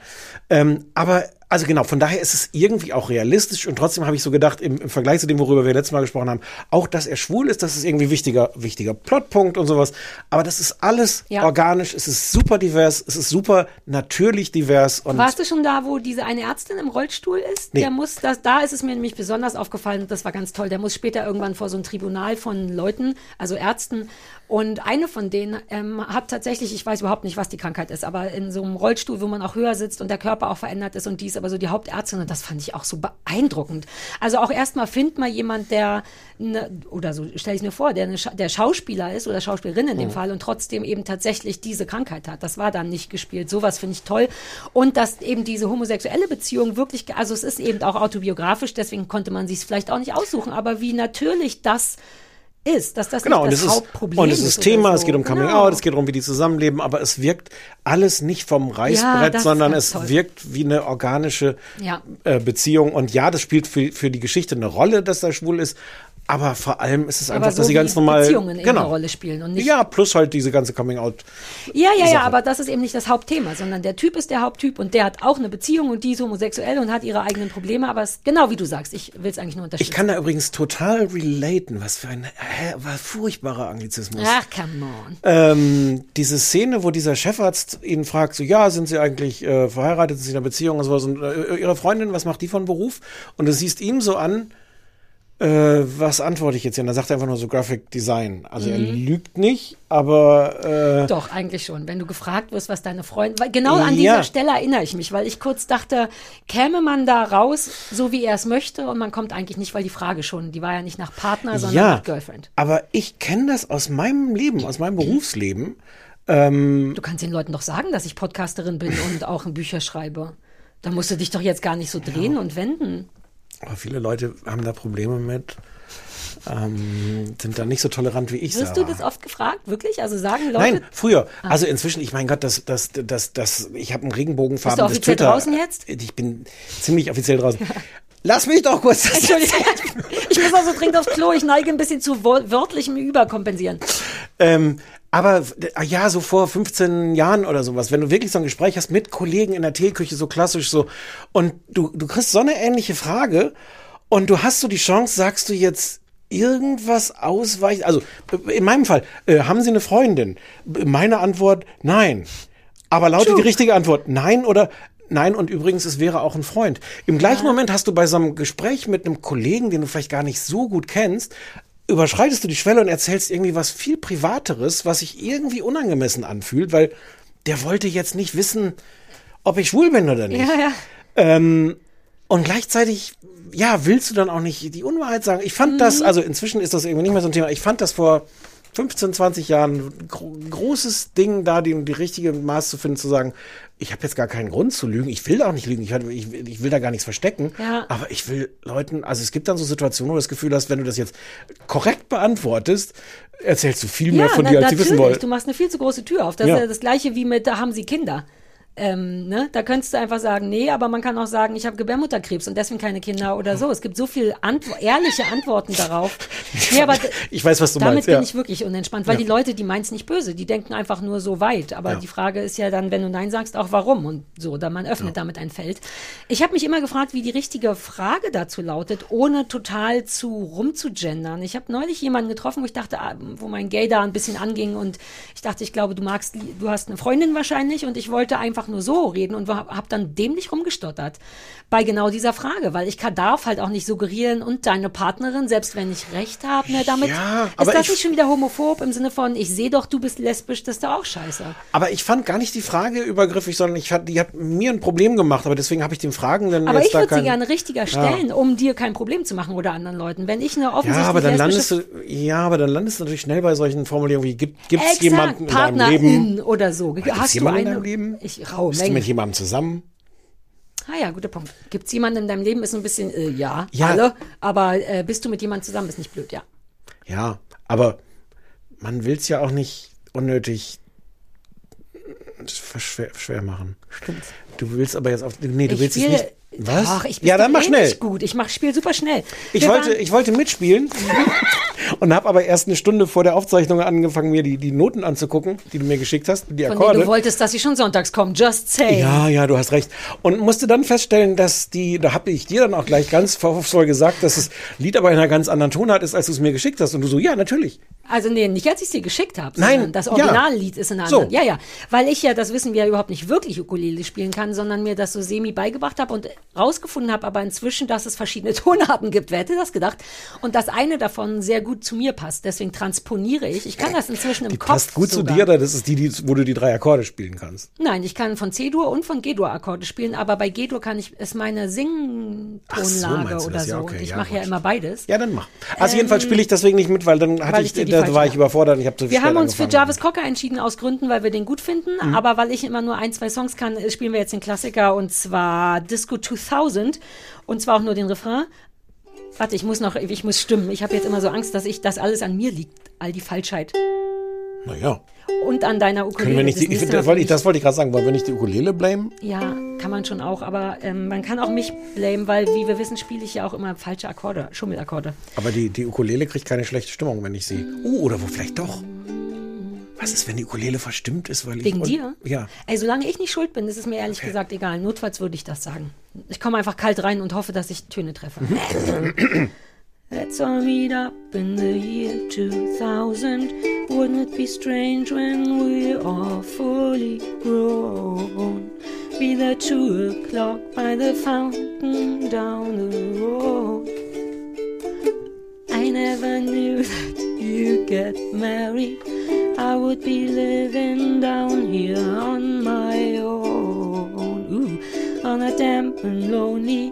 Ähm, aber, also genau, von daher ist es irgendwie auch realistisch und trotzdem habe ich so gedacht, im, im Vergleich zu dem, worüber wir letztes Mal gesprochen haben, auch, dass er schwul ist, das ist irgendwie wichtiger, wichtiger Plotpunkt und sowas. Aber das ist alles Ja. organisch, es ist super divers, es ist super natürlich divers und Warst du schon da, wo diese eine Ärztin im Rollstuhl ist? Nee. Der muss, das, da ist es mir nämlich besonders aufgefallen, und das war ganz toll. Der muss später irgendwann vor so ein Tribunal von Leuten, also Ärzten. Und eine von denen ähm, hat tatsächlich, ich weiß überhaupt nicht, was die Krankheit ist, aber in so einem Rollstuhl, wo man auch höher sitzt und der Körper auch verändert ist und die ist aber so die Hauptärztin und das fand ich auch so beeindruckend. Also auch erstmal findet mal jemand, der, ne, oder so stelle ich mir vor, der, Scha- der Schauspieler ist oder Schauspielerin in dem Mhm. Fall und trotzdem eben tatsächlich diese Krankheit hat. Das war dann nicht gespielt. Sowas finde ich toll. Und dass eben diese homosexuelle Beziehung wirklich, also es ist eben auch autobiografisch, deswegen konnte man sich es vielleicht auch nicht aussuchen, aber wie natürlich das ist, dass das Genau, es das ist, Hauptproblem und es ist Thema, so. es geht um Coming Genau. Out, es geht darum, wie die zusammenleben, aber es wirkt alles nicht vom Ja, Reißbrett, das ist sondern es toll. wirkt wie eine organische Ja. äh, Beziehung. Und ja, das spielt für, für die Geschichte eine Rolle, dass er schwul ist, aber vor allem ist es einfach, so dass sie wie ganz normal. Beziehungen genau. eine Rolle spielen und nicht Ja, plus halt diese ganze Coming Out. Ja, ja, ja, aber das ist eben nicht das Hauptthema, sondern der Typ ist der Haupttyp und der hat auch eine Beziehung und die ist homosexuell und hat ihre eigenen Probleme, aber es ist genau wie du sagst, ich will es eigentlich nur unterstützen. Ich kann da übrigens total relaten, was für ein hä, war furchtbarer Anglizismus. Ach, come on. Ähm, diese Szene, wo dieser Chefarzt ihn fragt, so, ja, sind Sie eigentlich äh, verheiratet, sind Sie in einer Beziehung und sowas, und äh, Ihre Freundin, was macht die von Beruf? Und du siehst ihm so an, äh, was antworte ich jetzt hier? Und dann sagt er einfach nur so Graphic Design. Also er Mhm. lügt nicht, aber äh, Doch, eigentlich schon. Wenn du gefragt wirst, was deine Freundin, weil genau an Ja. dieser Stelle erinnere ich mich, weil ich kurz dachte, käme man da raus, so wie er es möchte und man kommt eigentlich nicht, weil die Frage schon, die war ja nicht nach Partner, sondern ja, nach Girlfriend. aber ich kenne das aus meinem Leben, aus meinem Berufsleben. Ähm, Du kannst den Leuten doch sagen, dass ich Podcasterin bin und auch Bücher schreibe. Da musst du dich doch jetzt gar nicht so drehen und wenden. Aber viele Leute haben da Probleme mit, ähm, sind da nicht so tolerant wie ich. Wirst Sarah. du das oft gefragt, wirklich? Also sagen Leute. Nein, früher. Ah. Also inzwischen, ich mein Gott, das, das, das, das, ich habe ein Regenbogenfarben. Bist du offiziell draußen jetzt? Ich bin ziemlich offiziell draußen. Lass mich doch kurz das Entschuldigung, ich muss also dringend aufs Klo. Ich neige ein bisschen zu wörtlichem Überkompensieren. Ähm, aber äh, ja, so vor 15 Jahren oder sowas, wenn du wirklich so ein Gespräch hast mit Kollegen in der Teeküche, so klassisch so, und du, du kriegst so eine ähnliche Frage und du hast so die Chance, sagst du jetzt irgendwas ausweichen? Also äh, in meinem Fall, äh, haben Sie eine Freundin? Meine Antwort, nein. Aber lautet die richtige Antwort nein oder nein und übrigens, es wäre auch ein Freund. Im gleichen Moment hast du bei so einem Gespräch mit einem Kollegen, den du vielleicht gar nicht so gut kennst, überschreitest du die Schwelle und erzählst irgendwie was viel Privateres, was sich irgendwie unangemessen anfühlt, weil der wollte jetzt nicht wissen, ob ich schwul bin oder nicht. Ja, ja. Ähm, und gleichzeitig, ja, willst du dann auch nicht die Unwahrheit sagen? Ich fand das, Mhm. also inzwischen ist das irgendwie nicht mehr so ein Thema. Ich fand das vor 15, 20 Jahren ein gro großes Ding, da die, die richtige Maß zu finden, zu sagen, ich habe jetzt gar keinen Grund zu lügen. Ich will auch nicht lügen. Ich, ich, will- ich will da gar nichts verstecken. Ja. Aber ich will Leuten, also es gibt dann so Situationen, wo du das Gefühl hast, wenn du das jetzt korrekt beantwortest, erzählst du viel mehr von na, dir, als sie wissen wollen. Du machst eine viel zu große Tür auf. Das Ja. ist ja das Gleiche wie mit, da haben sie Kinder. Ähm, ne? Da könntest du einfach sagen, nee, aber man kann auch sagen, ich habe Gebärmutterkrebs und deswegen keine Kinder oder so. Es gibt so viel Antwo ehrliche Antworten darauf. Nee, aber Ich weiß, was du damit meinst. bin ja. ich wirklich unentspannt, weil Ja. die Leute, die meinen es nicht böse, die denken einfach nur so weit. Aber Ja. die Frage ist ja dann, wenn du Nein sagst, auch warum und so, da man öffnet damit ein Feld. Ich habe mich immer gefragt, wie die richtige Frage dazu lautet, ohne total zu rumzugendern. Ich habe neulich jemanden getroffen, wo ich dachte, ah, wo mein Gay da ein bisschen anging und ich dachte, ich glaube, du magst, du hast eine Freundin wahrscheinlich und ich wollte einfach nur so reden und habe dann dämlich rumgestottert bei genau dieser Frage, weil ich kann, darf halt auch nicht suggerieren und deine Partnerin, selbst wenn ich recht habe, ne, damit Ja, ist aber das ich- nicht schon wieder homophob im Sinne von, ich sehe doch, du bist lesbisch, das ist doch auch scheiße. Aber ich fand gar nicht die Frage übergriffig, sondern ich hat, die hat mir ein Problem gemacht, aber deswegen habe ich den Fragenden Aber jetzt ich würde sie gerne richtiger stellen, um dir kein Problem zu machen oder anderen Leuten. Wenn ich eine Ja, offensichtlich aber dann landest du, ja, aber dann landest du natürlich schnell bei solchen Formulierungen wie gibt gibt's Exakt, jemanden in deinem Leben? oder so. Gibt's Hast du jemanden in eine? deinem Leben? Ich raue Bist du Mengen. mit jemandem zusammen? Ah ja, guter Punkt. Gibt es jemanden in deinem Leben? Ist ein bisschen, äh, ja, Ja. alle. Aber äh, bist du mit jemandem zusammen? Ist nicht blöd, ja. Ja, aber man will's ja auch nicht unnötig schwer, schwer machen. Stimmt. Du willst aber jetzt auf nee, du ich willst es spiele, nicht Was? Ach, ich bin ja, dann mach schnell. gut. Ich mach Spiel super schnell. Ich Wir wollte, waren- ich wollte mitspielen und habe aber erst eine Stunde vor der Aufzeichnung angefangen, mir die, die Noten anzugucken, die du mir geschickt hast, die von denen Akkorde. du wolltest, dass sie schon sonntags kommen. Just say. Ja, ja, du hast recht. Und musste dann feststellen, dass die, da habe ich dir dann auch gleich ganz vorwurfsvoll gesagt, dass das Lied aber in einer ganz anderen Tonart ist, als du es mir geschickt hast. Und du so, ja, natürlich. Also nee, nicht als ich sie geschickt habe. Nein, Das ja. Originallied ist in einer So. anderen. Ja, ja. Weil ich ja, das wissen wir ja überhaupt nicht wirklich Ukulele spielen kann, sondern mir das so semi beigebracht habe und rausgefunden habe, aber inzwischen, dass es verschiedene Tonarten gibt. Wer hätte das gedacht? Und dass eine davon sehr gut zu mir passt. Deswegen transponiere ich. Ich kann das inzwischen im Die Kopf passt gut sogar. zu dir, oder das ist die, die, wo du die drei Akkorde spielen kannst. Nein, ich kann von C-Dur und von G-Dur Akkorde spielen, aber bei G-Dur kann ich, ist meine so, Singtonlage du oder so. Ja, okay, und ich ja, mache ja immer beides. Ja, dann mach. Also jedenfalls spiele ich deswegen nicht mit, weil dann hatte Weil ich, ich da war ich überfordert. Ich habe zu Wir spät haben uns für. Jarvis Cocker entschieden aus Gründen, weil wir den gut finden. Mhm. Aber weil ich immer nur ein, zwei Songs kann, äh, spielen wir jetzt den Klassiker und zwar Disco 2000 und zwar auch nur den Refrain. Warte, ich muss noch, ich muss stimmen. Ich habe jetzt immer so Angst, dass ich, das alles an mir liegt, all die Falschheit Naja. und an deiner Ukulele. Können wir nicht Das die, ich, find, das wollte ich, das wollte ich gerade sagen, wollen wir nicht die Ukulele blamen? Ja, kann man schon auch, aber ähm, man kann auch mich blamen, weil wie wir wissen, spiele ich ja auch immer falsche Akkorde, Schummelakkorde. Aber die, die Ukulele kriegt keine schlechte Stimmung, wenn ich sie. Oh, oder wo vielleicht doch. Was ist, wenn die Ukulele verstimmt ist, weil ich. Wegen und- dir? Ja. Ey, solange ich nicht schuld bin, ist es mir ehrlich gesagt egal. Notfalls würde ich das sagen. Ich komme einfach kalt rein und hoffe, dass ich Töne treffe. Let's all meet up in the year 2000. Wouldn't it be strange when we're all fully grown? Be there two o'clock by the fountain down the road. I never knew that you'd get married. I would be living down here on my own. Ooh, on a damp and lonely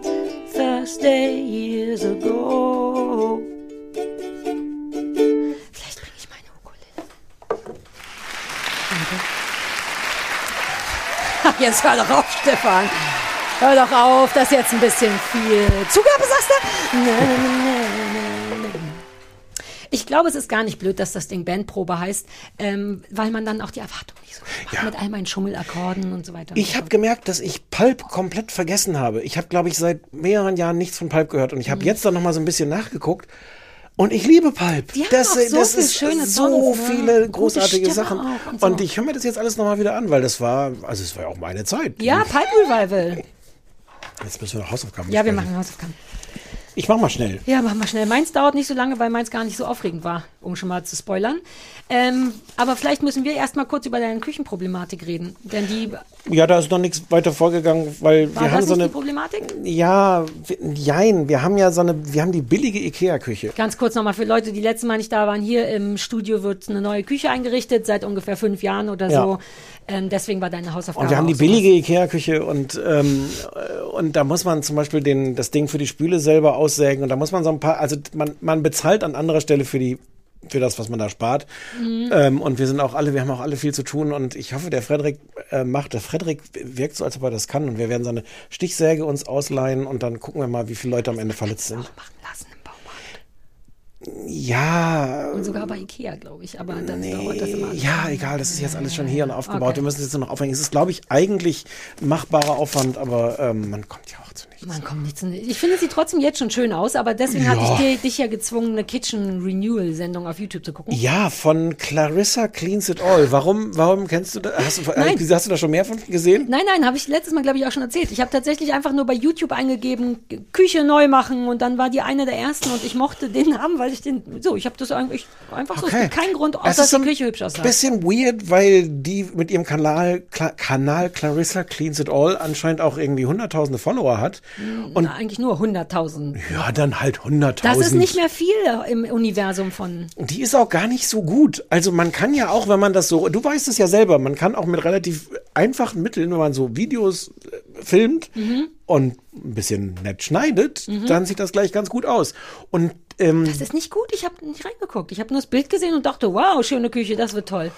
Thursday years ago. Vielleicht bringe ich meine Ukulele. Danke. Jetzt hör doch auf, Stefan. Hör doch auf, das ist jetzt ein bisschen viel. Zugabe, sagst du? Ich glaube, es ist gar nicht blöd, dass das Ding Bandprobe heißt, ähm, weil man dann auch die Erwartung nicht so macht mit all meinen Schummelakkorden und so weiter. Ich habe gemerkt, dass ich Pulp komplett vergessen habe. Ich habe, glaube ich, seit mehreren Jahren nichts von Pulp gehört und ich habe Mhm. jetzt dann noch mal so ein bisschen nachgeguckt. Und ich liebe Pulp. Die haben das auch so das ist schöne so Songs, ne? viele Gute großartige Sachen. und Und, so. ich höre mir das jetzt alles noch mal wieder an, weil das war, also es war ja auch meine Zeit. ja, Pipe Revival. Jetzt müssen wir noch Hausaufgaben Ja, wir machen Hausaufgaben. Ich mach mal schnell. Ja, machen wir schnell. Meins dauert nicht so lange, weil meins gar nicht so aufregend war, um schon mal zu spoilern. Ähm, aber vielleicht müssen wir erst mal kurz über deine Küchenproblematik reden. Denn die, Ja, da ist noch nichts weiter vorgegangen, weil war wir das haben so nicht eine die Problematik? Ja, wir- jein, wir haben ja so eine wir haben die billige Ikea Küche. Ganz kurz nochmal für Leute, die letztes Mal nicht da waren. Hier im Studio wird eine neue Küche eingerichtet, seit ungefähr fünf Jahren oder Ja. so. Ähm, deswegen war deine Hausaufgabe Und wir haben die billige Ikea-Küche und, ähm, äh, und da muss man zum Beispiel den, das Ding für die Spüle selber aussägen und da muss man so ein paar, also man, man bezahlt an anderer Stelle für die für das, was man da spart. Mhm. Ähm, und wir sind auch alle, wir haben auch alle viel zu tun und ich hoffe, der Frederik äh, macht, der Frederik wirkt so, als ob er das kann und wir werden so eine Stichsäge uns ausleihen und dann gucken wir mal, wie viele Leute am Ende verletzt sind. Machen lassen im. Ja. Und sogar bei Ikea, glaube ich. Aber dann dauert das immer. Ja, egal, das ist jetzt alles schon hier und aufgebaut. Okay. Wir müssen es jetzt nur noch aufhängen. Es ist, glaube ich, eigentlich machbarer Aufwand, aber ähm, man kommt ja auch zu nichts. Man kommt nicht zu. Ich finde, sieht trotzdem jetzt schon schön aus, aber deswegen hatte Ja. ich dir, dich ja gezwungen, eine Kitchen Renewal-Sendung auf YouTube zu gucken. Ja, von Clarissa Cleans It All. Warum, warum kennst du das? Hast du, Nein. hast du da schon mehr von gesehen? Nein, nein, habe ich letztes Mal, glaube ich, auch schon erzählt. Ich habe tatsächlich einfach nur bei YouTube eingegeben, Küche neu machen und dann war die eine der ersten und ich mochte den Namen, weil ich den, so, ich habe das eigentlich einfach so, es gibt keinen Grund, außer dass die Küche hübsch aussah. Bisschen weird, weil die mit ihrem Kanal, Kla Kanal Clarissa Cleans It All anscheinend auch irgendwie hunderttausende Follower hat. Und Na, eigentlich nur 100.000. ja, dann halt hunderttausend. Das ist nicht mehr viel im Universum von. Die ist auch gar nicht so gut. Also man kann ja auch, wenn man das so, du weißt es ja selber, man kann auch mit relativ einfachen Mitteln, wenn man so Videos äh, filmt Mhm. und ein bisschen nett schneidet, dann sieht das gleich ganz gut aus. Und ähm, Das ist nicht gut, ich habe nicht reingeguckt. Ich habe nur das Bild gesehen und dachte, wow, schöne Küche, das wird toll.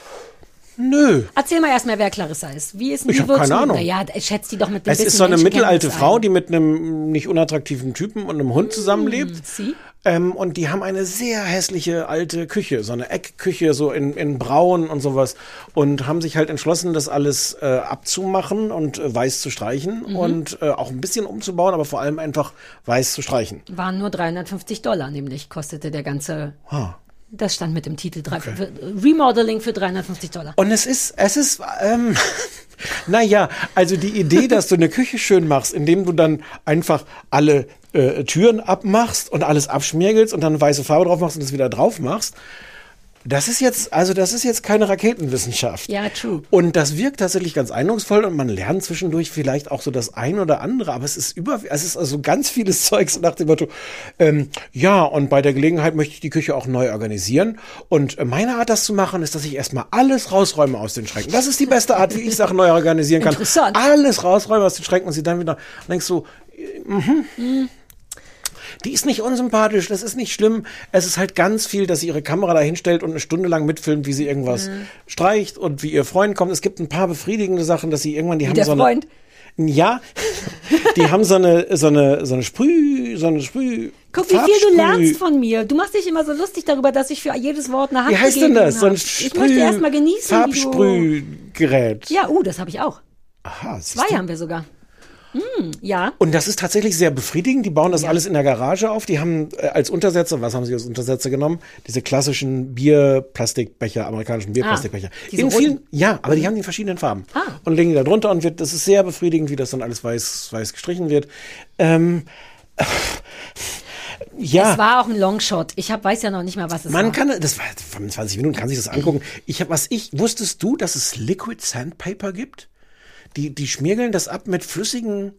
Nö. Erzähl mal erstmal, wer Clarissa ist. Wie ist Ich wie hab wird's keine nun? Ahnung. Naja, schätzt die doch mit dem Es ist so eine mittelalte Frau, die mit einem nicht unattraktiven Typen und einem Hund zusammenlebt. Sie? Ähm, und die haben eine sehr hässliche alte Küche, so eine Eckküche, so in, in Braun und sowas. Und haben sich halt entschlossen, das alles äh, abzumachen und äh, weiß zu streichen Mhm. und äh, auch ein bisschen umzubauen, aber vor allem einfach weiß zu streichen. Waren nur 350 Dollar, nämlich kostete der ganze. Ha. Das stand mit dem Titel für, Remodeling für 350 Dollar. Und es ist, es ist, ähm, naja, also die Idee, dass du eine Küche schön machst, indem du dann einfach alle äh, Türen abmachst und alles abschmiergelst und dann weiße Farbe drauf machst und es wieder drauf machst, das ist jetzt, also das ist jetzt keine Raketenwissenschaft. Ja, true. Und das wirkt tatsächlich ganz eindrucksvoll und man lernt zwischendurch vielleicht auch so das ein oder andere, aber es ist über, es ist also ganz vieles Zeugs nach dem Motto, ähm, ja, und bei der Gelegenheit möchte ich die Küche auch neu organisieren. Und meine Art, das zu machen, ist, dass ich erstmal alles rausräume aus den Schränken. Das ist die beste Art, wie ich Sachen neu organisieren kann. Interessant. Alles rausräume aus den Schränken und sie dann wieder, und denkst so, äh, mhm. Die ist nicht unsympathisch, das ist nicht schlimm. Es ist halt ganz viel, dass sie ihre Kamera da hinstellt und eine Stunde lang mitfilmt, wie sie irgendwas Mhm. streicht und wie ihr Freund kommt. Es gibt ein paar befriedigende Sachen, dass sie irgendwann, die Wie haben der so eine. Freund. Ja, die haben so eine, so eine, so eine Sprüh, so eine Sprüh. Guck, wie viel du lernst von mir. Du machst dich immer so lustig darüber, dass ich für jedes Wort eine Hand Wie heißt denn das? So ein. Sprüh, Ich möchte erst mal genießen. Farbsprühgerät. Ja, uh, das habe ich auch. Aha, Zwei haben wir sogar. Hm, ja. Und das ist tatsächlich sehr befriedigend. Die bauen das alles in der Garage auf. Die haben äh, als Untersetzer, was haben sie als Untersetzer genommen? Diese klassischen Bierplastikbecher, amerikanischen Bierplastikbecher. Ah, in vielen, roten. ja, aber die haben die in verschiedenen Farben. Ah. Und legen die da drunter und wird, das ist sehr befriedigend, wie das dann alles weiß, weiß gestrichen wird. Ähm, ja. Es war auch ein Longshot. Ich hab, weiß ja noch nicht mal, was es Man war. kann, das war 25 Minuten, kann sich das angucken. Ich habe, was ich, wusstest du, dass es Liquid Sandpaper gibt? Die, die schmiergeln das ab mit flüssigem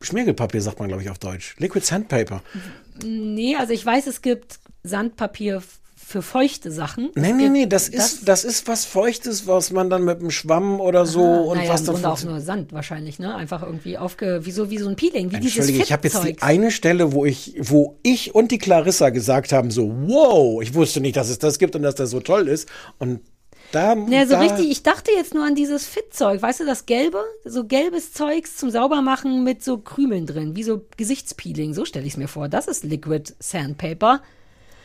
Schmiergelpapier, sagt man, glaube ich, auf Deutsch. Liquid Sandpaper. Nee, also ich weiß, es gibt Sandpapier für feuchte Sachen. Nee, nee, nee, das ist, das ist was Feuchtes, was man dann mit einem Schwamm oder so und naja, was dann Grunde auch nur Sand wahrscheinlich, ne? Einfach irgendwie aufge, wie so, wie so ein Peeling, wie dieses Entschuldige, ich habe jetzt die eine Stelle, wo ich, wo ich und die Clarissa gesagt haben, so, wow, ich wusste nicht, dass es das gibt und dass das so toll ist. Und da, Ja, so da, richtig, ich dachte jetzt nur an dieses Fit-Zeug, weißt du, das Gelbe? So gelbes Zeugs zum Saubermachen mit so Krümeln drin, wie so Gesichtspeeling, so stelle ich es mir vor. Das ist Liquid Sandpaper.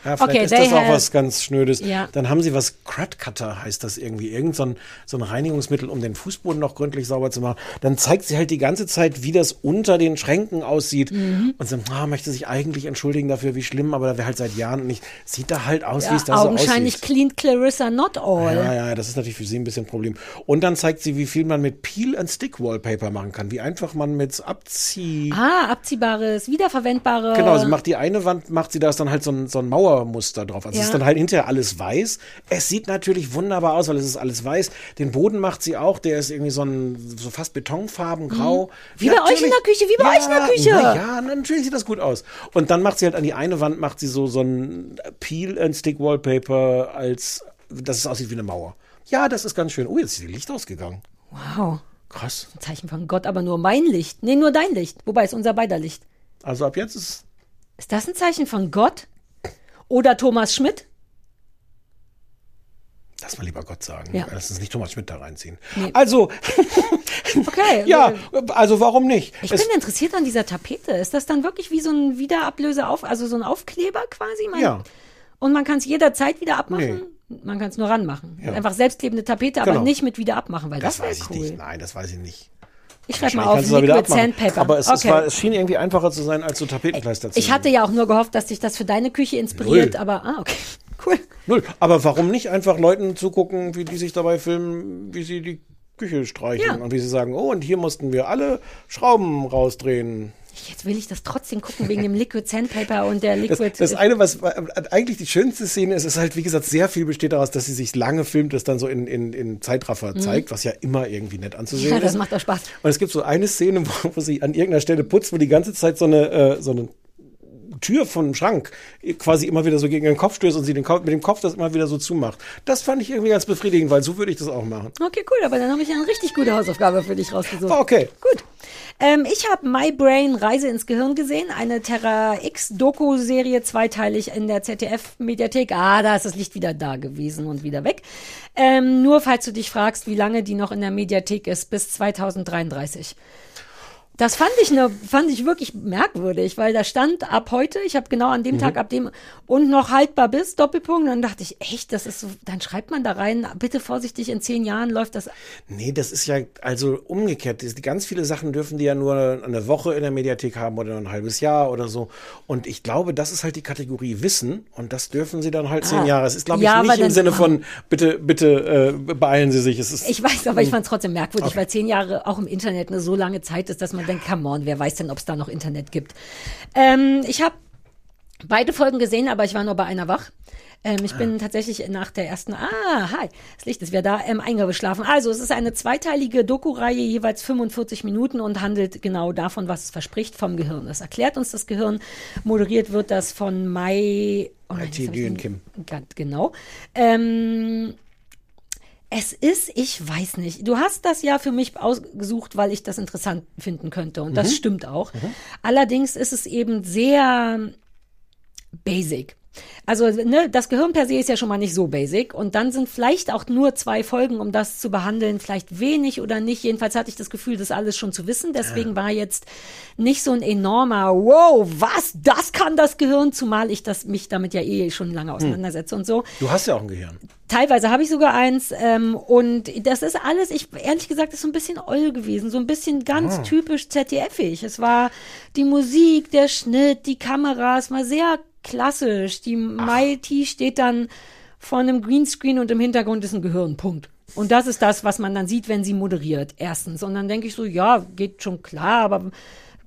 Ja, vielleicht Okay, ist das auch was ganz Schnödes. Ja. Dann haben sie was, Crud Cutter heißt das irgendwie, irgend so ein, so ein Reinigungsmittel, um den Fußboden noch gründlich sauber zu machen. Dann zeigt sie halt die ganze Zeit, wie das unter den Schränken aussieht. Mhm. Und so, ah, möchte sich eigentlich entschuldigen dafür, wie schlimm, aber da wäre halt seit Jahren nicht. Sieht da halt aus, wie Ja, es da so augenscheinlich aussieht. cleaned Clarissa not all. Ja, ja, das ist natürlich für sie ein bisschen ein Problem. Und dann zeigt sie, wie viel man mit Peel and Stick Wallpaper machen kann, wie einfach man mit Abzieh Ah, abziehbares, wiederverwendbare. Genau, sie macht die eine Wand, macht sie da ist dann halt so ein, so ein Mauermuster drauf. Also es Ja. ist dann halt hinterher alles weiß. Es sieht natürlich wunderbar aus, weil es ist alles weiß. Den Boden macht sie auch, der ist irgendwie so ein so fast Betonfarben, grau. Mhm. Wie bei euch in der Küche, wie bei euch in der Küche. Na ja, natürlich sieht das gut aus. Und dann macht sie halt an die eine Wand macht sie so so ein Peel and Stick Wallpaper als dass es aussieht wie eine Mauer. Ja, das ist ganz schön. Oh, jetzt ist die Licht ausgegangen. Wow. Krass. Ein Zeichen von Gott, aber nur mein Licht. Nee, nur dein Licht. Wobei ist unser beider Licht. Also ab jetzt ist Ist das ein Zeichen von Gott? Oder Thomas Schmidt? Lass mal lieber Gott sagen. Ja. Lass uns nicht Thomas Schmidt da reinziehen. Nee. Also, Okay. ja, also warum nicht? Ich Es- bin interessiert an dieser Tapete. Ist das dann wirklich wie so ein Wiederablöse auf, also so ein Aufkleber quasi? Mein- Ja. Und man kann es jederzeit wieder abmachen. Man kann es nur ranmachen. Ja. Einfach selbstklebende Tapete, aber Genau. nicht mit wieder abmachen, weil das, Das weiß ich cool. nicht. Nein, das weiß ich nicht. Ich schreibe mal auf es Liquid. Sandpaper. Aber es, es, okay. war, es schien irgendwie einfacher zu sein, als so Tapetenkleister zu ich hatte ja auch nur gehofft, dass sich das für deine Küche inspiriert, Null. aber ah, okay. Cool. Null. Aber warum nicht einfach Leuten zugucken, wie die sich dabei filmen, wie sie die Küche streichen Ja. und wie sie sagen, oh, und hier mussten wir alle Schrauben rausdrehen. Jetzt will ich das trotzdem gucken wegen dem Liquid Sandpaper und der Das, Liquid. das eine, was eigentlich die schönste Szene ist, ist halt, wie gesagt, sehr viel besteht daraus, dass sie sich lange filmt, das dann so in, in, in Zeitraffer Mhm. zeigt, was ja immer irgendwie nett anzusehen ja, das ist. macht auch Spaß. Und es gibt so eine Szene, wo, wo sie an irgendeiner Stelle putzt, wo die ganze Zeit so eine, äh, so eine Tür von einem Schrank quasi immer wieder so gegen den Kopf stößt und sie den Kopf, mit dem Kopf das immer wieder so zumacht. Das fand ich irgendwie ganz befriedigend, weil so würde ich das auch machen. Okay, cool, aber dann habe ich eine richtig gute Hausaufgabe für dich rausgesucht. Ah, okay. Gut. Ähm, ich habe My Brain Reise ins Gehirn gesehen, eine Terra X Doku-Serie, zweiteilig in der ZDF-Mediathek. Ah, da ist das Licht wieder da gewesen und wieder weg. Ähm, nur falls du dich fragst, wie lange die noch in der Mediathek ist, bis 2033. Das fand ich ne, fand ich wirklich merkwürdig, weil da stand ab heute, ich habe genau an dem Mhm. Tag ab dem und noch haltbar bis Doppelpunkt, dann dachte ich echt, das ist so, dann schreibt man da rein, bitte vorsichtig, in zehn Jahren läuft das. Nee, das ist ja also umgekehrt. Ganz viele Sachen dürfen die ja nur eine Woche in der Mediathek haben oder ein halbes Jahr oder so. Und ich glaube, das ist halt die Kategorie Wissen und das dürfen sie dann halt zehn Ah. Jahre. Es ist, glaube ich, Ja, nicht im Sinne von bitte, bitte äh, beeilen Sie sich. Es ist, Ich weiß, aber ich fand es trotzdem merkwürdig, Okay. weil zehn Jahre auch im Internet eine so lange Zeit ist, dass man denkt, come on, wer weiß denn, ob es da noch Internet gibt. Ähm, ich habe beide Folgen gesehen, aber ich war nur bei einer wach. Ähm, ich bin tatsächlich nach der ersten, ah, hi, das Licht ist wieder da, ähm, eingeschlafen. Also, es ist eine zweiteilige Doku-Reihe, jeweils 45 Minuten und handelt genau davon, was es verspricht vom Gehirn. Das erklärt uns das Gehirn. Moderiert wird das von Mai, oh IT den- Kim. Genau. Ähm, es ist, ich weiß nicht. Du hast das ja für mich ausgesucht, weil ich das interessant finden könnte. Und das Mhm. stimmt auch. Allerdings ist es eben sehr basic. Also, ne, das Gehirn per se ist ja schon mal nicht so basic. Und dann sind vielleicht auch nur zwei Folgen, um das zu behandeln, vielleicht wenig oder nicht. Jedenfalls hatte ich das Gefühl, das alles schon zu wissen. Deswegen war jetzt nicht so ein enormer, wow, was, das kann das Gehirn, zumal ich das, mich damit ja eh schon lange auseinandersetze und so. du hast ja auch ein Gehirn. Teilweise habe ich sogar eins ähm, und das ist alles, ich ehrlich gesagt, ist so ein bisschen oll gewesen, so ein bisschen ganz Ah. typisch ZDF-ig. Es war die Musik, der Schnitt, die Kameras, mal sehr klassisch. Die Mighty steht dann vor einem Greenscreen und im Hintergrund ist ein Gehirn, Punkt. Und das ist das, was man dann sieht, wenn sie moderiert, erstens. Und dann denke ich so, ja, geht schon klar, aber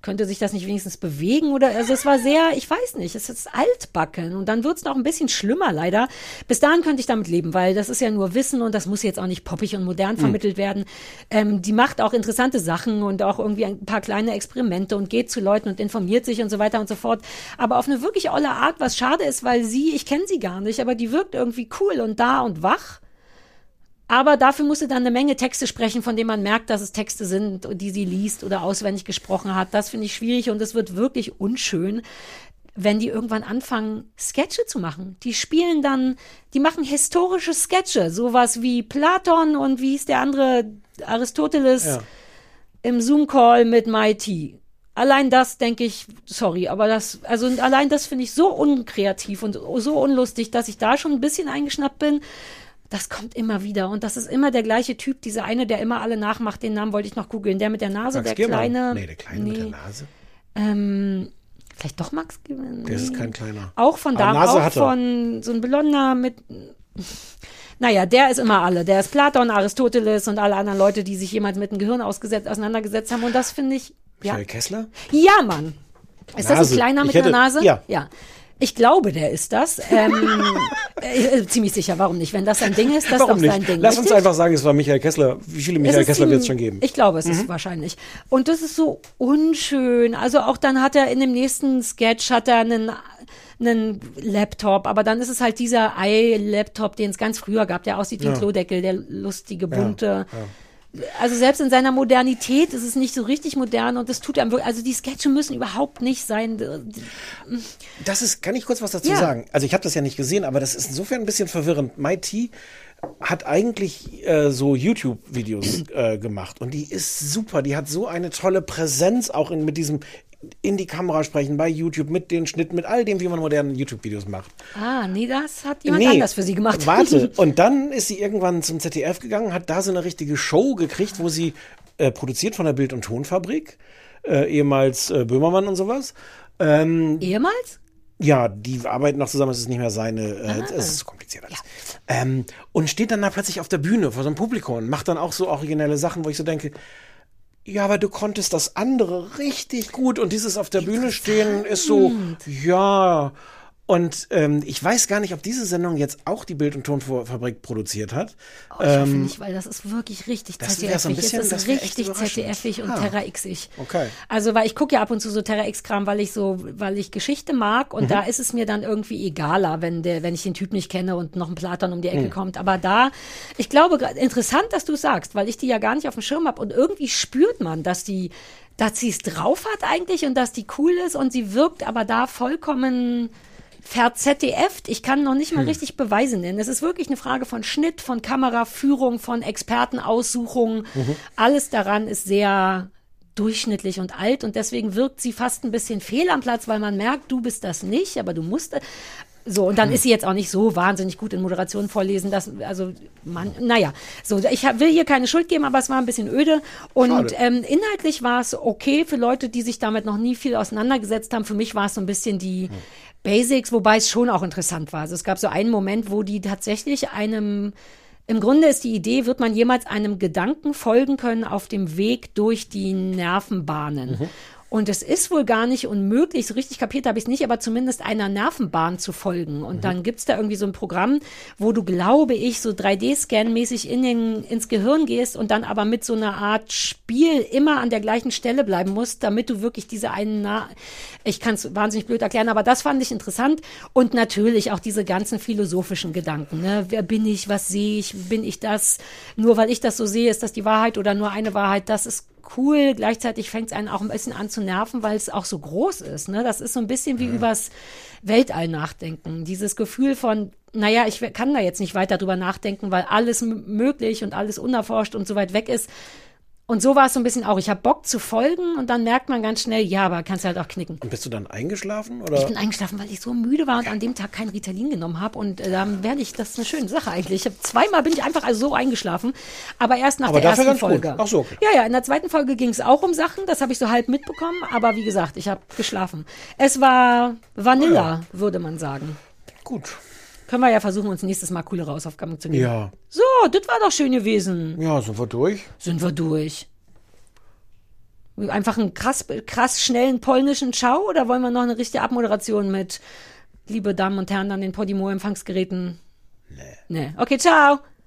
könnte sich das nicht wenigstens bewegen oder also es war sehr, ich weiß nicht, es ist altbacken und dann wird's noch ein bisschen schlimmer leider. Bis dahin könnte ich damit leben, weil das ist ja nur Wissen und das muss jetzt auch nicht poppig und modern Mhm. vermittelt werden. Ähm, die macht auch interessante Sachen und auch irgendwie ein paar kleine Experimente und geht zu Leuten und informiert sich und so weiter und so fort. Aber auf eine wirklich olle Art, was schade ist, weil sie, ich kenne sie gar nicht, aber die wirkt irgendwie cool und da und wach. Aber dafür muss sie dann eine Menge Texte sprechen, von denen man merkt, dass es Texte sind, die sie liest oder auswendig gesprochen hat. Das finde ich schwierig und es wird wirklich unschön, wenn die irgendwann anfangen, Sketche zu machen. Die spielen dann, die machen historische Sketche, sowas wie Platon und wie hieß der andere, Aristoteles Ja. im Zoom-Call mit MIT. Allein das denke ich, sorry, aber das, also allein das finde ich so unkreativ und so unlustig, dass ich da schon ein bisschen eingeschnappt bin. Das kommt immer wieder und das ist immer der gleiche Typ, dieser eine, der immer alle nachmacht. Den Namen wollte ich noch googeln, der mit der Nase, Max der Giermann. kleine. Nee, der Kleine mit der Nase. Ähm, vielleicht doch Max Giermann. Der ist kein kleiner. Auch von da, Nase auch von so ein Blonder mit. Naja, der ist immer alle. Der ist Platon, Aristoteles und alle anderen Leute, die sich jemals mit dem Gehirn auseinandergesetzt haben. Und das finde ich. Ja, Michael Kessler? ja, Mann. Ist das ein Nase. kleiner mit hätte- einer Nase? ja. ja. Ich glaube, der ist das. Ähm, äh, äh, ziemlich sicher. Warum nicht? Wenn das sein Ding ist, das ist Warum doch nicht? sein Ding. Lass uns richtig? einfach sagen, es war Michael Kessler. Wie viele Michael ist Kessler wird es schon geben? Ich glaube, es Mhm. ist wahrscheinlich. Und das ist so unschön. Also auch dann hat er in dem nächsten Sketch hat er einen einen Laptop, aber dann ist es halt dieser i-Laptop, den es ganz früher gab, der aussieht wie ein Ja. Klodeckel, der lustige, Ja, bunte. Also selbst in seiner Modernität ist es nicht so richtig modern und das tut einem wirklich, also die Sketche müssen überhaupt nicht sein. Das ist, kann ich kurz was dazu Ja. sagen? Also ich habe das ja nicht gesehen, aber das ist insofern ein bisschen verwirrend. MIT hat eigentlich äh, so YouTube-Videos äh, gemacht und die ist super. Die hat so eine tolle Präsenz auch in, mit diesem in die Kamera sprechen, bei YouTube, mit den Schnitten, mit all dem, wie man moderne YouTube-Videos macht. Ah, nee, das hat jemand anders für sie gemacht. Warte. Und dann ist sie irgendwann zum ZDF gegangen, hat da so eine richtige Show gekriegt, wo sie äh, produziert von der Bild- und Tonfabrik, äh, ehemals äh, Böhmermann und sowas. Ähm, Ehemals? ja, die arbeiten noch zusammen, es ist nicht mehr seine, äh, es ist kompliziert alles. Ähm, und steht dann da plötzlich auf der Bühne vor so einem Publikum und macht dann auch so originelle Sachen, wo ich so denke, ja, aber du konntest das andere richtig gut und dieses auf der Bühne stehen ist so, ja. Und ähm, ich weiß gar nicht, ob diese Sendung jetzt auch die Bild- und Tonfabrik produziert hat. Oh, ich hoffe Ähm, nicht, weil das ist wirklich richtig das wär so ein ZDF-ig. bisschen- das ist richtig. ZDF-ig und Ah. Terra X-ig. Okay. Also, weil ich gucke ja ab und zu so Terra X-Kram, weil ich so, weil ich Geschichte mag und Mhm. da ist es mir dann irgendwie egaler, wenn der, wenn ich den Typ nicht kenne und noch ein Platon um die Ecke Mhm. kommt. Aber da, ich glaube, interessant, dass du sagst, weil ich die ja gar nicht auf dem Schirm habe und irgendwie spürt man, dass die, dass sie es drauf hat eigentlich und dass die cool ist und sie wirkt aber da vollkommen verzDFt. Ich kann noch nicht mal Hm. richtig Beweise nennen. Es ist wirklich eine Frage von Schnitt, von Kameraführung, von Expertenaussuchung. Mhm. Alles daran ist sehr durchschnittlich und alt und deswegen wirkt sie fast ein bisschen fehl am Platz, weil man merkt, du bist das nicht, aber du musst. So, und dann Hm. ist sie jetzt auch nicht so wahnsinnig gut in Moderation vorlesen, dass, also, man, naja, so, ich will ihr keine Schuld geben, aber es war ein bisschen öde. Und Schade. ähm, inhaltlich war es okay für Leute, die sich damit noch nie viel auseinandergesetzt haben. Für mich war es so ein bisschen die Basics, wobei es schon auch interessant war. Also es gab so einen Moment, wo die tatsächlich einem im Grunde ist die Idee, wird man jemals einem Gedanken folgen können auf dem Weg durch die Nervenbahnen. Und es ist wohl gar nicht unmöglich, so richtig kapiert habe ich es nicht, aber zumindest einer Nervenbahn zu folgen. Und dann gibt's da irgendwie so ein Programm, wo du, glaube ich, so 3D-Scan-mäßig in den, ins Gehirn gehst und dann aber mit so einer Art Spiel immer an der gleichen Stelle bleiben musst, damit du wirklich diese einen, Na ich kann es wahnsinnig blöd erklären, aber das fand ich interessant. Und natürlich auch diese ganzen philosophischen Gedanken. Ne? Wer bin ich? Was sehe ich? Bin ich das? Nur weil ich das so sehe, ist das die Wahrheit oder nur eine Wahrheit? Das ist cool. Gleichzeitig fängt es einen auch ein bisschen an zu nerven, weil es auch so groß ist. Ne? Das ist so ein bisschen wie übers Weltall nachdenken. Dieses Gefühl von, naja, ich kann da jetzt nicht weiter drüber nachdenken, weil alles möglich und alles unerforscht und so weit weg ist. Und so war es so ein bisschen auch. Ich habe Bock zu folgen und dann merkt man ganz schnell, ja, aber kannst halt auch knicken. Und bist du dann eingeschlafen? Oder? Ich bin eingeschlafen, weil ich so müde war und an dem Tag kein Ritalin genommen habe. Und äh, dann werde ich, das ist eine schöne Sache eigentlich. Ich hab, zweimal bin ich einfach also so eingeschlafen, aber erst nach Aber der dafür ersten ganz gut. Folge. Ach so, okay. Ja, ja, in der zweiten Folge ging es auch um Sachen, das habe ich so halb mitbekommen, aber wie gesagt, ich habe geschlafen. Es war Vanilla, würde man sagen. Gut. Können wir ja versuchen, uns nächstes Mal coolere Hausaufgaben zu geben. Ja. So, das war doch schön gewesen. Ja, sind wir durch? Sind wir durch. Einfach einen krass, krass schnellen polnischen Ciao oder wollen wir noch eine richtige Abmoderation mit, liebe Damen und Herren, an den Podimo-Empfangsgeräten? Nee. Nee. Okay, ciao.